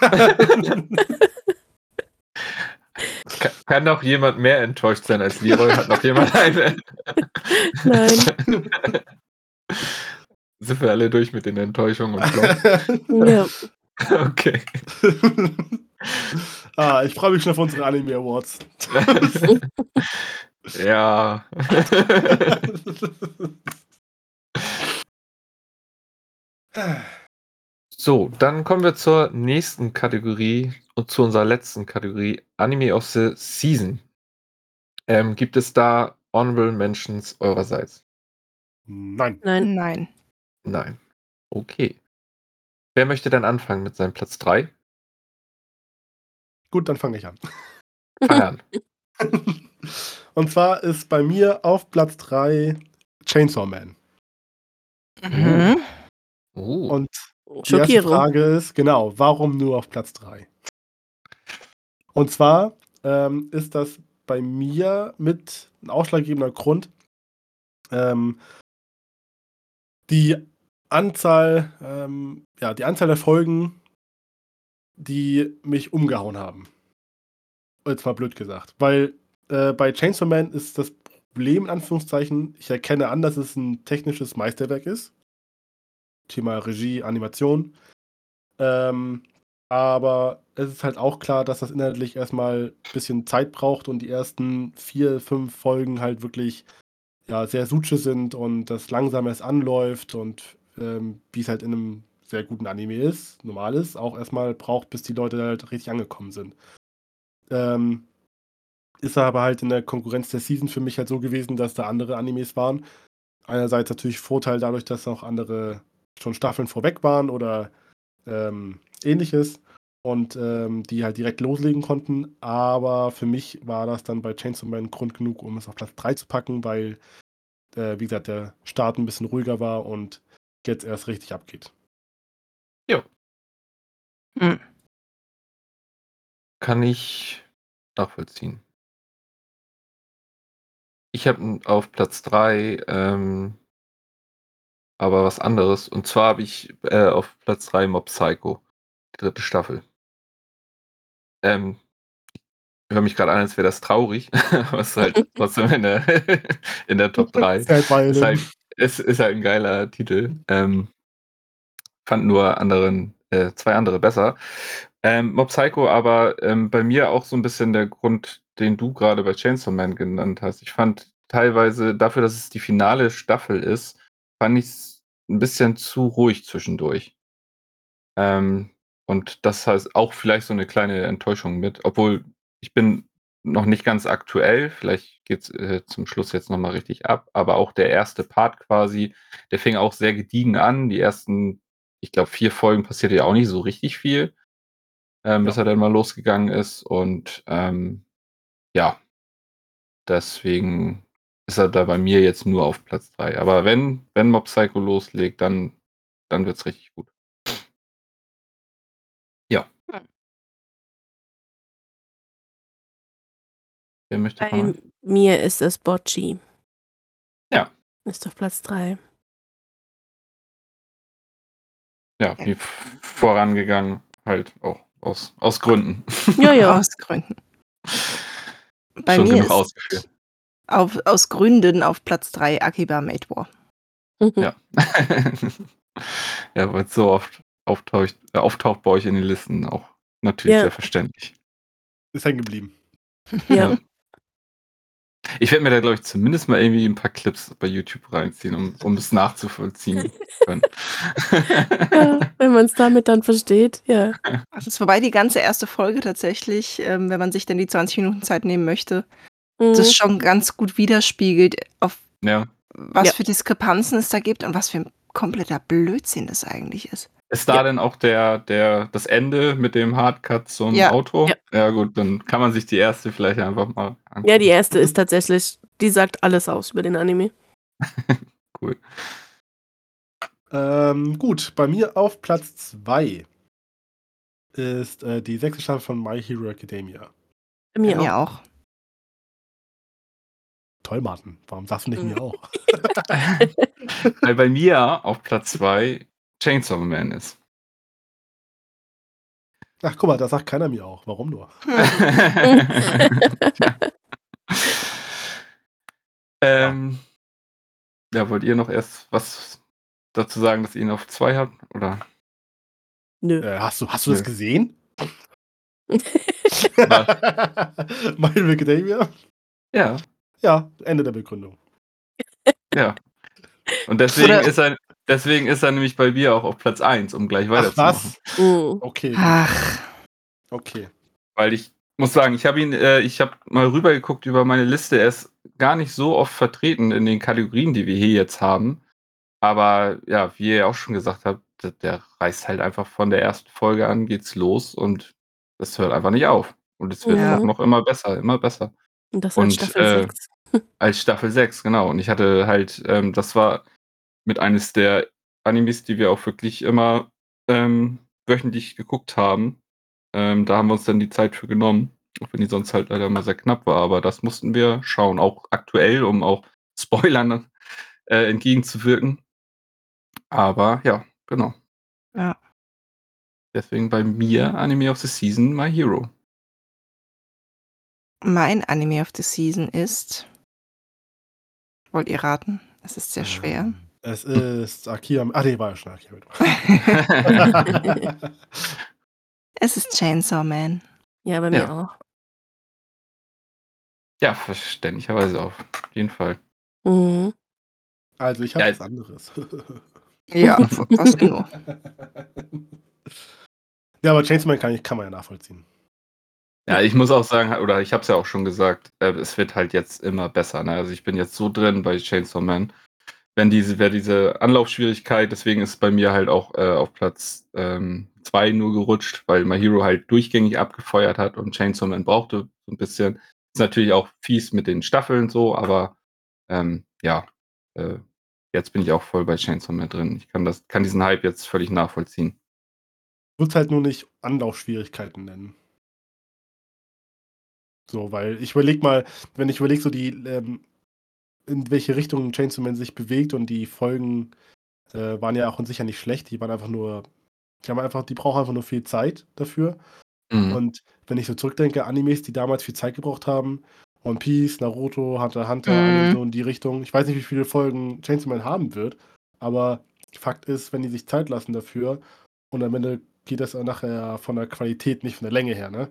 kann, kann noch jemand mehr enttäuscht sein als Leroy? Hat noch jemand eine? Nein. Sind wir alle durch mit den Enttäuschungen und? Ja. Okay. ah, ich freue mich schon auf unsere Anime Awards. ja. So, dann kommen wir zur nächsten Kategorie und zu unserer letzten Kategorie, Anime of the Season. Ähm, gibt es da Honorable Mentions eurerseits? Nein. Nein. Nein. Nein. Okay. Wer möchte dann anfangen mit seinem Platz 3? Gut, dann fange ich an. Fang an. Und zwar ist bei mir auf Platz 3 Chainsaw Man. Mhm. Oh. Und die erste. Frage ist, genau, warum nur auf Platz 3? Und zwar ähm, ist das bei mir mit ein ausschlaggebender Grund, ähm, die Anzahl, ähm, ja, die Anzahl der Folgen, die mich umgehauen haben. Jetzt mal blöd gesagt. Weil äh, bei Chainsaw Man ist das Problem, in Anführungszeichen, ich erkenne an, dass es ein technisches Meisterwerk ist. Thema Regie, Animation. Ähm, aber es ist halt auch klar, dass das inhaltlich erstmal ein bisschen Zeit braucht und die ersten vier, fünf Folgen halt wirklich ja, sehr suche sind und das langsam erst anläuft und ähm, wie es halt in einem sehr guten Anime ist, normal ist, auch erstmal braucht, bis die Leute halt richtig angekommen sind. Ähm, ist aber halt in der Konkurrenz der Season für mich halt so gewesen, dass da andere Animes waren. Einerseits natürlich Vorteil dadurch, dass auch andere schon Staffeln vorweg waren oder ähm, ähnliches und ähm, die halt direkt loslegen konnten. Aber für mich war das dann bei Chainsaw Man Grund genug, um es auf Platz 3 zu packen, weil, äh, wie gesagt, der Start ein bisschen ruhiger war und jetzt erst richtig abgeht. Hm. Kann ich nachvollziehen. Ich habe auf Platz 3 ähm, aber was anderes. Und zwar habe ich äh, auf Platz 3 Mob Psycho, die dritte Staffel. Ähm, ich höre mich gerade an, als wäre das traurig, ist halt trotzdem in der, in der Top 3. Ist halt Ist halt, ist halt ein geiler Titel. Ähm, fand nur anderen, äh, zwei andere besser. Ähm, Mob Psycho aber ähm, bei mir auch so ein bisschen der Grund, den du gerade bei Chainsaw Man genannt hast. Ich fand teilweise dafür, dass es die finale Staffel ist, fand ich es ein bisschen zu ruhig zwischendurch. Ähm, und das heißt auch vielleicht so eine kleine Enttäuschung mit, obwohl ich bin noch nicht ganz aktuell, vielleicht geht es äh, zum Schluss jetzt nochmal richtig ab, aber auch der erste Part quasi, der fing auch sehr gediegen an. Die ersten, ich glaube, vier Folgen passierte ja auch nicht so richtig viel, ähm, bis Ja. er dann mal losgegangen ist. Und ähm, ja, deswegen ist er da bei mir jetzt nur auf Platz 3. Aber wenn, wenn Mob Psycho loslegt, dann, dann wird es richtig gut. Ja. Hm. Wer möchte Bei mir ist es Bocci. Ja. Ist auf Platz 3. Ja, wie vorangegangen, halt auch aus, aus Gründen. Ja, ja. Aus Gründen. Bei Schon mir genug ist ausgeführt. auf, aus Gründen auf Platz 3 Akiba Made War. Ja. ja, weil es so oft auftaucht, äh, auftaucht bei euch in den Listen auch natürlich Ja. sehr verständlich. Ist hängen geblieben. ja. Ich werde mir da, glaube ich, zumindest mal irgendwie ein paar Clips bei YouTube reinziehen, um, um es nachzuvollziehen können. ja. Wenn man es damit dann versteht, ja. Das ist vorbei die ganze erste Folge tatsächlich, ähm, wenn man sich denn die 20 Minuten Zeit nehmen möchte, Mhm. das schon ganz gut widerspiegelt, auf ja. was Ja. für Diskrepanzen es da gibt und was für ein kompletter Blödsinn das eigentlich ist. Ist da Ja. denn auch der, der, das Ende mit dem Hardcut zum Ja. Auto? Ja. ja, gut, dann kann man sich die erste vielleicht einfach mal angucken. ja, die erste ist tatsächlich, die sagt alles aus über den Anime. Cool. Ähm, gut, bei mir auf Platz 2 ist äh, die sechste Staffel von My Hero Academia. Bei mir mir auch. auch. Toll, Martin. Warum sagst du nicht Mhm. mir auch? Weil bei mir auf Platz 2 Chainsaw Man ist. Ach, guck mal, da sagt keiner mir auch. Warum nur? ähm, ja, wollt ihr noch erst was dazu sagen, dass ihr ihn auf 2 habt? Oder? Nö. Äh, hast du, hast du das Nö. gesehen? Hero Academia? Ja, Ja, Ende der Begründung. ja. Und deswegen Oder- ist er, Deswegen ist er nämlich bei mir auch auf Platz 1, um gleich Ach weiterzumachen. was? Mhm. Okay, Ach, okay. Weil ich muss sagen, ich habe ihn, äh, ich habe mal rübergeguckt über meine Liste. Er ist gar nicht so oft vertreten in den Kategorien, die wir hier jetzt haben. Aber ja, wie ihr auch schon gesagt habt, der, der reißt halt einfach von der ersten Folge an, geht's los und es hört einfach nicht auf. Und es wird Ja. auch noch immer besser, immer besser. Und das Und, als Staffel äh, 6. Als Staffel 6, genau. Und ich hatte halt, ähm, das war mit eines der Animes, die wir auch wirklich immer ähm, wöchentlich geguckt haben. Ähm, da haben wir uns dann die Zeit für genommen, auch wenn die sonst halt leider immer sehr knapp war. Aber das mussten wir schauen, auch aktuell, um auch Spoilern äh, entgegenzuwirken. Aber ja, genau. Ja. Deswegen bei mir Anime of the Season My Hero. mein Anime of the Season ist. Wollt ihr raten? Es ist sehr schwer. Es ist Akira. Ah, nee, war ja schon Akira. Es ist Chainsaw Man. Ja, bei mir Ja. auch. ja, verständlicherweise auf jeden Fall. Mhm. also, ich habe Ja, was anderes. Ja, was nur? ja, aber Chainsaw Man kann, ich, kann man ja nachvollziehen. Ja, ich muss auch sagen, oder ich habe es ja auch schon gesagt, äh, es wird halt jetzt immer besser. Ne? Also ich bin jetzt so drin bei Chainsaw Man. Wenn diese, wäre diese Anlaufschwierigkeit, deswegen ist es bei mir halt auch äh, auf Platz 2 ähm, nur gerutscht, weil My Hero halt durchgängig abgefeuert hat und Chainsaw Man brauchte so ein bisschen. Ist natürlich auch fies mit den Staffeln so, aber ähm, ja, äh, jetzt bin ich auch voll bei Chainsaw Man drin. Ich kann das, kann diesen Hype jetzt völlig nachvollziehen. Würde halt nur nicht Anlaufschwierigkeiten nennen. So, weil ich überleg mal, wenn ich überlege, so die, ähm, in welche Richtung Chainsaw Man sich bewegt und die Folgen äh, waren ja auch in sich ja nicht schlecht, die waren einfach nur, die haben einfach, die brauchen einfach nur viel Zeit dafür. Mhm. Und wenn ich so zurückdenke, Animes, die damals viel Zeit gebraucht haben, One Piece, Naruto, Hunter Hunter, Mhm. so in die Richtung. Ich weiß nicht, wie viele Folgen Chainsaw Man haben wird, aber Fakt ist, wenn die sich Zeit lassen dafür und am Ende geht das nachher von der Qualität, nicht von der Länge her, ne,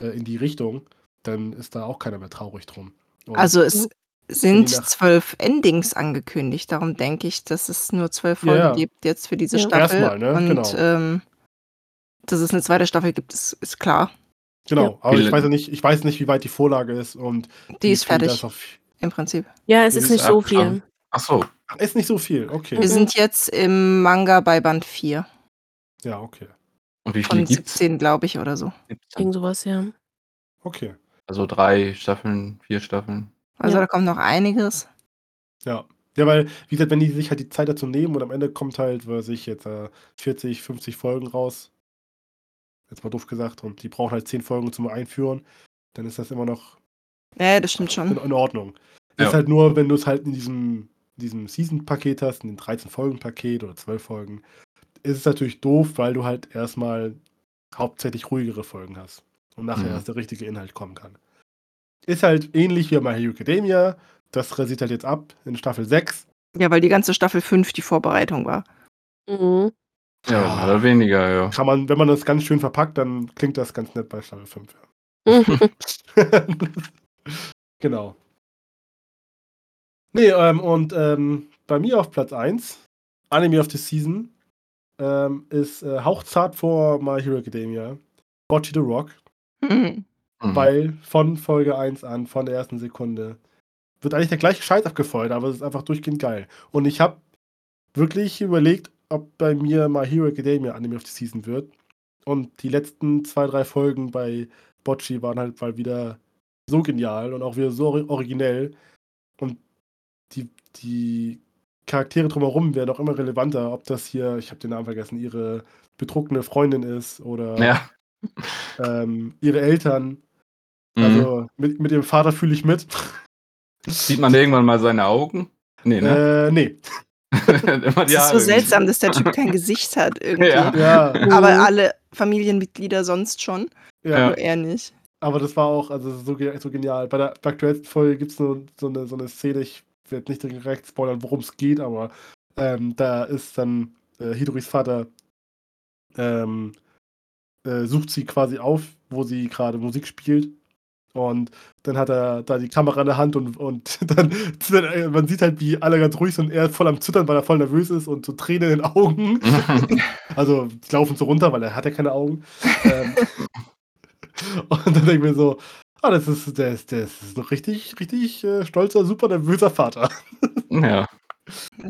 äh, in die Richtung, dann ist da auch keiner mehr traurig drum. Und Also es sind zwölf Endings angekündigt. Darum denke ich, dass es nur zwölf Ja, Folgen ja. gibt jetzt für diese Ja. Staffel. Erstmal, ne? Und Genau. ähm, dass es eine zweite Staffel gibt, ist, ist klar. genau, Ja. aber ich weiß ja nicht, ich weiß nicht, wie weit die Vorlage ist und Die ist fertig, im Prinzip. Ja, es ist ist nicht so viel. Ach so. Ach, ist nicht so viel, okay. Wir sind jetzt im Manga bei Band 4 Ja, okay. Und wie viele von gibt's? 17, glaube ich, oder so. Irgend sowas, ja. Okay. Also drei Staffeln, vier Staffeln. Also Ja. da kommt noch einiges. Ja. Ja, weil, wie gesagt, wenn die sich halt die Zeit dazu nehmen und am Ende kommt halt, weiß ich, jetzt äh, 40, 50 Folgen raus. Jetzt mal doof gesagt. Und die brauchen halt 10 Folgen zum Einführen, dann ist das immer noch Ja, das stimmt in, schon. in Ordnung. Ja. Ist halt nur, wenn du es halt in diesem, diesem Season-Paket hast, in dem 13-Folgen-Paket oder 12 Folgen, ist es natürlich doof, weil du halt erstmal hauptsächlich ruhigere Folgen hast. Und nachher Mhm. erst der richtige Inhalt kommen kann. Ist halt ähnlich wie bei Hero Academia. Das rasiert halt jetzt ab in Staffel 6. Ja, weil die ganze Staffel 5 die Vorbereitung war. Mhm. Ja, mehr oder weniger, ja. Kann man, wenn man das ganz schön verpackt, dann klingt das ganz nett bei Staffel 5. Ja. genau. Nee, ähm, und ähm, bei mir auf Platz 1, Anime of the Season, ähm, ist äh, hauchzart vor My Hero Academia, Bocce the Rock, Mhm. Mhm. weil von Folge 1 an, von der ersten Sekunde, wird eigentlich der gleiche Scheiß abgefeuert, aber es ist einfach durchgehend geil. Und ich habe wirklich überlegt, ob bei mir My Hero Academia Anime of the Season wird. Und die letzten zwei, drei Folgen bei Bocci waren halt mal wieder so genial und auch wieder so ori- originell. Und die, die Charaktere drumherum werden auch immer relevanter, ob das hier, ich habe den Namen vergessen, ihre betrunkene Freundin ist oder ja. ähm, ihre Eltern. Mhm. Also mit, mit dem Vater fühle ich mit. Sieht man irgendwann mal seine Augen? Nee, ne? Äh, nee. Immer Es ist so seltsam, dass der Typ kein Gesicht hat irgendwie. Ja. Ja, Aber alle Familienmitglieder sonst schon. ja. Nur er nicht. aber das war auch also so, so genial. Bei der, der aktuellsten Folge gibt es so, so, eine, so eine Szene, ich werde nicht direkt spoilern, worum es geht, aber ähm, da ist dann äh, Hidoris Vater, ähm, äh, sucht sie quasi auf, wo sie gerade Musik spielt Und dann hat er da die Kamera in der Hand und, und dann, dann man sieht halt, wie alle ganz ruhig sind und er voll am Zittern, weil er voll nervös ist und so Tränen in den Augen. Also die laufen so runter, weil er hat ja keine Augen. ähm, und dann denke ich mir so, ah, das ist, der ist, der ist ein richtig, richtig äh, stolzer, super nervöser Vater. ja.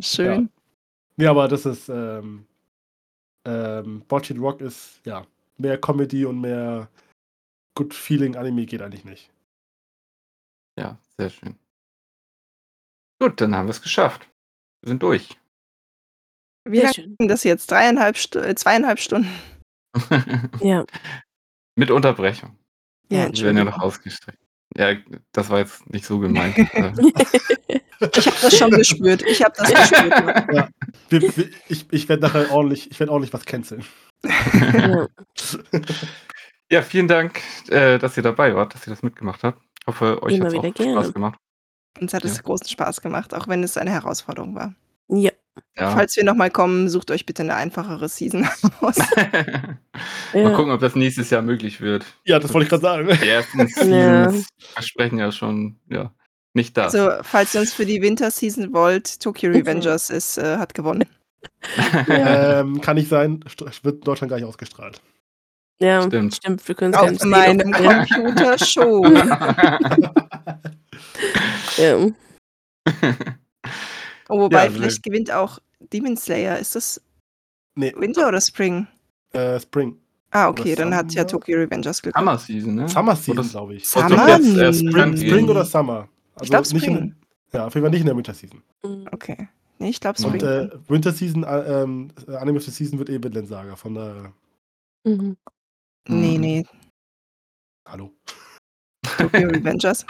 Schön. Ja, aber das ist, ähm, ähm, Bocce Rock ist, ja, mehr Comedy und mehr Good Feeling Anime geht eigentlich nicht. Ja, sehr schön. Gut, dann haben wir es geschafft. Wir sind durch. Wie Sehr lange das jetzt? Dreieinhalb, Stu äh, zweieinhalb Stunden? Ja. Mit Unterbrechung. Ja, Die werden ja noch ausgestrichen. Ja, das war jetzt nicht so gemeint. Äh, Ich habe das schon gespürt. Ich habe das gespürt. ja. Wir, wir, ich ich werde nachher ordentlich, ich werde ordentlich was canceln. ja. Ja, vielen Dank, äh, dass ihr dabei wart, dass ihr das mitgemacht habt. Hoffe, euch hat es auch gerne. Spaß gemacht. Uns hat es Ja. großen Spaß gemacht, auch wenn es eine Herausforderung war. ja. Ja. Falls wir nochmal kommen, sucht euch bitte eine einfachere Season aus. Mal ja. gucken, ob das nächstes Jahr möglich wird. Ja, das wollte ich gerade sagen. Die ersten Ja. Seasons versprechen ja schon, ja, nicht das. Also, falls ihr uns für die Winterseason wollt, Tokyo Revengers ist, äh, hat gewonnen. Ähm, kann nicht sein, st- wird in Deutschland gar nicht ausgestrahlt. Ja. Stimmt. Stimmt. wir können es Auf meinem Computer schon. Ja. Oh, wobei, Ja, vielleicht gewinnt auch Demon Slayer. Ist das Nee, Winter oder Spring? äh, Spring. Ah, okay, Oder dann hat ja Summer? Tokyo Revengers Glück. Summer Season, ne? Summer Season, glaube ich. Summer? Jetzt erst Spring- Spring oder Summer. Also Ich glaube nicht Spring. in, ja, auf jeden Fall nicht in der Winter Season. Mhm. Okay. Nee, ich glaube Und, Und Spring. äh, Winter Season, äh, ähm, Anime of the Season wird eh Vinland Saga. Von der. Mhm. Nee, nee. Hallo. Tokyo Revengers.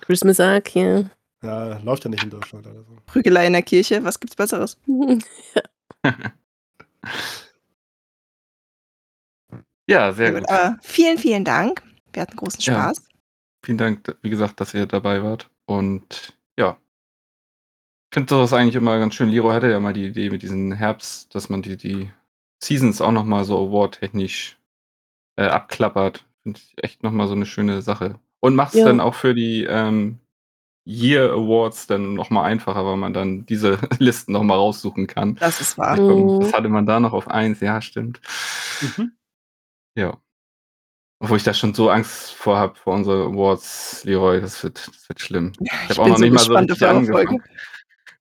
Christmas Arc, ja. Ja, läuft ja nicht in Deutschland oder so. Prügelei in der Kirche. Was gibt's Besseres? Ja, sehr gut. Aber vielen, vielen Dank. Wir hatten großen Ja. Spaß. Vielen Dank, wie gesagt, dass ihr dabei wart. Und ja. Ich finde sowas eigentlich immer ganz schön. Liro hatte ja mal die Idee mit diesem Herbst, dass man die, die Seasons auch nochmal so award-technisch äh, abklappert. Finde ich echt nochmal so eine schöne Sache. Und macht es Ja. dann auch für die ähm, Year Awards dann nochmal einfacher, weil man dann diese Listen nochmal raussuchen kann. Das ist wahr. Komm, Mhm. Was hatte man da noch auf eins? Ja, stimmt. Mhm. Ja. Obwohl ich da schon so Angst vor habe, vor unsere Awards, Leroy, das wird, das wird schlimm. Ich, hab bin so gespannt auf richtig eure Folge.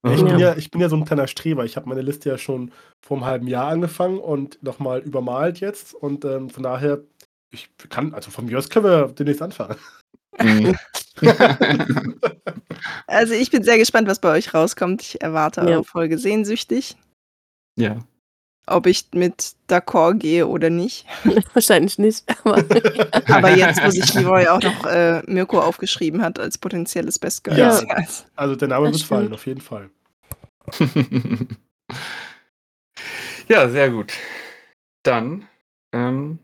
Ja, ich, bin Ja. ich bin ja so ein kleiner Streber. Ich habe meine Liste ja schon vor einem halben Jahr angefangen und nochmal übermalt jetzt. Und ähm, von daher, ich kann, also von mir aus können wir demnächst anfangen. Mhm. Also ich bin sehr gespannt, was bei euch rauskommt. Ich erwarte Ja. eure Folge sehnsüchtig. ja. Ob ich mit d'accord gehe oder nicht. Wahrscheinlich nicht, aber Aber jetzt, wo sich Leroy auch noch äh, Mirko aufgeschrieben hat als potenzielles Best Girl. Ja. Also der Name Das wird fallen, auf jeden Fall. ja, sehr gut. Dann, ähm,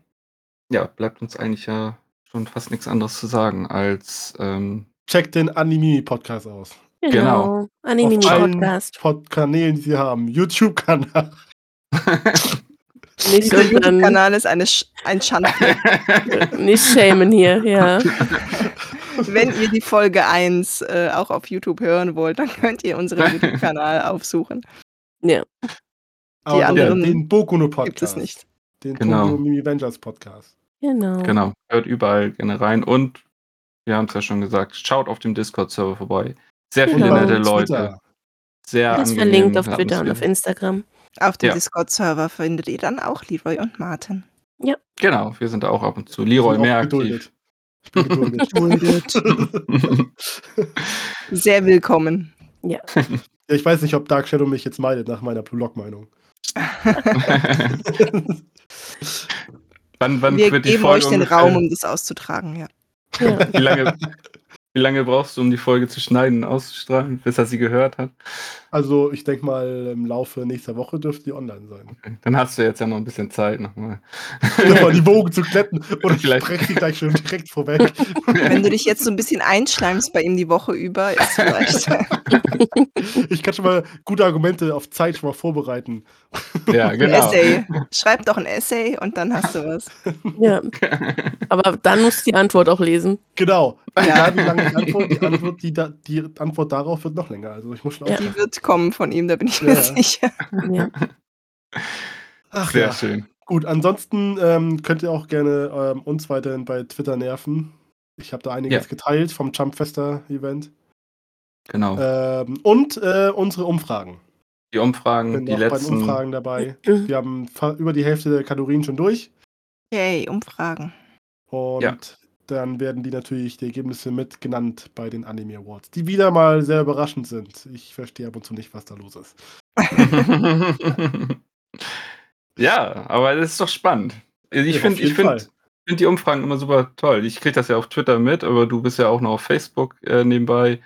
ja, bleibt uns eigentlich ja schon fast nichts anderes zu sagen als ähm, Checkt den Anime-Podcast aus. Genau. Anime Auf allen Podcast. Pod-Kanälen, die sie haben. YouTube-Kanal. Nicht unseren, YouTube-Kanal ist eine Sch ein Schandfleck. nicht schämen hier, ja. Wenn ihr die Folge 1 äh, auch auf YouTube hören wollt, dann könnt ihr unseren YouTube-Kanal aufsuchen. Aber anderen den Bokuno-Podcast. Gibt es nicht. Den Genau. Tokyo Mimi Avengers Podcast. Genau. genau, hört überall gerne rein und wir haben es ja schon gesagt, schaut auf dem Discord-Server vorbei. Sehr viele Genau. nette Leute. Twitter. Sehr Das verlinkt auf Twitter und auf Instagram. Auf dem Ja. Discord-Server findet ihr dann auch Leroy und Martin. Genau, wir sind da auch ab und zu. Leroy mehr aktiv. Geduldet. Ich bin geduldet. Sehr willkommen. ja, ich weiß nicht, ob Dark Shadow mich jetzt meidet nach meiner Blog-Meinung. wann wann Wir wird die geben Folge euch den ungefähr- Raum, um das auszutragen, ja. Ja. Wie lange, wie lange brauchst du, um die Folge zu schneiden und auszustrahlen, bis er sie gehört hat? Also ich denke mal, im Laufe nächster Woche dürfte die online sein. Okay. Dann hast du jetzt ja noch ein bisschen Zeit nochmal. Nochmal die Wogen zu kletten. Oder ich Vielleicht. spreche die gleich schon direkt vorweg. Wenn du dich jetzt so ein bisschen einschleimst bei ihm die Woche über, ist vielleicht. Ich kann schon mal gute Argumente auf Zeit schon mal vorbereiten. ja, Ein genau. Essay. Schreib doch ein Essay und dann hast du was. Ja, aber dann musst du die Antwort auch lesen. Genau. Ja. Egal wie lange ich antworte, die Antwort, die, da, die Antwort darauf wird noch länger. Also ich muss schon Ja. Die wird kommen von ihm, da bin ich mir Ja. sicher. Ja. Ach Sehr ja. schön. Gut, ansonsten ähm, könnt ihr auch gerne ähm, uns weiterhin bei Twitter nerven. Ich habe da einiges Ja. geteilt vom Jumpfester-Event. Genau. Ähm, und äh, unsere Umfragen. die Umfragen, Bin die auch bei den letzten. Umfragen dabei. Mhm. Wir haben über die Hälfte der Kalorien schon durch. Yay, Umfragen. Und Ja. Dann werden die natürlich die Ergebnisse mit genannt bei den Anime Awards, die wieder mal sehr überraschend sind. Ich verstehe ab und zu nicht, was da los ist. ja, aber das ist doch spannend. Also Ich Ja, finde ich find, find die Umfragen immer super toll. Ich kriege das ja auf Twitter mit, aber du bist ja auch noch auf Facebook äh, nebenbei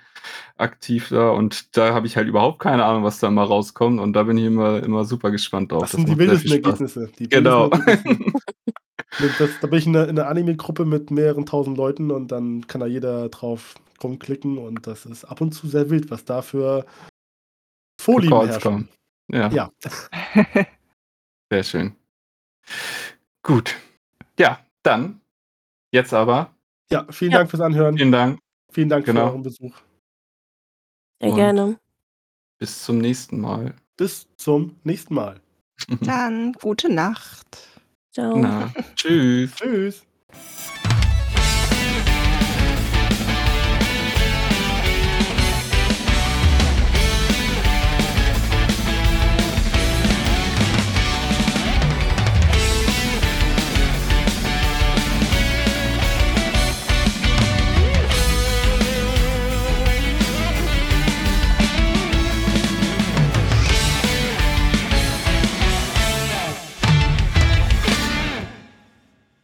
aktiv da und da habe ich halt überhaupt keine Ahnung, was da mal rauskommt und da bin ich immer, immer super gespannt drauf. Das sind die wildesten. Ergebnisse. Die Genau. Ergebnisse. Das, da bin ich in einer, in einer Anime-Gruppe mit mehreren tausend Leuten und dann kann da jeder drauf rumklicken und das ist ab und zu sehr wild, was da für Folien herrschen. Ja, Ja, sehr schön. Gut. Ja, dann jetzt aber. ja, vielen Ja. Dank fürs Anhören. Vielen Dank. Vielen Dank Genau. für euren Besuch. Sehr Und- gerne. Bis zum nächsten Mal. Bis zum nächsten Mal. Dann gute Nacht. Ciao. Na, tschüss. tschüss.